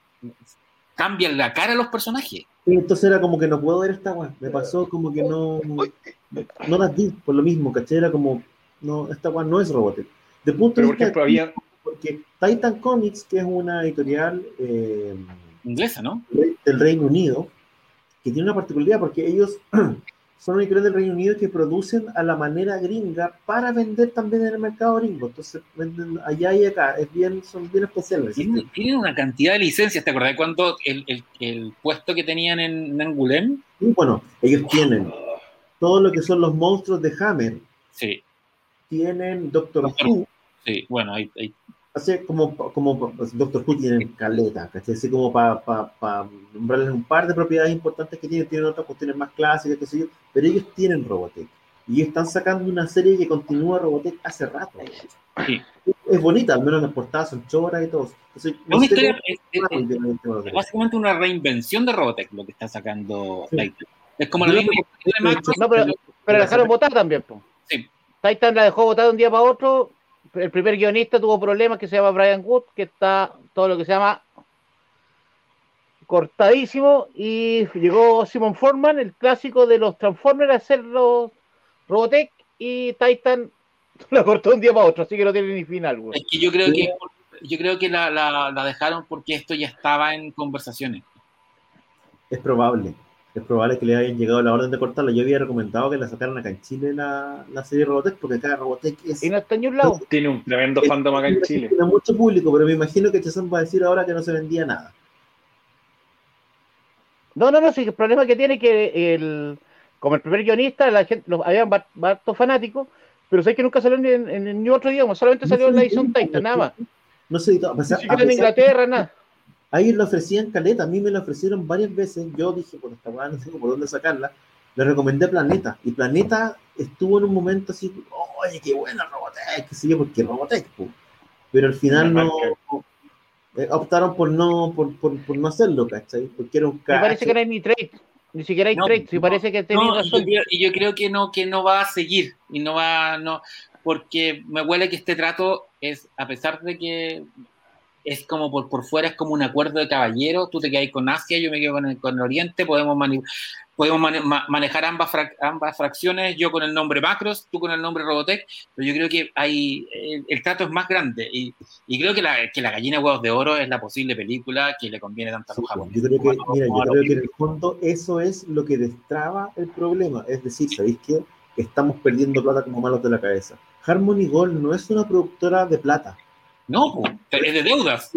cambian la cara a los personajes. Y entonces era como que no puedo ver esta weá, me pasó como que no, no las vi por lo mismo, ¿cachai? Era como, no, esta weá no es Robotech. De punto de vista ejemplo, había. porque Titan Comics, que es una editorial eh, Inglesa, ¿no? del Reino Unido, que tiene una particularidad porque ellos *clears throat* son una editorial del Reino Unido que producen a la manera gringa para vender también en el mercado gringo. Entonces venden allá y acá, es bien, son bien especiales. Tienen, tienen una cantidad de licencias. ¿Te acordás cuando el, el- el puesto que tenían en Angoulême? Y bueno, ellos tienen todo lo que son los monstruos de Hammer, Sí, tienen Doctor Doctor Who, sí. Bueno, ahí, ahí- así como, como pues, Doctor Who tienen caleta, ¿cachai? Así como para nombrarles un par de propiedades importantes que tienen, tienen otras cuestiones más clásicas, qué sé yo, pero ellos tienen Robotech. Y están sacando una serie que continúa Robotech hace rato. Sí. Es bonita, al menos las portadas son choras y todo. Entonces, es no una sé historia, es- es- es básicamente una reinvención de Robotech lo que está sacando Sí. Es como la misma No, pero, pero la dejaron votar también. po. Sí. Titan la dejó votar de un día para otro. El primer guionista tuvo problemas que se llama Brian Wood, que está todo lo que se llama cortadísimo. Y llegó Simon Forman, el clásico de los Transformers, a hacer los Robotech. Y Titan *laughs* la cortó de un día para otro, así que no tiene ni final. güey. Es que yo creo que yo creo que la, la- la dejaron porque esto ya estaba en conversaciones. Es probable. Es probable que le hayan llegado la orden de cortarla. Yo había recomendado que la sacaran acá en Chile la, la serie Robotech, porque acá Robotech es. Y no está en ningún lado. Tiene un tremendo fandom acá en Chile. Tiene mucho público, pero me imagino que Chazán va a decir ahora que no se vendía nada. No, no, no, sí, el problema que tiene es que el, como el primer guionista, la gente, los, habían hartos fanáticos, pero sé que nunca salió ni en, en, ni otro idioma, solamente salió en la edición Titan, nada más. No sé, a pesar, a siquiera en pesar- Inglaterra, nada. A ellos le ofrecían caleta, a mí me la ofrecieron varias veces. Yo dije, por esta weá no sé por dónde sacarla. Le recomendé Planeta. Y Planeta estuvo en un momento así, oye, qué buena Robotech, qué sé yo, porque Robotech, po. Pero al final no. eh, optaron por no, por, por, por no hacerlo, ¿cachai? Porque era un Me parece cacho. que no hay ni trade, ni siquiera hay No, trade, sí no, parece que tenía No, y yo, razón. creo, y yo creo que no, que no va a seguir. Y no va, no, porque me huele que este trato es, a pesar de que es como por, por fuera, es como un acuerdo de caballeros, tú te quedas con Asia, yo me quedo con el, con el Oriente, podemos, mani- podemos mane- ma- manejar ambas, frac- ambas fracciones, yo con el nombre Macros, tú con el nombre Robotech, pero yo creo que hay, el, el trato es más grande y, y creo que la, que la gallina de huevos de oro es la posible película que le conviene tanto a Sí, los pues, japoneses. yo creo que, como a- mira, como yo creo que en el fondo eso es lo que destraba el problema. Es decir, ¿sabéis qué? Estamos perdiendo plata como malos de la cabeza. Harmony Gold no es una productora de plata. No, po, es de deudas.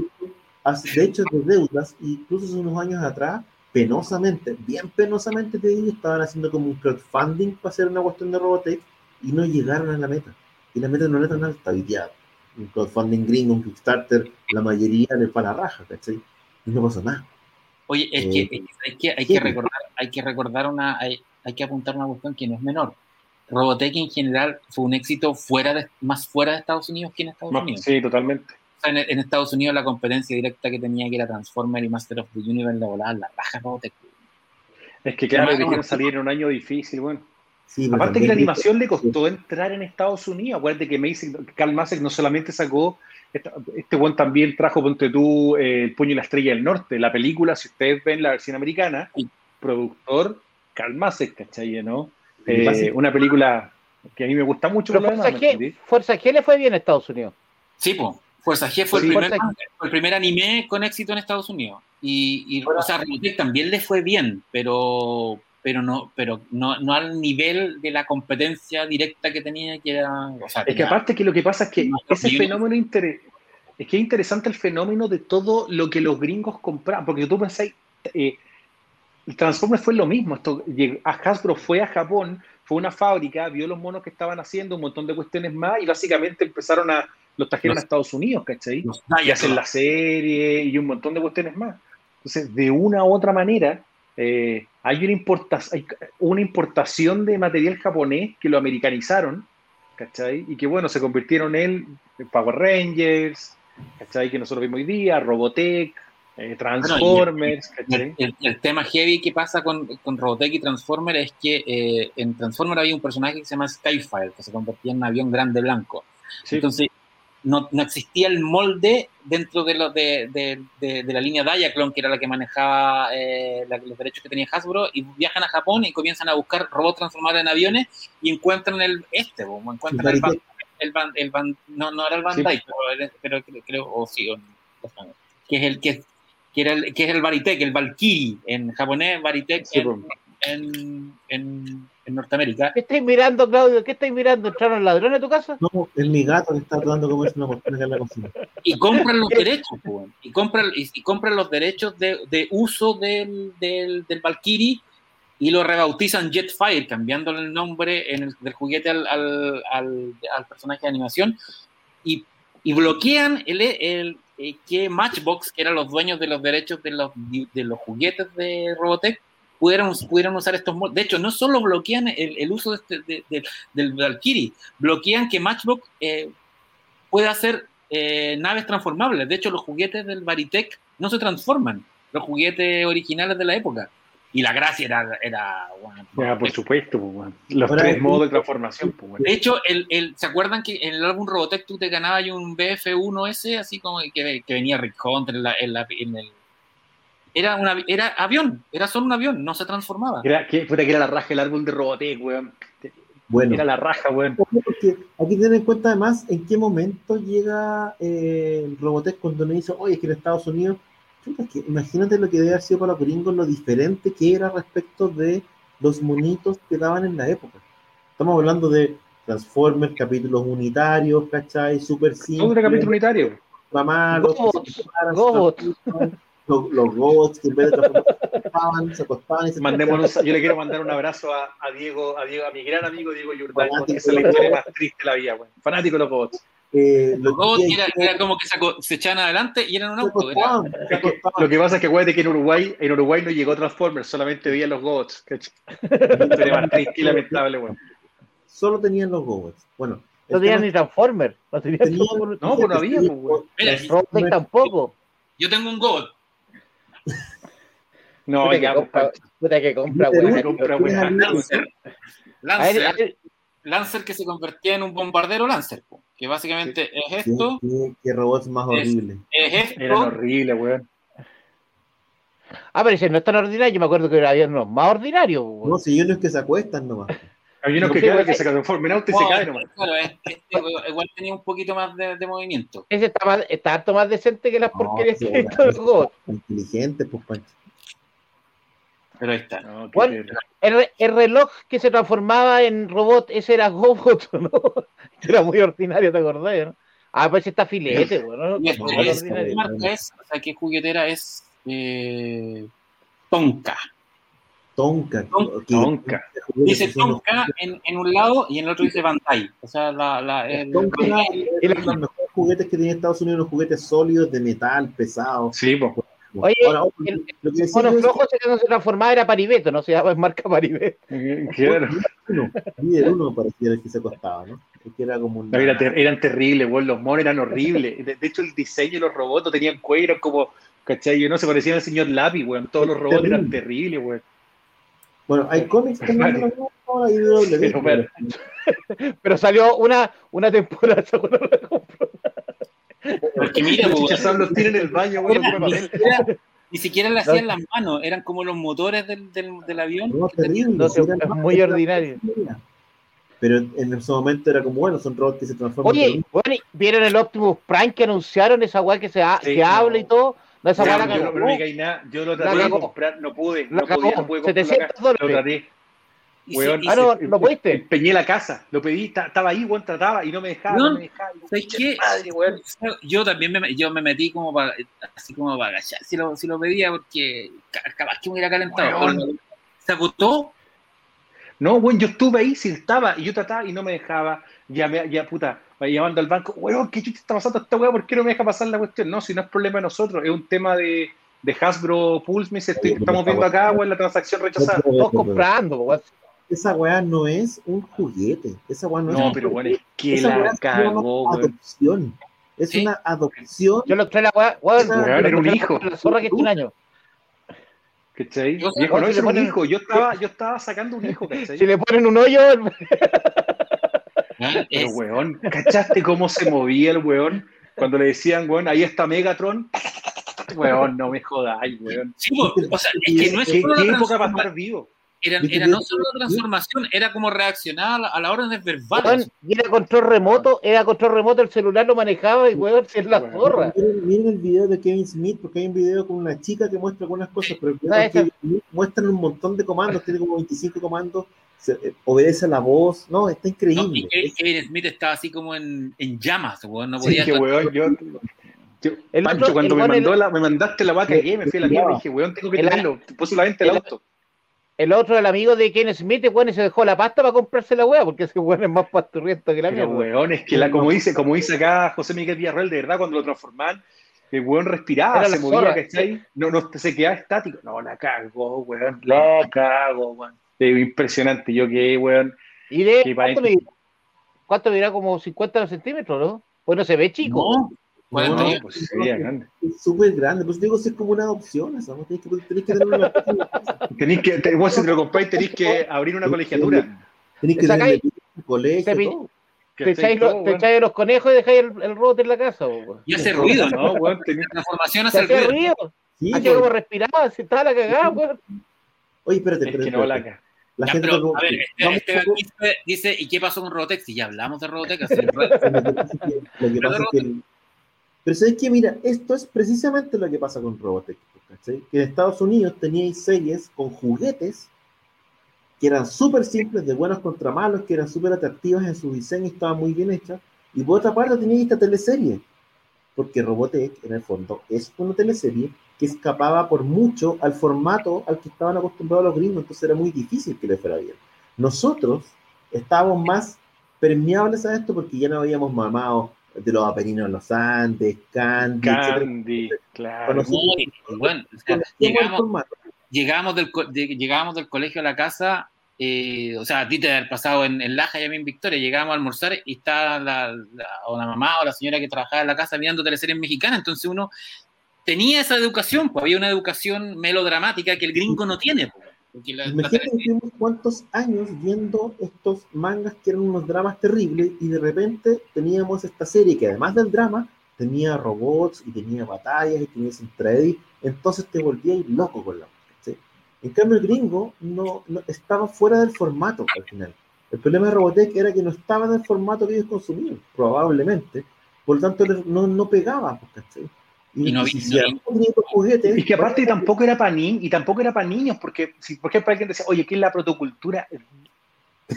De hecho, es de deudas, incluso hace unos años atrás, penosamente, bien penosamente te digo, estaban haciendo como un crowdfunding para hacer una cuestión de Robotech y no llegaron a la meta. Y la meta no era tan alta hoy día. un crowdfunding gringo, un Kickstarter, la mayoría le va a la raja, ¿cachai? Y no pasa nada. Oye, es Eh, que, hay que, hay que recordar, hay que recordar una, hay, hay que apuntar una cuestión que no es menor. Robotech en general fue un éxito fuera de, más fuera de Estados Unidos que en Estados Unidos. Sí, totalmente. O sea, en, en Estados Unidos la competencia directa que tenía que era Transformer y Master of the Universe la volaban la raja Robotech. Es que claro, dijeron no, salir en un año difícil, bueno. Sí, Aparte que la animación le costó entrar en Estados Unidos. Acuérdate que Macy- Karl Masek no solamente sacó, este buen también trajo, ponte tú, eh, El Puño y la Estrella del Norte. La película, si ustedes ven la versión americana, Sí. productor Karl Masek, ¿cachai? ¿no? Eh, una película que a mí me gusta mucho. Pero Fuerza demás, ¿me G? Fuerza G le fue bien a Estados Unidos. Sí, pues. Fuerza G fue, Sí, el primer, el primer anime con éxito en Estados Unidos. Y, y o sea, Robotech también le fue bien, pero pero no pero no, no al nivel de la competencia directa que tenía, que era. O sea, Es que aparte que lo que pasa es que ese fenómeno inter- es que es interesante el fenómeno de todo lo que los gringos compraban, porque tú pensáis, eh, Transformers fue lo mismo, esto, a Hasbro fue a Japón, fue una fábrica, vio los monos que estaban haciendo, un montón de cuestiones más, y básicamente empezaron a, los trajeron Los- a Estados Unidos, ¿cachai? los Y hacen la serie y un montón de cuestiones más. Entonces, de una u otra manera, eh, hay, una importa- hay una importación de material japonés que lo americanizaron, ¿cachai? Y que, bueno, se convirtieron en Power Rangers, ¿cachai? Que nosotros vimos hoy día, Robotech, eh, Transformers, ¿cachai? El, el- el tema heavy que pasa con, con Robotech y Transformer es que eh, en Transformer había un personaje que se llama Skyfire, que se convertía en un avión grande blanco. Sí. Entonces, no, no existía el molde dentro de, lo, de, de, de- de la línea Diaclone, que era la que manejaba eh, la- los derechos que tenía Hasbro, y viajan a Japón y comienzan a buscar robots transformados en aviones y encuentran el este, bo, encuentran el, Bandai. Ban- el, Ban- el Ban- no, no era el Bandai, pero, pero creo- o sí, o no, déjame ver. que es el que, que, era el, que es el Baritech, el Valkyrie, en japonés, Baritech Sí, en, en, en- en Norteamérica. ¿Qué estáis mirando, Claudio? ¿Qué estáis mirando? ¿Entraron ladrones a tu casa? No, es mi gato que está tratando de comerse una acá en la cocina. y compran los derechos, weón. y compran, y, y compran los derechos de, de uso del, del, del Valkyrie y lo rebautizan Jetfire, cambiándole el nombre en el, del juguete al, al, al, al personaje de animación, y, y bloquean el, el, eh, que Matchbox, que eran los dueños de los derechos de los, de los juguetes de Robotech, pudieran, usar estos. De hecho, no solo bloquean el, el uso de este, de- de- del Valkyrie, bloquean que Matchbox eh, pueda hacer eh, naves transformables. De hecho, los juguetes del Baritech no se transforman, los juguetes originales de la época. Y la gracia era... era bueno, Ya, por supuesto, pues, los tres modos de transformación. Pues, de hecho, el, el- ¿se acuerdan que en el álbum Robotech tú te ganabas un BF1S, así como que, que venía Rick Hunter en, la- en la- en el... Era, una, era avión, era solo un avión, no se transformaba. Era, que, puta, que era la raja el árbol de Robotech, weón. Bueno, Era la raja, weón. Porque aquí tener en cuenta además en qué momento llega eh, el Robotech cuando me dice, oye, es que en Estados Unidos, que imagínate lo que debe haber sido para los gringos, lo diferente que era respecto de los monitos que daban en la época. Estamos hablando de Transformers, capítulos unitarios, ¿cachai? Super simples, un capítulo unitario. transforman, los, los robots que en vez de se acostaban, se acostaban y se Mandémonos, yo le quiero mandar un abrazo a, a Diego, a Diego, a mi gran amigo Diego porque esa es la historia más triste de la vida. Fanático de los robots. Eh, Los que- era, era como que se, se echaban adelante y eran un auto. Era. Lo que pasa es que acuérdate que en Uruguay, en Uruguay no llegó Transformers, solamente veían los *laughs* y lamentable, weón. solo tenían los robots. Bueno, No tenían ni Transformers. No tenían Tenían- Transformers. No, pues no había, pues. Mira, tampoco. yo tengo un Gobot. No, Puta que compra, pues, puta que compra, weón. Lancer. A Lancer, a Lancer que se convertía en un bombardero Lancer, po, que básicamente es esto, qué- qué robots más Es- horribles. es Eran esto, horribles, weón. Ah, pero ese no es tan ordinario. Yo me acuerdo que había unos más ordinarios. weón. No, si hay unos que se acuestan nomás. Hay unos que caen, que se transforman en auto y se Oh, caen nomás. claro, este, igual tenía un poquito más de, de movimiento. Ese está, más, está harto más decente que las No, porquerías que robots. Inteligentes, pues, Pancho. Pero ahí está. El, re- el reloj que se transformaba en robot, ese era *laughs* Gobot, ¿no? Era muy ordinario, ¿te acordás? ¿no? Ah, pues está filete, weón. ¿no? Y este Muy es, ordinario. ¿qué marca es? O sea, ¿qué juguetera es? Eh, Tonka. Tonka. Tonka. Dice los- Tonka en, en un lado y en el otro dice Bandai. O sea, la, la, el- Tonka uno de los mejores juguetes que tenía Estados Unidos, unos juguetes sólidos de metal, pesados. Sí, pues. Oye, Ahora, el- lo que El mono es se, no se transformaba, era Paribeto, no se llama es marca Paribeto. *laughs* Claro. uno, líder uno parecía el que se acostaba, ¿no? Era como un... No, era ter- eran terribles, weón, los monos eran horribles. De, de hecho, el diseño de los robots no tenían cuello, eran como, ¿cachai? Yo no se parecían al señor Lápiz, weón. Todos los robots eran terribles, weón. Bueno, hay cómics también de la misma hora y de doble Pero, pero- *laughs* Pero salió una, una temporada, *laughs* ¿se acuerdan? Porque mira, Los po, chichazos los tienen en el baño, ni, siquiera, ni siquiera le hacían las manos, eran como los motores del, del, del avión. No, terrible. No es muy ordinario. Pero en ese momento era como, bueno, son robots que se transforman. Oye, bueno, ¿y ¿vieron el Optimus Prime que anunciaron esa weá que se ha- Sí, que habla y todo? No, esa Ya, weá la yo no, yo lo traté de comprar, no pude, La no podía, cagó. no pude comprarlo 700 acá. Lo traté. Weón, Ah, se- no, ¿lo pudiste? Empeñé la casa, lo pedí, ta- estaba ahí, weón, trataba y no me dejaba, No, no me dejaba. ¿sabes qué? Madre, weón. Yo también me, yo me metí como para, así como para agachar si lo, si lo pedía, porque ca- capaz que me hubiera calentado. Weón. Se agotó. No, weón, yo estuve ahí, sí estaba, y yo trataba y no me dejaba. Ya, me, ya puta, llamando al banco, weón, ¿qué chucha está pasando esta weá? ¿Por qué no me deja pasar la cuestión? No, si no es problema de nosotros, es un tema de, de Hasbro Pulse, me dice, estoy- estamos viendo acá, weón, la transacción rechazada. Todos comprando, weón. Esa weá no es un juguete. Esa weá no, es No, un pero juguete. bueno, es que Esa weá la cagó, weón. adopción. Es Sí. una adopción. Yo lo traje la weá, yo era un hijo. La zorra que tiene un año. ¿Cachai? Yo- Viejo, no, si era un hijo, yo estaba, yo estaba sacando un hijo, ¿cachai? Si le ponen un hoyo, ¿ah? *laughs* Pero, Es- weón, ¿cachaste cómo se movía el weón? Cuando le decían, weón, ahí está Megatron. Weón, no me jodáis, weón. sí, o sea, es que no es ¿Qué, qué época para estar vivo? Era, ¿Viste era que- no solo la transformación, era como reaccionar a, la- las órdenes verbales. y era control remoto, era control remoto, el celular lo manejaba y weón, es la zorra. Miren, el video de Kevin Smith, porque hay un video con una chica que muestra algunas cosas, pero el video de esa. Kevin Smith muestran un montón de comandos, tiene como 25 comandos, se- eh, obedece a la voz, no, está ¿no? increíble. Y Kevin Smith estaba así como en, en llamas, weón, no Sí, podía que estar- weón, yo. yo- El Pancho, otro- cuando el me, mandó el- la, me mandaste la vaca y me fui a la mierda y dije, weón, tengo que el- tenerlo. Puso la venta el el- auto. El otro, el amigo de Ken Smith, weón, y se dejó la pasta para comprarse la weá, porque ese weón es más pasturriento que la Pero, mierda. weón, es que la, como dice, como dice acá José Miguel Villarreal, de verdad, cuando lo transformaban, el weón respiraba, Era se movía, zorra. ¿cachai? No, no se quedaba estático. No, la cago, weón, la cago, weón. Impresionante, yo que, weón. ¿Y de Qué cuánto medirá? ¿Cuánto medirá? Como 50 centímetros, ¿no? Pues no se ve chico. No, cuarenta No, y- No, pues sería grande. Es súper grande, pues digo, si es como una adopción, esa, ¿no? Tenés que, tenés que tener una Tenéis que, te- vos si te lo compráis, tenéis que abrir una colegiatura. tenés que tener un colegio, pi- todo. Te echáis, Todo, los, te weón. echáis los conejos y dejáis el, el robot en la casa, weón. y hace ruido, ¿no? Tenés- La transformación Se hace hacía ruido. ruido. Sí, como respiraba, se estaba la cagada, weón. Oye, espérate, es espérate. que no la La Ya, gente pero, como- a ver, este, este dice, dice, ¿y qué pasó con Robotech? Si ya hablamos de Robotech *laughs* hace Lo es que- lo que pasa es que Pero sabes que, mira, esto es precisamente lo que pasa con Robotech. ¿cachai? Que en Estados Unidos teníais series con juguetes que eran súper simples, de buenos contra malos, que eran súper atractivas en su diseño y estaban muy bien hechas. Y por otra parte teníais esta teleserie. Porque Robotech, en el fondo, es una teleserie que escapaba por mucho al formato al que estaban acostumbrados los gringos, entonces era muy difícil que le fuera bien. Nosotros estábamos más permeables a esto porque ya no habíamos mamado de los apeninos de los Andes, Candy, etcétera. Candy, claro. Bueno, No, y- y bueno, o sea, llegamos, llegamos, del, co- de- llegamos del colegio a la casa, eh, o sea, a ti te haber pasado en, en Laja y a mí en Victoria, llegamos a almorzar y está la, la- o la mamá o la señora que trabajaba en la casa mirando teleseries mexicanas, entonces uno tenía esa educación, pues había una educación melodramática que el gringo no tiene. pues, la- la Imagínate tuvimos cuántos años viendo estos mangas que eran unos dramas terribles y de repente teníamos esta serie que además del drama tenía robots y tenía batallas y tenía intraedit, entonces te volvías loco con la ¿sí? En cambio el gringo no, no- estaba fuera del formato al final. El problema de Robotech era que no estaba en el formato que ellos consumían, probablemente, por lo tanto no, no pegaba, ¿cachai? Y, no vi- Y que aparte tampoco era para niños, y tampoco era para niños, porque si por ejemplo alguien decía, oye, ¿qué es la protocultura?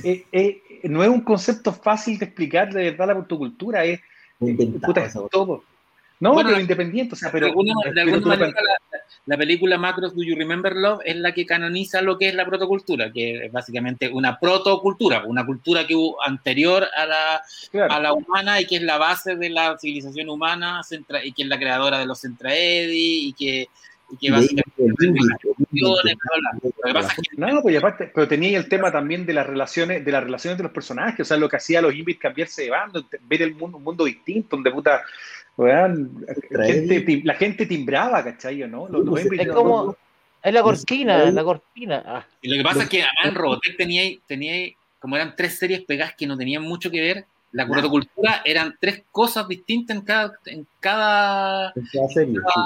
Eh, eh, no es un concepto fácil de explicar de verdad la protocultura, es puta, cosa. todo. No, Bueno, pero independiente, o sea, pero, de alguna, de pero alguna tú lo manera, la, la película Macros Do You Remember Love es la que canoniza lo que es la protocultura, que es básicamente una protocultura, una cultura que hubo anterior a la, Claro. a la humana y que es la base de la civilización humana centra- y que es la creadora de los Centraedi y que, y que No, pues aparte, pero tenía el tema también de las relaciones, de las relaciones de los personajes, o sea, lo que hacía a los Invis cambiarse de bando, ver el mundo, un mundo distinto, donde puta, weón, gente tim- la gente timbraba, ¿cachai? ¿o ¿no? Los, los Pues, Es como- Es la cortina, la cortina. Ah, Y lo que pasa es que además en Robotech tenía, tenía, como eran tres series pegadas que no tenían mucho que ver, la protocultura eran tres cosas distintas en cada, en cada, En cada serie, sí.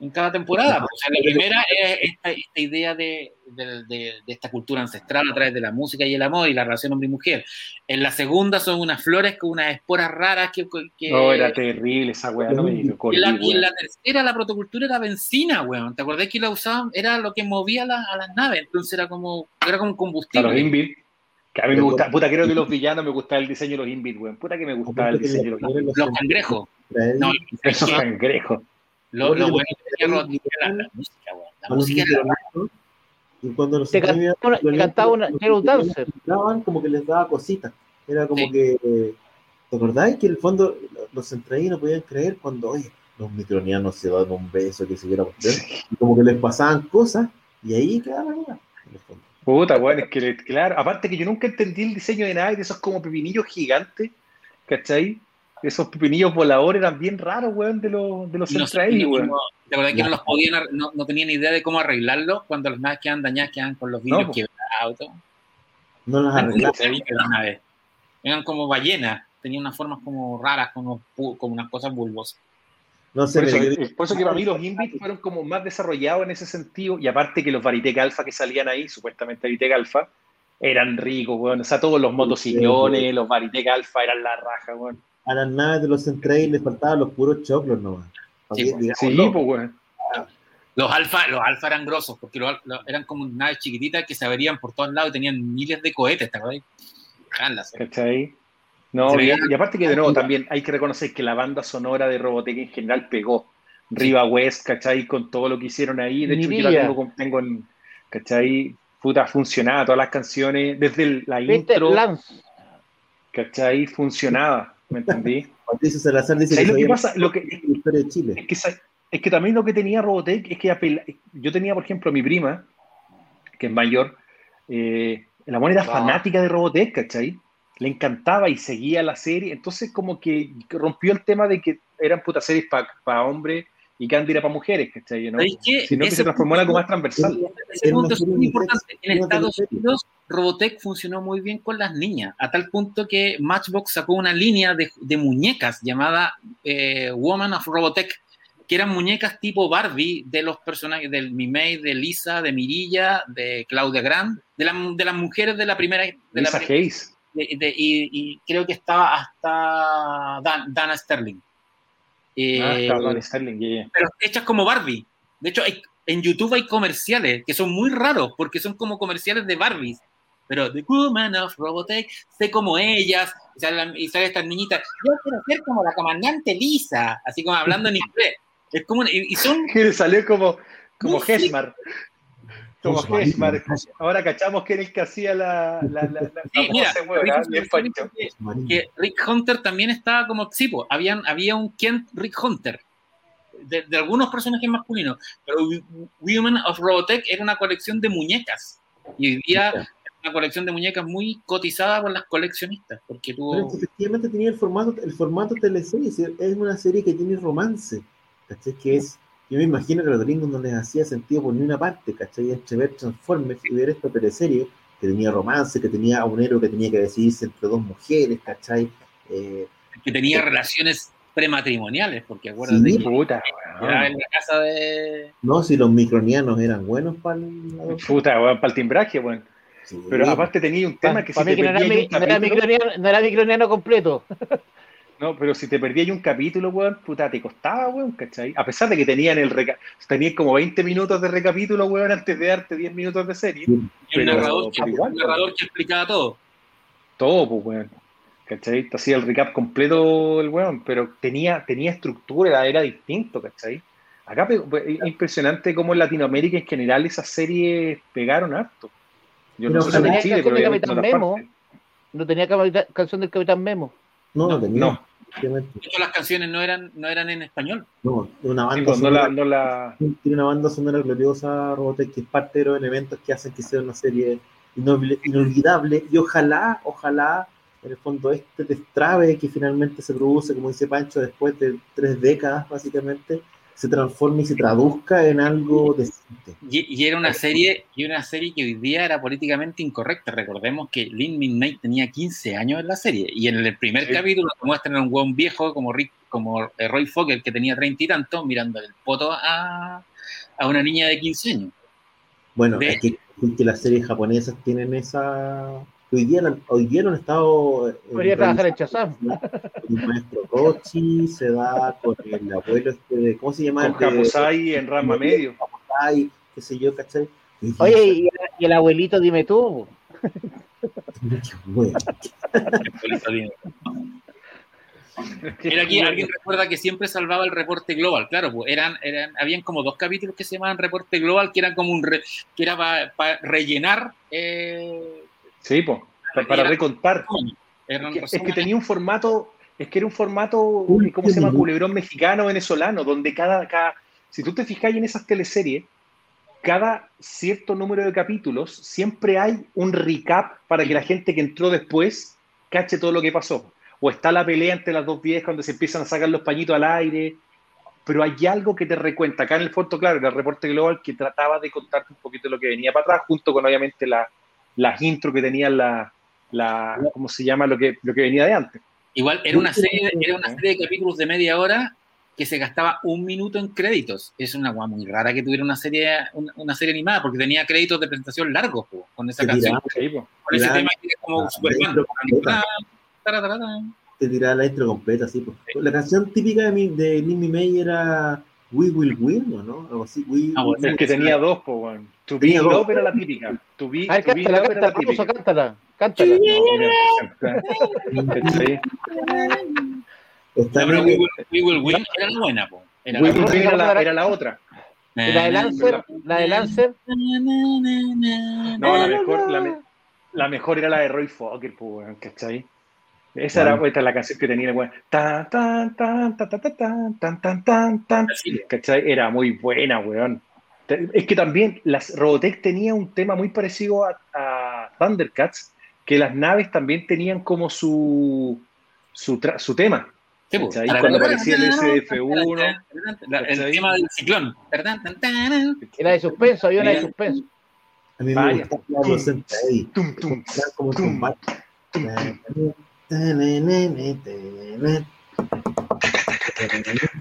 En cada temporada. O sea, la primera es esta, esta idea de, de- de- de esta cultura ancestral a través de la música y el amor y la relación hombre y mujer. En la segunda son unas flores con unas esporas raras que... que no, era terrible esa weá, no me digas, y, en la, y en weón. la tercera, la protocultura era benzina, weón. ¿Te acordás que la usaban? Era lo que movía la- a las naves. Entonces era como, era como A los combustible. Invis, que a mí me gusta, puta, creo que los villanos me gustaba el diseño de los Invis, weón, puta que me gustaba el diseño de los Invis. los- cangrejos. No, Esos cangrejos. Lo, lo bueno que tenía Robotech era la, la música, weón. La música era micronetos, y cuando los Te cantaba una- te cantaba una- era un dancer. Daban como que les daba cositas. Era como Sí. que. eh, ¿Te acordáis que en el fondo los centraí no podían creer cuando, oye, los micronianos se dan un beso, que se quiera Y como que les pasaban cosas y ahí quedaban. Puta, weón, es que, claro, aparte que yo nunca entendí el diseño de nada de esos como pepinillos gigantes, ¿cachai? Esos pepinillos voladores eran bien raros, weón, de los, de los Centraeli, no- weón. no- ¿Te acordás que no los podían, no, no tenían idea de cómo arreglarlos cuando las naves quedan dañadas, quedan con los vidrios quebrados? No las naves. Eran como ballenas, tenían unas formas como raras, como, como unas cosas bulbosas. No sé, Por eso, eh, por eso que para mí los Inbit fueron como más desarrollados en ese sentido, y aparte que los Varitec Alpha que salían ahí, supuestamente Varitec Alpha, eran ricos, weón. O sea, todos los motosillones, los Varitec Alpha eran la raja, weón. A las naves de los centraí les faltaban los puros choclos nomás. Sí, pues, digamos, Sí, no, pues, weón. Los alfa, los alfa eran grosos, porque los, los- eran como naves chiquititas que se abrían por todos lados y tenían miles de cohetes, ¿te acuerdas? ¿Cachai? No, y, aparte que de nuevo también hay que reconocer que la banda sonora de Robotech en general pegó. Riva West, ¿cachai? Con todo lo que hicieron ahí. De hecho, yo la tengo, con- tengo en, ¿cachai? Puta, funcionaba todas las canciones, desde el- la ¿Viste? intro, Lance. ¿cachai? Funcionaba, ¿me entendí? Patricio Salazar dice ¿Sabes lo que pasa? Lo que, la historia de Chile. es que, es que también lo que tenía Robotech es que apela- yo tenía, por ejemplo, a mi prima, que es mayor, eh, la era Ah. fanática de Robotech, ¿cachai? Le encantaba y seguía la serie, entonces como que rompió el tema de que eran putas series para hombres y Candy era para mujeres, ¿cachai? ¿no? Sino que Ese se transformó en algo punto- más transversal. Ese Es punto es muy importante. En Estados. Unidos, Robotech funcionó muy bien con las niñas, a tal punto que Matchbox sacó una línea de, de muñecas llamada eh, Woman of Robotech, que eran muñecas tipo Barbie de los personajes del Mimei, de Lisa, de Mirilla, de Claudia Grant, de, la- de las mujeres de la primera. De la Lisa pri- Hayes. de- de- y, y creo que estaba hasta Dan- Dana Sterling. Eh, Ah, estaba Ron Sterling, yeah. pero hechas como Barbie. De hecho, hay- en YouTube hay comerciales que son muy raros porque son como comerciales de Barbies. Pero The Woman of Robotech, sé como ellas, y salen y sale estas niñitas. Yo quiero ser como la comandante Lisa, así como hablando en inglés. Es como, y, y son *laughs* Que le salió como, como Hesmar. Como Hesmar. Ahora cachamos que era el que hacía la, la, la, la Sí, mira, famosa hueá, bien pancho. que, que Rick Hunter también estaba como sí, po, habían, había un Kent Rick Hunter de, de algunos personajes masculinos, pero Women of Robotech era una colección de muñecas y hoy día una colección de muñecas muy cotizada por las coleccionistas, porque tuvo efectivamente tenía el formato, el formato teleserie, es una serie que tiene romance, ¿cachai? Que es, yo me imagino que a los gringos no les hacía sentido por ni una parte, ¿cachai? Entre ver Transformers y ver esta teleserie, que tenía romance, que tenía a un héroe que tenía que decidirse entre dos mujeres, ¿cachai? Eh, que tenía relaciones prematrimoniales, porque acuérdate Sí, que Puta, era weón. en la casa de no, si los micronianos eran buenos para el... Puta, para el timbraje, weón. Sí. Pero aparte tenía un tema que si te que no era, perdías mi- un no era capítulo, microniano, no era microniano completo. *laughs* no, pero si te perdías un capítulo, weón, puta, te costaba, weón, ¿cachai? A pesar de que tenían el reca tenían como 20 minutos de recapítulo, weón, antes de darte 10 minutos de serie. Y un Pero- narrador, que, igual, un narrador que explicaba todo. Todo, pues, weón. ¿Cachai? Te hacía el recap completo el weón, pero tenía, tenía estructura, era, era distinto, ¿cachai? Acá es impresionante cómo en Latinoamérica en general esas series pegaron harto. Yo Pero no sé Chile, canción pero de obviamente en Capitán Memo. No tenía canción del Capitán Memo. No, no tenía. No, obviamente. De hecho, las canciones no eran, no eran en español. No, una sí, banda pues, no la, no la- tiene una banda sonora gloriosa, Robotech, que es parte de los elementos que hacen que sea una serie inolvi- inolvidable. Y ojalá, ojalá, en el fondo, este destrave que finalmente se produce, como dice Pancho, después de tres décadas, básicamente, se transforme y se traduzca en algo decente. Y, y era una serie, y una serie que hoy día era políticamente incorrecta. Recordemos que Lin Min May tenía 15 años en la serie. Y en el primer Sí. capítulo te muestran a un hueón viejo como Rick, como Roy Fokker, que tenía 30 y tantos, mirando el poto a, a una niña de 15 años. Bueno, De- es que, es que las series japonesas tienen esa... Hoy día, hoy día no han estado... eh, Podría trabajar en Chazam. El maestro Rochi se da con el abuelo este de... ¿Cómo se llama? con Japosai en Rama Medio. Ay, qué sé yo, ¿cachai? Oye, y, y el abuelito, dime tú. Era aquí, alguien recuerda que siempre salvaba el reporte global. Claro, pues eran, eran, habían como dos capítulos que se llamaban reporte global, que eran como un re- que era para rellenar. eh, Sí, pues, para recontar. eran Es que, es que resúmenes. tenía un formato, es que era un formato, Uy, ¿cómo se llama? Culebrón mexicano, venezolano, donde cada, cada, si tú te fijas en esas teleseries, cada cierto número de capítulos, siempre hay un recap para que la gente que entró después cache todo lo que pasó. O está la pelea entre las dos viejas donde se empiezan a sacar los pañitos al aire, pero hay algo que te recuenta. Acá en el fondo, claro, era el reporte global que trataba de contarte un poquito lo que venía para atrás, junto con obviamente la, las intro que tenían la, la, ¿cómo se llama? Lo que, lo que venía de antes. Igual era una serie, era una serie de capítulos de media hora que se gastaba un minuto en créditos. Es una guay muy rara que tuviera una serie, una, una serie animada, porque tenía créditos de presentación largos po, con esa Te canción. tiraba, Con ese tema que es como ah. Tararara. te tiraba la intro completa, sí. pues. La canción típica de, mi, de Lin Mi May era We Will Win, ¿o ¿no? Algo así. We Ah, bueno, El que tenía dos, pues, bueno. To be love era la típica. To be, A ver, to be in cántala, love era la típica. cántala, cántala. Está No, We Will, We Will Win era la buena, po. Era We la. Win era la, era la otra. ¿Y la de Lancer? ¿La de Lancer? No, la mejor, la, me- la mejor era la de Roy Fokker, pues, weón, ¿cachai? Esa Bueno. era esta es la canción que tenía, weón. Tan, tan, tan, tan, tan, tan, tan, tan, tan, tan. Así. ¿Cachai? Era muy buena, weón. Es que también las Robotech tenía un tema muy parecido a, a Thundercats, que las naves también tenían como su, su, tra- su tema. Sí, po. ¿Cachai? Cuando aparecía el SDF-1. La- El ¿cachai? tema del ciclón. Era de suspenso, había una de suspenso. A mí me gustaba ahí. Tum, tum, tum.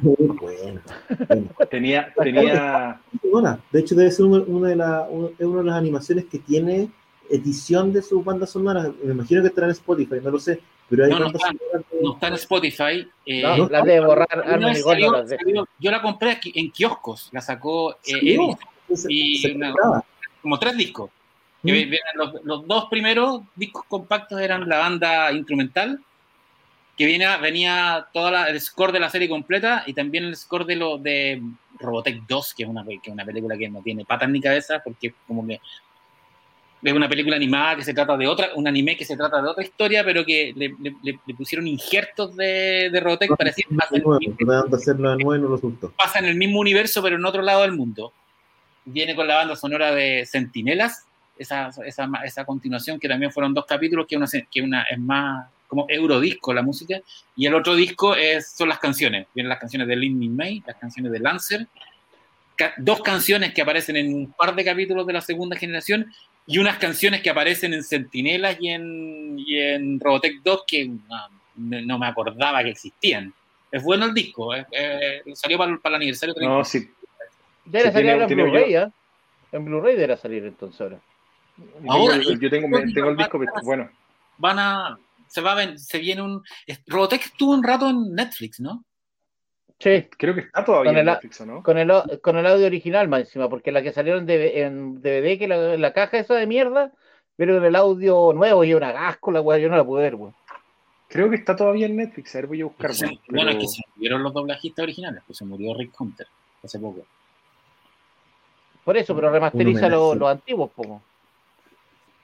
Bueno, bueno. Tenía, tenía, Bueno, de hecho debe ser una, de la- una- es una de las animaciones que tiene edición de sus bandas sonoras. Me imagino que estará en Spotify, no lo sé, pero hay No, no está. de- No está en Spotify. eh, No, las de borrar Arnold salió- de- salió- yo la compré aquí en kioscos. La sacó eh, se- y se una- compraba. como tres discos. Mm. los dos primeros discos compactos eran la banda instrumental, que viene, venía todo el score de la serie completa y también el score de lo de Robotech 2, que es una, que es una película que no tiene patas ni cabeza, porque como que es una película animada que se trata de otra, un anime que se trata de otra historia, pero que le, le- le- le pusieron injertos de, de Robotech para decir pasa De en, nuevo, el, nuevo pasa en el mismo universo, pero en otro lado del mundo. Viene con la banda sonora de Centinelas, esa, esa, esa continuación que también fueron dos capítulos, que una, que una es más como eurodisco la música, y el otro disco es, son las canciones. Vienen las canciones de Lin May, las canciones de Lancer, ca- dos canciones que aparecen en un par de capítulos de la segunda generación, y unas canciones que aparecen en Centinelas y en, y en Robotech 2 que ah, no, no me acordaba que existían. Es bueno el disco, eh, eh, salió para, para el aniversario 30. no, sí, Debe Sí, salir tiene- ahora en Blu-ray, ¿ah? En Blu-ray deberá salir entonces ahora. Ahora, yo, yo tengo, tengo el disco, pero bueno, van a se va a ven- se viene un Robotech estuvo un rato en Netflix, ¿no? Sí, creo que está todavía Con en el- Netflix, ¿o ¿no? con el, con el audio original más encima, porque la que salieron de, en DVD, que la, la caja esa de mierda, pero en el audio nuevo y una gasco, la weá, yo no la pude ver, weón. Creo que está todavía en Netflix, a ver, voy a buscar. Bueno, Bueno, es pero- que se murieron los doblajistas originales, pues se murió Rick Hunter. hace poco. Por eso, pero remasteriza Un los los antiguos, po.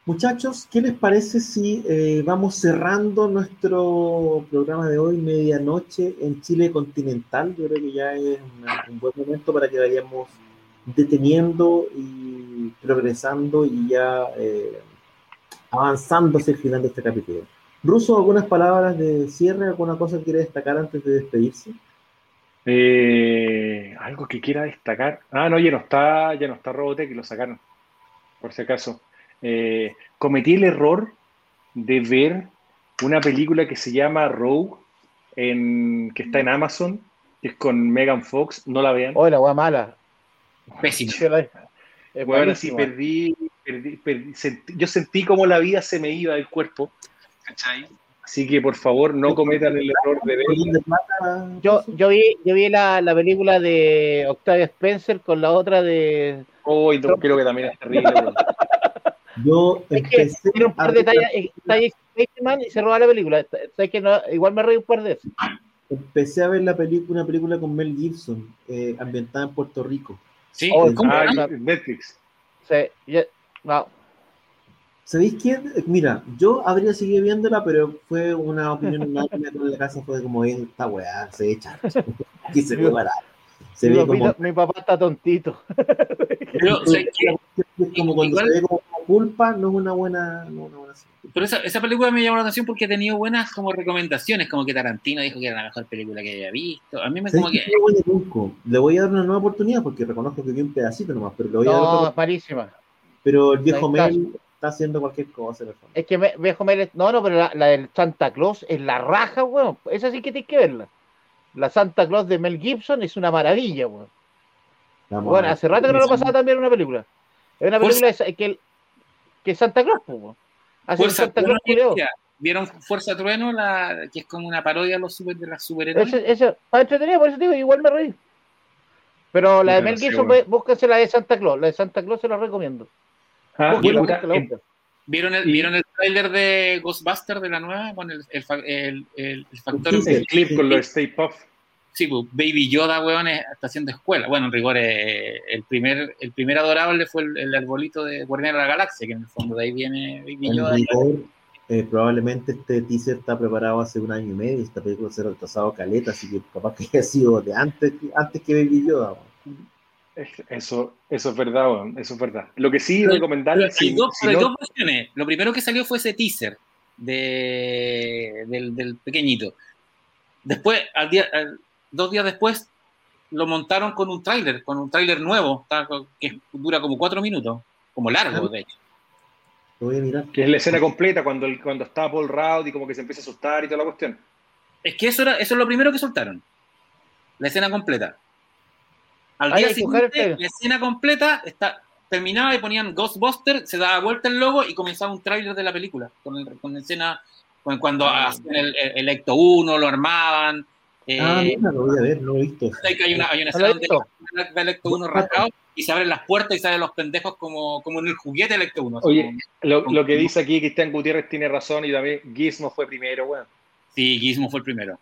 Muchachos, ¿qué les parece si eh, vamos cerrando nuestro programa de hoy, medianoche, en Chile continental? Yo creo que ya es un buen momento para que vayamos deteniendo y progresando y ya eh, avanzando hacia el final de este capítulo. Ruso, ¿algunas palabras de cierre? ¿Alguna cosa que quiere destacar antes de despedirse? Eh, algo que quiera destacar. Ah, no, ya no está, ya no está Robotech lo sacaron, por si acaso. Eh, cometí el error de ver una película que se llama Rogue, en, que está en Amazon, que es con Megan Fox. No la vean. Oh, la weá mala. *laughs* La- Es Bueno, malísima. perdí, perdí- perdí- sentí- yo sentí como la vida se me iba del cuerpo. ¿cachai? Así que por favor no cometan el error de ver. ¿Colón de plata, Yo, yo vi, yo vi la, la película de Octavia Spencer con la otra de. Hoy creo que también es terrible. Yo empecé tiene un a par de ver- tallas, tallas Bateman y se roba la película. Sabes que no, igual me reí un par de veces. empecé a ver la película, una película con Mel Gibson, eh, ambientada en Puerto Rico. Sí, Oh, ¿cómo Ah? Netflix. Sí, ya- no. ¿Sabéis qué? Mira, yo habría seguido viéndola, pero fue una opinión *laughs* unánime en la casa, fue como, "Eh, esta weá se echa. *laughs* y se ve barata. *laughs* Se mi, ve papita- como, mi papá está tontito. *laughs* Pero, ¿sabes qué? es como cuando Igual- se ve como culpa, no es una buena, no es una buena. Pero esa, esa película me llamó la atención porque ha tenido buenas como recomendaciones, como que Tarantino dijo que era la mejor película que había visto. A mí me como ¿Sabéis que... Le voy a dar una nueva oportunidad porque reconozco que vi un pedacito nomás, pero le voy a dar No, es malísima. Pero el viejo. Mel está haciendo cualquier cosa en el fondo. Es que me, viejo Mel- No, no, pero la, la del Santa Claus es la raja, weón. Esa sí que tienes que verla. La Santa Claus de Mel Gibson es una maravilla, weón. Bueno, hace rato que no lo pasaba también en una película. Es una película que, que es Santa Claus, weón. Hace un Fuerza Santa Claus. ¿Vieron Fuerza Trueno? La, que es como una parodia de los super, de las superhéroes. Ese, ese, está entretenido, por eso digo, igual me reí. Pero la de Mel Gibson, búsquense la de Santa Claus. La de Santa Claus se la recomiendo. Ah, Búsquenla, ¿Vieron el, Y- ¿Vieron el trailer de Ghostbuster de la nueva? Con el, el, el, el- el factor. teaser. el clip con los Stay Puff. Sí, pues, Baby Yoda, weón, es- está haciendo escuela. Bueno, en rigor, eh, el primer el primer adorable fue el, el arbolito de Guardián de la Galaxia, que en el fondo de ahí viene Baby En Yoda. rigor, eh, probablemente este teaser está preparado hace un año y medio y esta película se ha retrasado caleta, así que capaz que *laughs* haya sido de antes, antes que Baby Yoda. weón. Es- Eso, eso es verdad, weón, eso es verdad. Lo que sí recomendarle, si, hay, dos, si hay no- dos versiones. Lo primero que salió fue ese teaser de, del, del pequeñito. Después, al día, al- dos días después, lo montaron con un tráiler, con un tráiler nuevo, que dura como cuatro minutos, como largo, de hecho. Lo voy a mirar. que es la escena completa cuando, el- cuando está Paul Rudd y como que se empieza a asustar y toda la cuestión. Es que eso, era, eso es lo primero que soltaron. La escena completa. Al día siguiente, la escena completa está, terminaba y ponían Ghostbuster, se daba vuelta el logo y comenzaba un tráiler de la película. Con, el, con escena, con- cuando Ah. hacían el, el, Ecto 1, lo armaban. eh, Ah, mira, lo voy a ver, no lo he visto. hay, una, hay una escena donde está el Ecto 1 rascado y se abren las puertas y salen los pendejos como, como en el juguete del Ecto 1. así Oye, como- Lo, lo que dice aquí Cristian Gutiérrez tiene razón y también Gizmo fue primero, weón. sí, Gizmo fue el primero.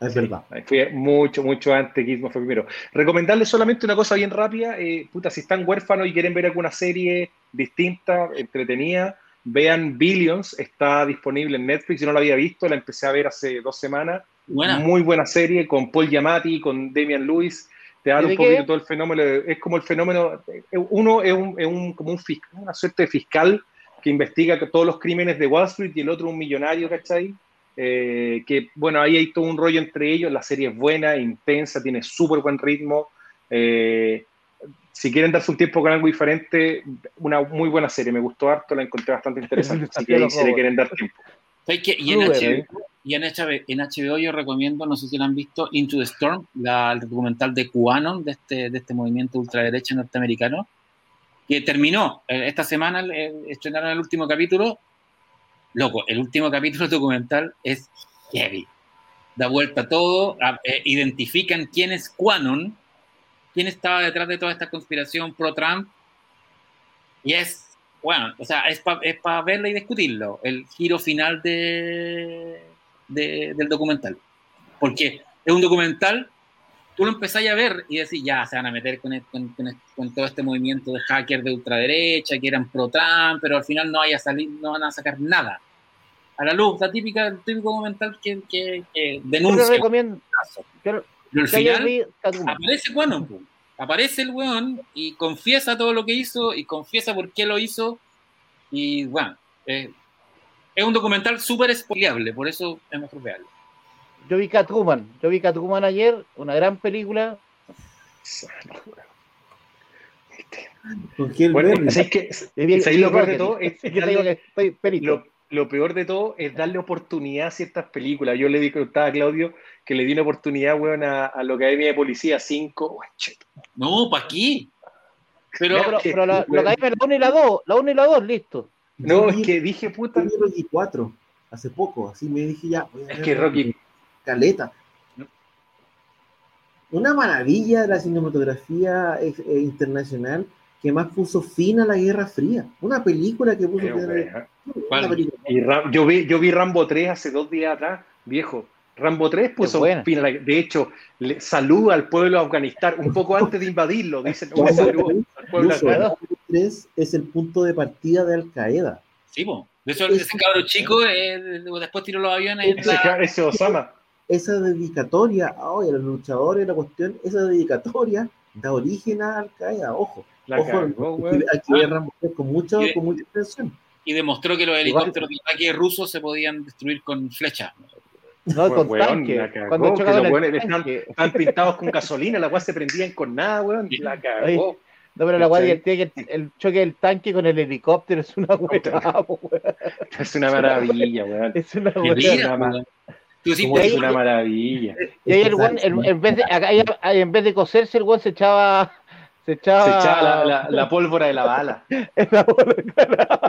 Es verdad. Fue mucho, mucho antes, Gizmo fue primero. Recomendarles solamente una cosa bien rápida. eh, puta, si están huérfanos y quieren ver alguna serie distinta, entretenida, vean Billions. Está disponible en Netflix. Yo no la había visto, la empecé a ver hace dos semanas. Buena. Muy buena serie con Paul Giamatti, con Damian Lewis. Te da ¿Y un de poquito qué? todo el fenómeno. Es como el fenómeno. Uno es, un, es un- como un fis- una suerte de fiscal que investiga que todos los crímenes de Wall Street y el otro un millonario, ¿cachai? Eh, que bueno, ahí hay todo un rollo entre ellos. La serie es buena, intensa, tiene súper buen ritmo. Eh, si quieren darse un tiempo con algo diferente, una muy buena serie. Me gustó harto, la encontré bastante *laughs* interesante. Así que ahí, si le quieren dar tiempo. Y en HBO, y en HBO, en HBO yo recomiendo, no sé si lo han visto, Into the Storm, la, el documental de QAnon, de este, de este movimiento ultraderecha norteamericano, que terminó eh, esta semana, eh, estrenaron el último capítulo. Loco, el último capítulo documental es heavy. Da vuelta todo, eh, identifican quién es QAnon, quién estaba detrás de toda esta conspiración pro-Trump, y es, bueno, o sea, es para pa verlo y discutirlo, el giro final de, de- del documental. Porque es un documental tú lo empezás a ver y decís, ya, se van a meter con, con, con, con todo este movimiento de hackers de ultraderecha, que eran pro-Trump, pero al final no, vaya a salir, no van a sacar nada a la luz, la típica, el típico documental que, que, que Yo denuncia. lo recomiendo. Pero Pero, al final vi Catwoman. aparece bueno, aparece el weón y confiesa todo lo que hizo y confiesa por qué lo hizo. Y bueno, eh, es un documental súper spoileable, por eso es mejor verlo. Yo vi Catwoman. Yo vi Catwoman ayer, una gran película. Con Hellberry. Bueno, es que es ahí lo peor de todo *laughs* es que darle- digo que estoy perito. lo, lo peor de todo es darle oportunidad a ciertas películas. Yo le di contaba a Claudio que le di una oportunidad, weón, a, a la Academia de Policía 5. Weón, cheto. No, ¿para qué? Pero, No, pero, que- pero la, la academia, la 1 y la 2, la 1 y la 2, listo. No, es que dije, puta, Rocky 4 hace poco, así me dije ya. voy a es que Rocky, Caleta. Una maravilla de la cinematografía eh, eh, internacional que más puso fin a la Guerra Fría. Una película que puso fin a la. Guerra película. Y Ram- yo, vi, yo vi Rambo 3 hace dos días atrás, viejo. Rambo 3 puso fin a la- De hecho, le saluda al pueblo de Afganistán un poco antes de invadirlo. Dicen, un saludo al pueblo de. Rambo 3 es el punto de partida de Al Qaeda. sí, po. De hecho, ese cabro chico eh, después tiró los aviones Ese, la... ese Osama. Esa dedicatoria ay, a los luchadores, la cuestión, esa dedicatoria da origen a Al Qaeda. Ojo, La ojo, 3 con mucha, Y- con mucha atención. y demostró que los helicópteros de ataque rusos se podían destruir con flechas. No, con Weón, tanque. cagó, Cuando chocaban los weones están- tanque. Están pintados con gasolina, la weá se prendían con nada, weón. La cagó. No, pero la guay ¿Cachai? divertida que el, el choque del tanque con el helicóptero es una weá. Es una maravilla, weón. Es una weá. Tú ahí- es una maravilla. Y ahí el que, el- en vez de, acá, ahí- ahí en vez de coserse, el weón se echaba. Se echaba. Se echaba la, la- la pólvora de la bala. *laughs* en la.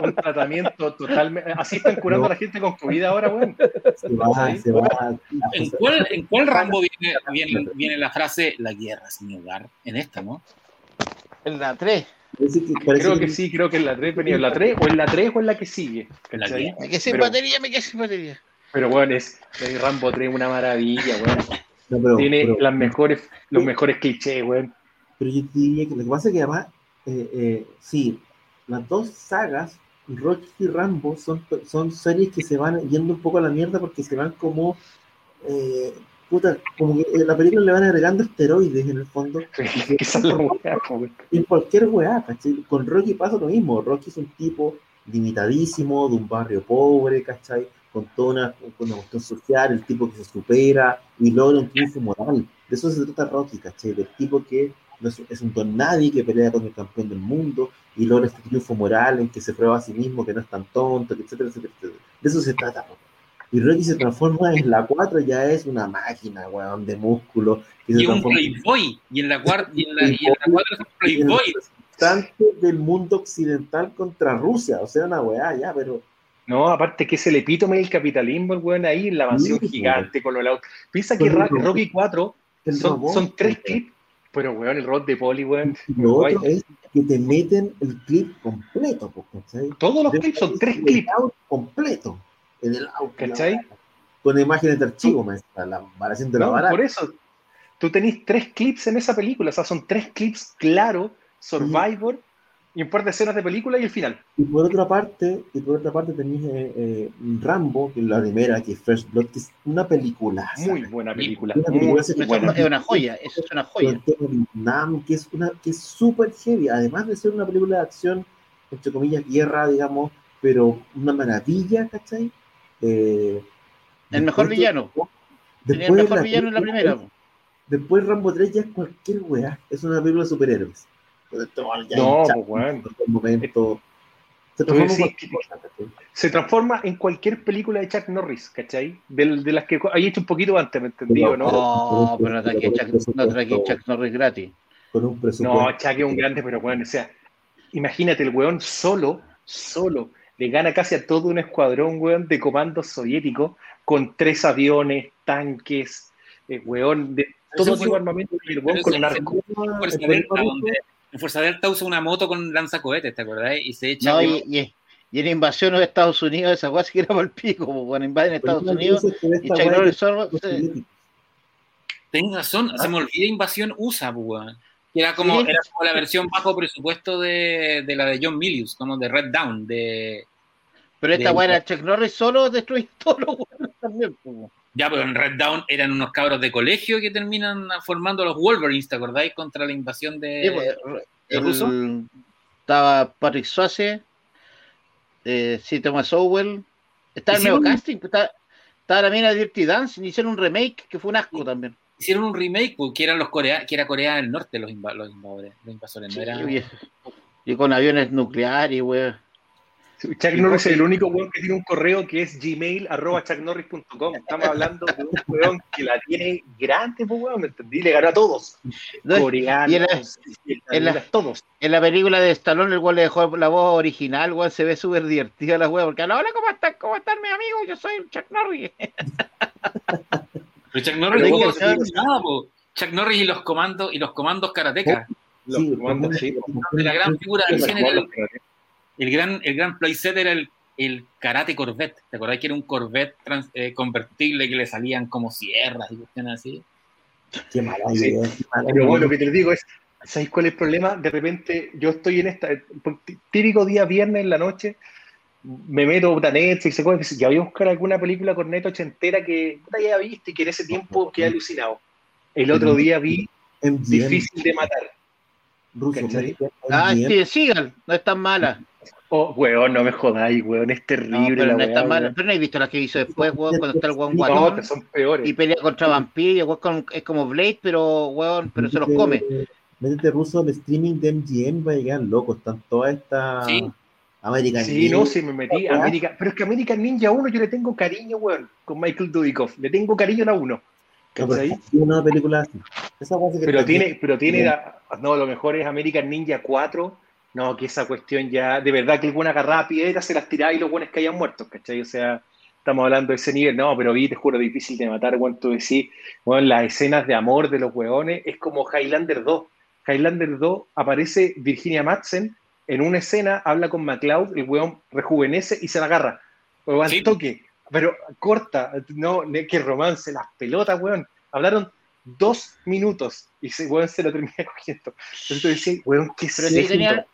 Un tratamiento totalmente. Así están curando a la gente con COVID ahora, weón. Se va, se va. ¿En cuál, ¿En cuál Rambo viene, viene, viene la frase la guerra es mi hogar? En esta, ¿no? En la 3. Parece que, parece Creo que sí, creo que en la 3 venía en la 3 o en la 3 o en la que sigue. La ¿cachai? guerra. Me quedé sin Pero- batería, me quedé sin batería. Pero bueno, es Rambo 3 una maravilla, weón. *laughs* No, pero, Tiene pero- las mejores, los mejores clichés, weón. pero yo diría que lo que pasa es que además, eh, eh, sí, las dos sagas, Rocky y Rambo, son, son series que se van yendo un poco a la mierda porque se van como, eh, puta, como que en la película le van agregando esteroides en el fondo. *laughs* En cualquier weá, ¿cachai? Con Rocky pasa lo mismo. Rocky es un tipo limitadísimo, de un barrio pobre, ¿cachai? Con toda una, con una cuestión social, el tipo que se supera y logra un triunfo moral. De eso se trata Rocky, ¿cachai? Del tipo que no es, un don nadie, que pelea con el campeón del mundo y logra este triunfo moral en que se prueba a sí mismo que no es tan tonto, etcétera, etcétera, etcétera. De eso se trata. Y Rocky se transforma en la 4, ya es una máquina, weón, de músculo. que se Y un playboy. Y en la, y en la, y en la cuatro es un playboy. representante del mundo occidental contra Rusia, o sea, una weá ya, pero No, aparte que es el epítome del capitalismo, el weón ahí en la mansión Sí, gigante con los autos. Piensa que Ra- robot. Rocky 4 el son, son tres clips, pero weón, el robot de Poli, weón. Lo guay. otro es que te meten el clip completo, ¿cachai? Todos los clips son tres clips, completo, en el auto. ¿cachai? Con imágenes de archivo, maestra, la variación de la No, por eso, tú tenés tres clips en esa película, o sea, son tres clips claros, Survivor, y un par de escenas de película y el final. Y por otra parte, y por otra parte tenéis eh, eh, Rambo, que es la primera, que es Fresh Blood, que es una película. Muy buena película, Una muy película que- buena. Es una joya, es una joya. el tema de Vietnam, que es una que es súper heavy, además de ser una película de acción, entre comillas, guerra, digamos, pero una maravilla, ¿cachai? Eh, El mejor villano. Después el mejor la- villano en la primera. Después Rambo 3 ya es cualquier weá, es una película de superhéroes. Ya No, pues, weón. en momento. Se transforma ¿cachai? Se transforma en cualquier película de Chuck Norris, ¿cachai? Del- De, las que hay hecho un poquito antes, ¿me entendió, no? No, pero no traje Chuck, no Chuck Norris gratis. Con un presupuesto. No, Chuck es un grande, pero bueno, o sea, imagínate, el weón solo, solo, le gana casi a todo un escuadrón, weón, de comandos soviéticos, con tres aviones, tanques, eh, weón, de todo tipo de armamento, y el weón con un arco. Ruso- donde en Fuerza Delta usa una moto con lanzacohetes, ¿te acordás? Y se echa. No, y, y, y en invasión de Estados Unidos, esa weá sí que era por el pico, po, cuando invaden el Estados Unidos y que solo los se-. Tenés razón, se me olvida Invasión USA, pues, weón. Que Era como, Sí. era como la versión bajo presupuesto de, de la de John Milius, como de Red Down, de... Pero esta De- weá era Chuck Norris solo destruir *laughs* todos los weones también, pues, weón. Ya, pero en Red Down eran unos cabros de colegio que terminan formando los Wolverines, ¿te acordáis? Contra la invasión de... Sí, pues, ¿el el- ruso? Estaba Patrick Swayze, eh, sí, Thomas Owell. Estaba el Hicieron- casting, pues, estaba, estaba la mina Dirty Dance, y hicieron un remake que fue un asco también. Hicieron un remake, pues, que eran los Corea, que era Corea del Norte los, inva- los invasores, los invasores, no era... y, y con aviones nucleares, weón. Chuck Norris es el único weón que tiene un correo que es gmail arroba chucknorris.com. Estamos hablando de un weón que la tiene grande, pues weón, ¿me entendí? Le ganó a todos. No, Coreanos, y en la- en la- todos. En la película de Stallone, el weón le dejó la voz original, weón, se ve súper divertida la weón, porque hola, ¿cómo están? ¿Cómo están mis amigos? Yo soy Chuck Norris. Pero Chuck Norris Pero no tuvo nada, po. Chuck Norris y los comandos y los comandos karatecas. Los Sí, comandos, sí. De la gran figura de Los acción era el, gran, el gran playset era el, el karate Corvette. ¿Te acordás que era un Corvette trans- eh, convertible que le salían como sierras y cuestiones así? Qué mala Sí. idea. qué mala Pero bueno, lo que te digo es, ¿sabéis cuál es el problema? De repente yo estoy en esta, típico día viernes en la noche, me meto a Netflix, que ya voy a buscar alguna película con neto ochentera que ya había visto y que en ese tiempo quedé alucinado. El otro día vi MGM, Difícil de matar. ruso, Ah. Steven Seagal, no es tan mala. Oh, weón, no me jodáis, weón, es No, terrible pero la no es weá, tan mala. weón. Pero no he visto las que hizo después, weón, cuando está el weón No, guatón que son peores. y pelea contra vampiros, weón con- es como Blade, pero weón, pero se los come. Métete ruso al streaming de MGM, va a llegar loco. Están todas estas Sí. American Sí, no, Ninja. sí, me metí. Ah. América, pero es que American Ninja 1 yo le tengo cariño, weón, con Michael Dudikoff. Le tengo cariño a la 1. No, pero ¿cachai? está haciendo una película así. Esa cosa que Pero está tiene, pero tiene, la- no, lo mejor es American Ninja 4. No, que esa cuestión ya, de verdad que alguna agarraba piedras, se las tiraba y los buenos caían muertos, ¿cachai? O sea, estamos hablando de ese nivel, no, pero vi, te juro, difícil de matar, weón, tú decís, bueno, las escenas de amor de los weones es como Highlander 2. Highlander 2 aparece Virginia Madsen en una escena, habla con McLeod, el weón rejuvenece y se la agarra. O al Sí. toque, pero corta, no, que romance, las pelotas, weón. Hablaron dos minutos y ese weón se lo termina *laughs* cogiendo. Entonces decía, weón, ¿qué Pero sí tenía,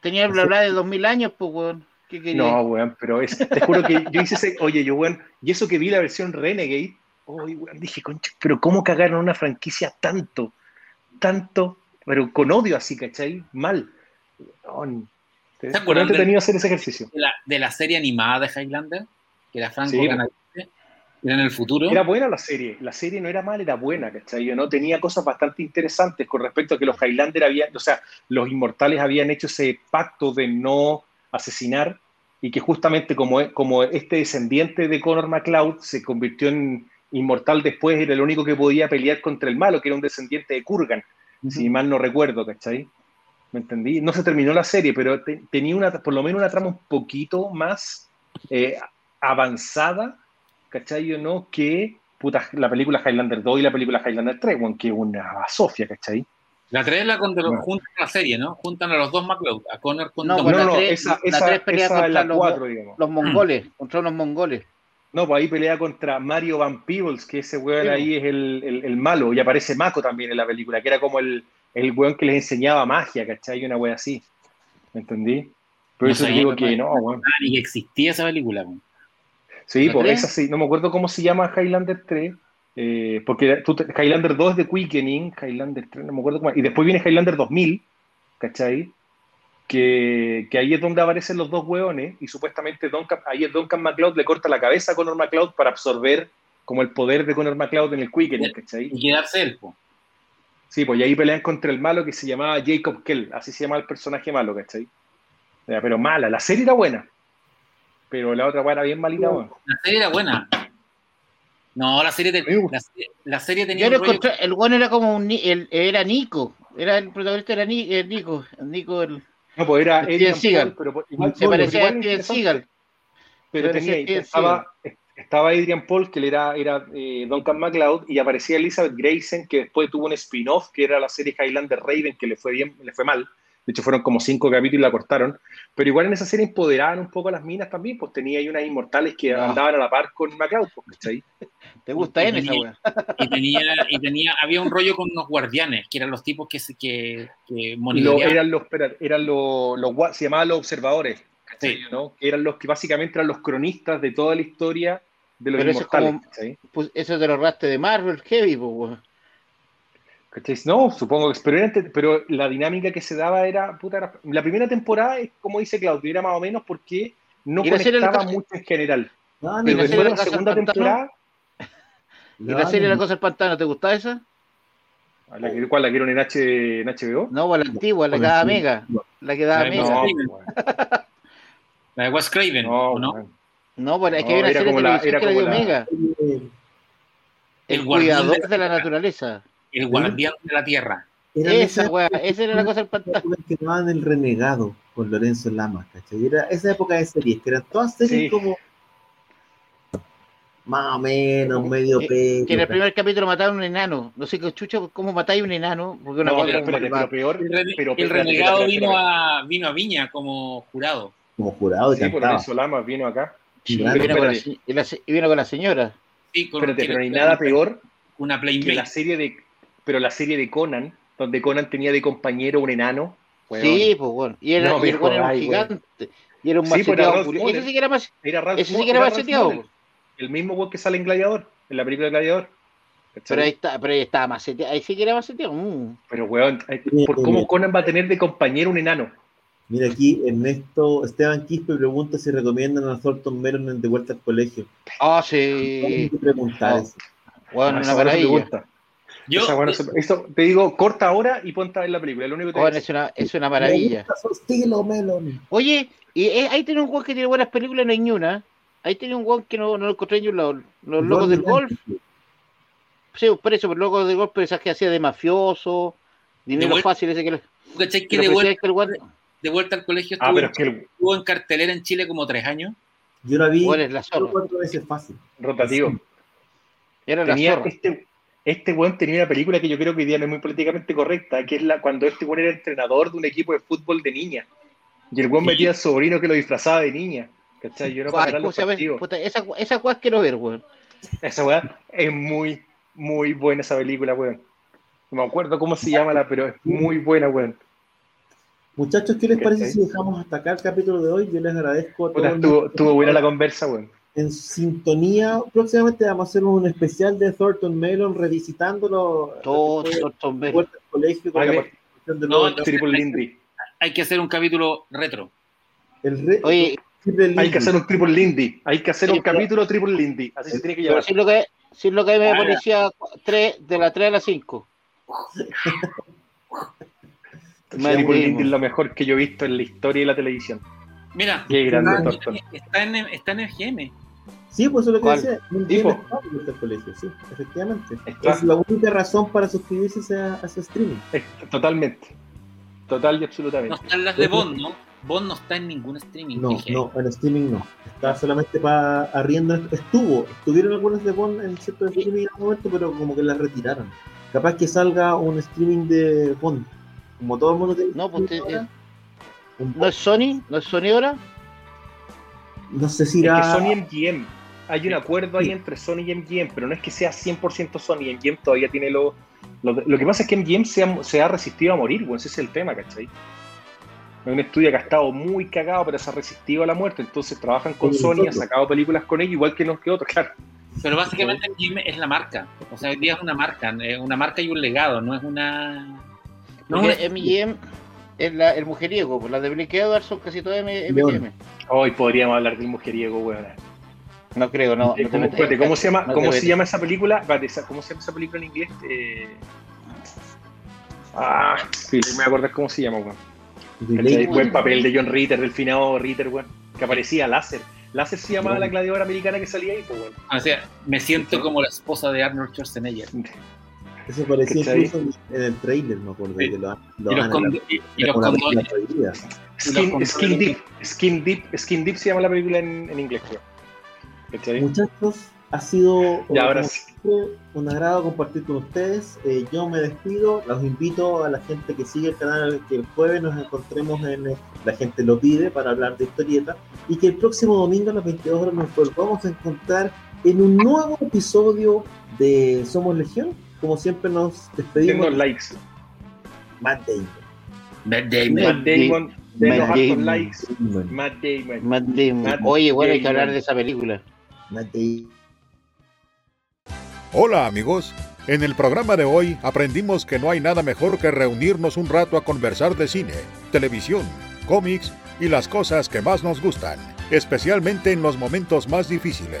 tenía el bla bla de 2000 años, pues weón. ¿Qué quería? No, weón, pero es, te juro que yo hice ese, oye, yo, weón, y eso que vi la versión Renegade, oye, weón, dije, concha, pero ¿cómo cagaron una franquicia tanto, tanto, pero con odio así, ¿cachai? Mal. No, ¿Se te acuerdan del- entretenido hacer ese ejercicio. De la, de la serie animada de Highlander, que era franco Sí. Era en el futuro. Era buena la serie, la serie no era mala, era buena, ¿cachai? Yo no tenía cosas bastante interesantes con respecto a que los Highlander habían, o sea, los inmortales habían hecho ese pacto de no asesinar y que justamente como, como este descendiente de Conor McLeod se convirtió en inmortal después, era el único que podía pelear contra el malo, que era un descendiente de Kurgan, si mal no recuerdo, ¿cachai? ¿Me entendí? No se terminó la serie, pero te- tenía una, por lo menos una trama un poquito más eh, avanzada, ¿cachai? O no, que puta, la película Highlander 2 y la película Highlander 3, weón, que es una sofia, ¿cachai? La 3 es la cuando Bueno. juntan la serie, ¿no? Juntan a los dos McLeod, a Connor con No, Tom. bueno, no, la no, esa, la esa, tres pelea esa es contra la los- 4, digamos. Los mongoles, contra unos mongoles. No, pues ahí pelea contra Mario Van Peebles, que ese weón Sí, ahí es el, el- el malo, y aparece Mako también en la película, que era como el, el weón que les enseñaba magia, ¿cachai? Una wea así. ¿Me entendí? Pero No eso digo que que no, weón. Ni existía esa película. weón. Sí, ¿La pues tres? esa sí, no me acuerdo cómo se llama Highlander 3, eh, porque tú Highlander 2 es de Quickening, Highlander 3, no me acuerdo cómo, y después viene Highlander 2000, ¿cachai? Que, que ahí es donde aparecen los dos hueones, y supuestamente Duncan, ahí es Duncan MacLeod le corta la cabeza a Conor MacLeod para absorber como el poder de Conor MacLeod en el Quickening, ¿cachai? Y quedarse él, po. Sí, pues y ahí pelean contra el malo que se llamaba Jacob Kell, así se llama el personaje malo, ¿cachai? Pero mala, la serie era buena, pero la otra weá era bien malita, weón. La serie era buena. No, la serie, te- la, serie- la serie tenía un rollo- encontré, el weón era como un el- era Nico, era el protagonista era Ni- el Nico, el Nico el, No, pues era Steven Seagal. Pero igual, se parecía a Steven Seagal. Pero tenía, estaba, estaba Adrian Paul, que era, era eh, Duncan MacLeod, y aparecía Elizabeth Grayson, que después tuvo un spin-off, que era la serie Highlander Raven, que le fue bien, le fue mal. De hecho, fueron como cinco capítulos y la cortaron. Pero igual en esa serie empoderaban un poco a las minas también, pues tenía ahí unas inmortales que No. andaban a la par con MacLeod, pues, ¿cachai? ¿Te gusta Y en esa weá? Y tenía, y tenía, había un rollo con unos guardianes, que eran los tipos que, se- que, que lo- monitoreaban. eran los, espera, eran los, los se llamaban los observadores, ¿cachai? Sí. ¿no? Que eran los que básicamente eran los cronistas de toda la historia de los Pero eso es inmortales, como- ¿cachai? Pues eso te lo raste de Marvel Heavy, pues. No, supongo que pero, la dinámica que se daba era, puta, era- la primera temporada es como dice Claudio, era más o menos porque no ¿Y la serie de la conectaba mucho en general. No, ¿Y ni Pero después de de la segunda temporada, ¿Y *laughs* la serie La Cosa del Pantano, te gusta esa? ¿la que, ¿cuál la que era en, H, en HBO? No, pues la antigua, la que daba Mega. La que daba La de Mega. No, *laughs* La de Wes Craven, no, ¿o no? bueno. No, pues es que No, había una era serie de como la- televisión que la dio Mega. El, cuidador de la de la tierra. naturaleza. El guardián de la tierra. era Esa weá, esa era la cosa del pantano. que llamaban El Renegado con Lorenzo Lamas, ¿cachai? Era esa época de series, que eran todas series Sí. como más o menos, medio Eh, pelo. Que en el primer capítulo mataron un enano. No sé qué chucha, cómo matáis un enano. Porque una No, pero pero peor, El, rene- pero el renegado vino, a, vino a Viña como jurado. como jurado y Sí, por cantaba. Lorenzo Lamas vino acá. Sí, Claro, y vino con la y la y vino con la señora. Sí, con Espérate, pero no hay nada peor Una que la serie de, pero la serie de Conan, donde Conan tenía de compañero un enano. Sí, pues bueno. Y, era, No y un gigante. Y era un Sí, pues. Moller. Ese sí que era más. Era Ralph Ese sí que era Moller, El mismo weón que sale en Gladiador, en la película de Gladiador. Pero ahí está, pero ahí estaba maceteado. Ahí sí que era maceteado. Mm. Pero, weón, ¿por cómo. Conan va a tener de compañero un enano? Mira aquí, Ernesto, Esteban Quispe pregunta si recomiendan a Thornton Melon en De Vuelta al Colegio. Ah, sí. preguntar No. eso. Bueno, una no maravilla. pregunta. Yo, Esa te digo, corta ahora y ponte a ver la película. Es lo único que Bueno, a es una, es una maravilla. Estilo. Oye, y eh, ahí tiene un weón que tiene buenas películas, no hay ni una. Ahí tiene un weón que no, no lo encontré en ningún lado. Los locos del golf. Sí, por eso, pero locos del golf, pero esas que hacía de mafioso, dinero fácil, ese que le. ¿tú cachai que que de vuelta, que de vuelta al colegio Ah, estuvo, pero es que el estuvo en cartelera en Chile como tres años? Yo la vi la cuatro veces fácil. rotativo. Era la Tenía, zorra. este, este weón tenía una película que yo creo que hoy día no es muy políticamente correcta, que es la cuando este weón era entrenador de un equipo de fútbol de niña. Y el weón Sí. metía al sobrino que lo disfrazaba de niña. ¿Cachai? Yo no Ay, para ganar ¿cómo los partidos. Puta, esa, esa weá quiero ver, weón. Esa weá es muy, muy buena esa película, weón. No me acuerdo cómo se llama la, pero es muy buena, weón. Muchachos, ¿qué les parece si dejamos hasta acá el capítulo de hoy? Yo les agradezco a Puta, todos. estuvo, los- estuvo buena la conversa, weón. En sintonía, próximamente vamos a hacer un especial de Thornton Melon revisitándolo. Todo, vuelta al colegio con Ay, la me- participación de No. Triple Lindy. Hay que hacer un capítulo retro. el re- Oye, triple Hay que hacer un Triple Lindy. Hay que hacer Sí, un pero- capítulo Triple Lindy. Así se tiene que llevar. si es lo que, si lo que me Ah, policía 3, de la 3 a la 5. Triple Lindy es lo mejor que yo he visto en la historia de la televisión. Mira, Qué grande Thornton. está en, está en el GM. Sí, pues eso es lo que ¿Cuál? decía. Un Sí, día po. está de vuelta al colegio, sí, efectivamente. Está. Es la única razón para suscribirse a, a ese streaming. Totalmente. Total y No absolutamente. están las de Bond, ¿no? Bond no está en ningún streaming. No, no, en streaming no. Está solamente para arriendo. Estuvo, estuvieron algunos de Bond en cierto streaming en algún momento, pero como que las retiraron. Capaz que salga un streaming de Bond. Como todo el mundo tiene. No, pues, ¿No es Sony? ¿No es Sony ahora? no sé si Es irá. que Sony MGM. Hay un acuerdo ahí entre Sony y MGM, pero no es que sea 100% Sony. MGM todavía tiene lo, lo. Lo que pasa es que MGM se ha, se ha resistido a morir, bueno, ese es el tema, ¿cachai? Es un estudio que ha estado muy cagado, pero se ha resistido a la muerte. Entonces trabajan con Sí, Sony, han sacado películas con ellos, igual que nos que otros, claro. Pero básicamente el GM es la marca. O sea, hoy día es una marca. Es una marca y un legado, no es una. No es MGM es la, el mujeriego, pues las de Blake Edwards son casi todas M- León. MGM. Hoy podríamos hablar del mujeriego, weón. No creo, no. Eh, ¿cómo, metas- espérate, ¿cómo se llama, no te cómo se metas. llama esa película? ¿Cómo se llama esa película en inglés? Eh... Ah, sí, me voy a acordar cómo se llama, weón. El buen papel de John Ritter, del finado Ritter, weón. Que aparecía Láser. Láser se llamaba Bueno. la gladiadora americana que salía ahí, pues, weón. O sea, me siento como la esposa de Arnold Schwarzenegger. Eso parecía ¿Cachai? incluso en- el trailer, me acuerdo. Sí. Que lo, lo Y los, condones. Skin, Deep. Skin Deep. Skin Deep se llama la película en, en inglés. Muchachos, ha sido. Ya, ahora como sí. un agrado compartir con ustedes. Eh, yo me despido, los invito a la gente que sigue el canal que el jueves nos encontremos en eh, La gente lo pide para hablar de historieta y que el próximo domingo a las 22 horas nos volvamos a encontrar en un nuevo episodio de Somos Legión. Como siempre nos despedimos. Denos likes. Matt Damon. Matt Damon. Matt Damon. Matt Damon. likes. Damon. Matt Damon. Matt Damon. Oye, bueno, hay que hablar de esa película. Matt Damon. Hola amigos, en el programa de hoy aprendimos que no hay nada mejor que reunirnos un rato a conversar de cine, televisión, cómics y las cosas que más nos gustan, especialmente en los momentos más difíciles.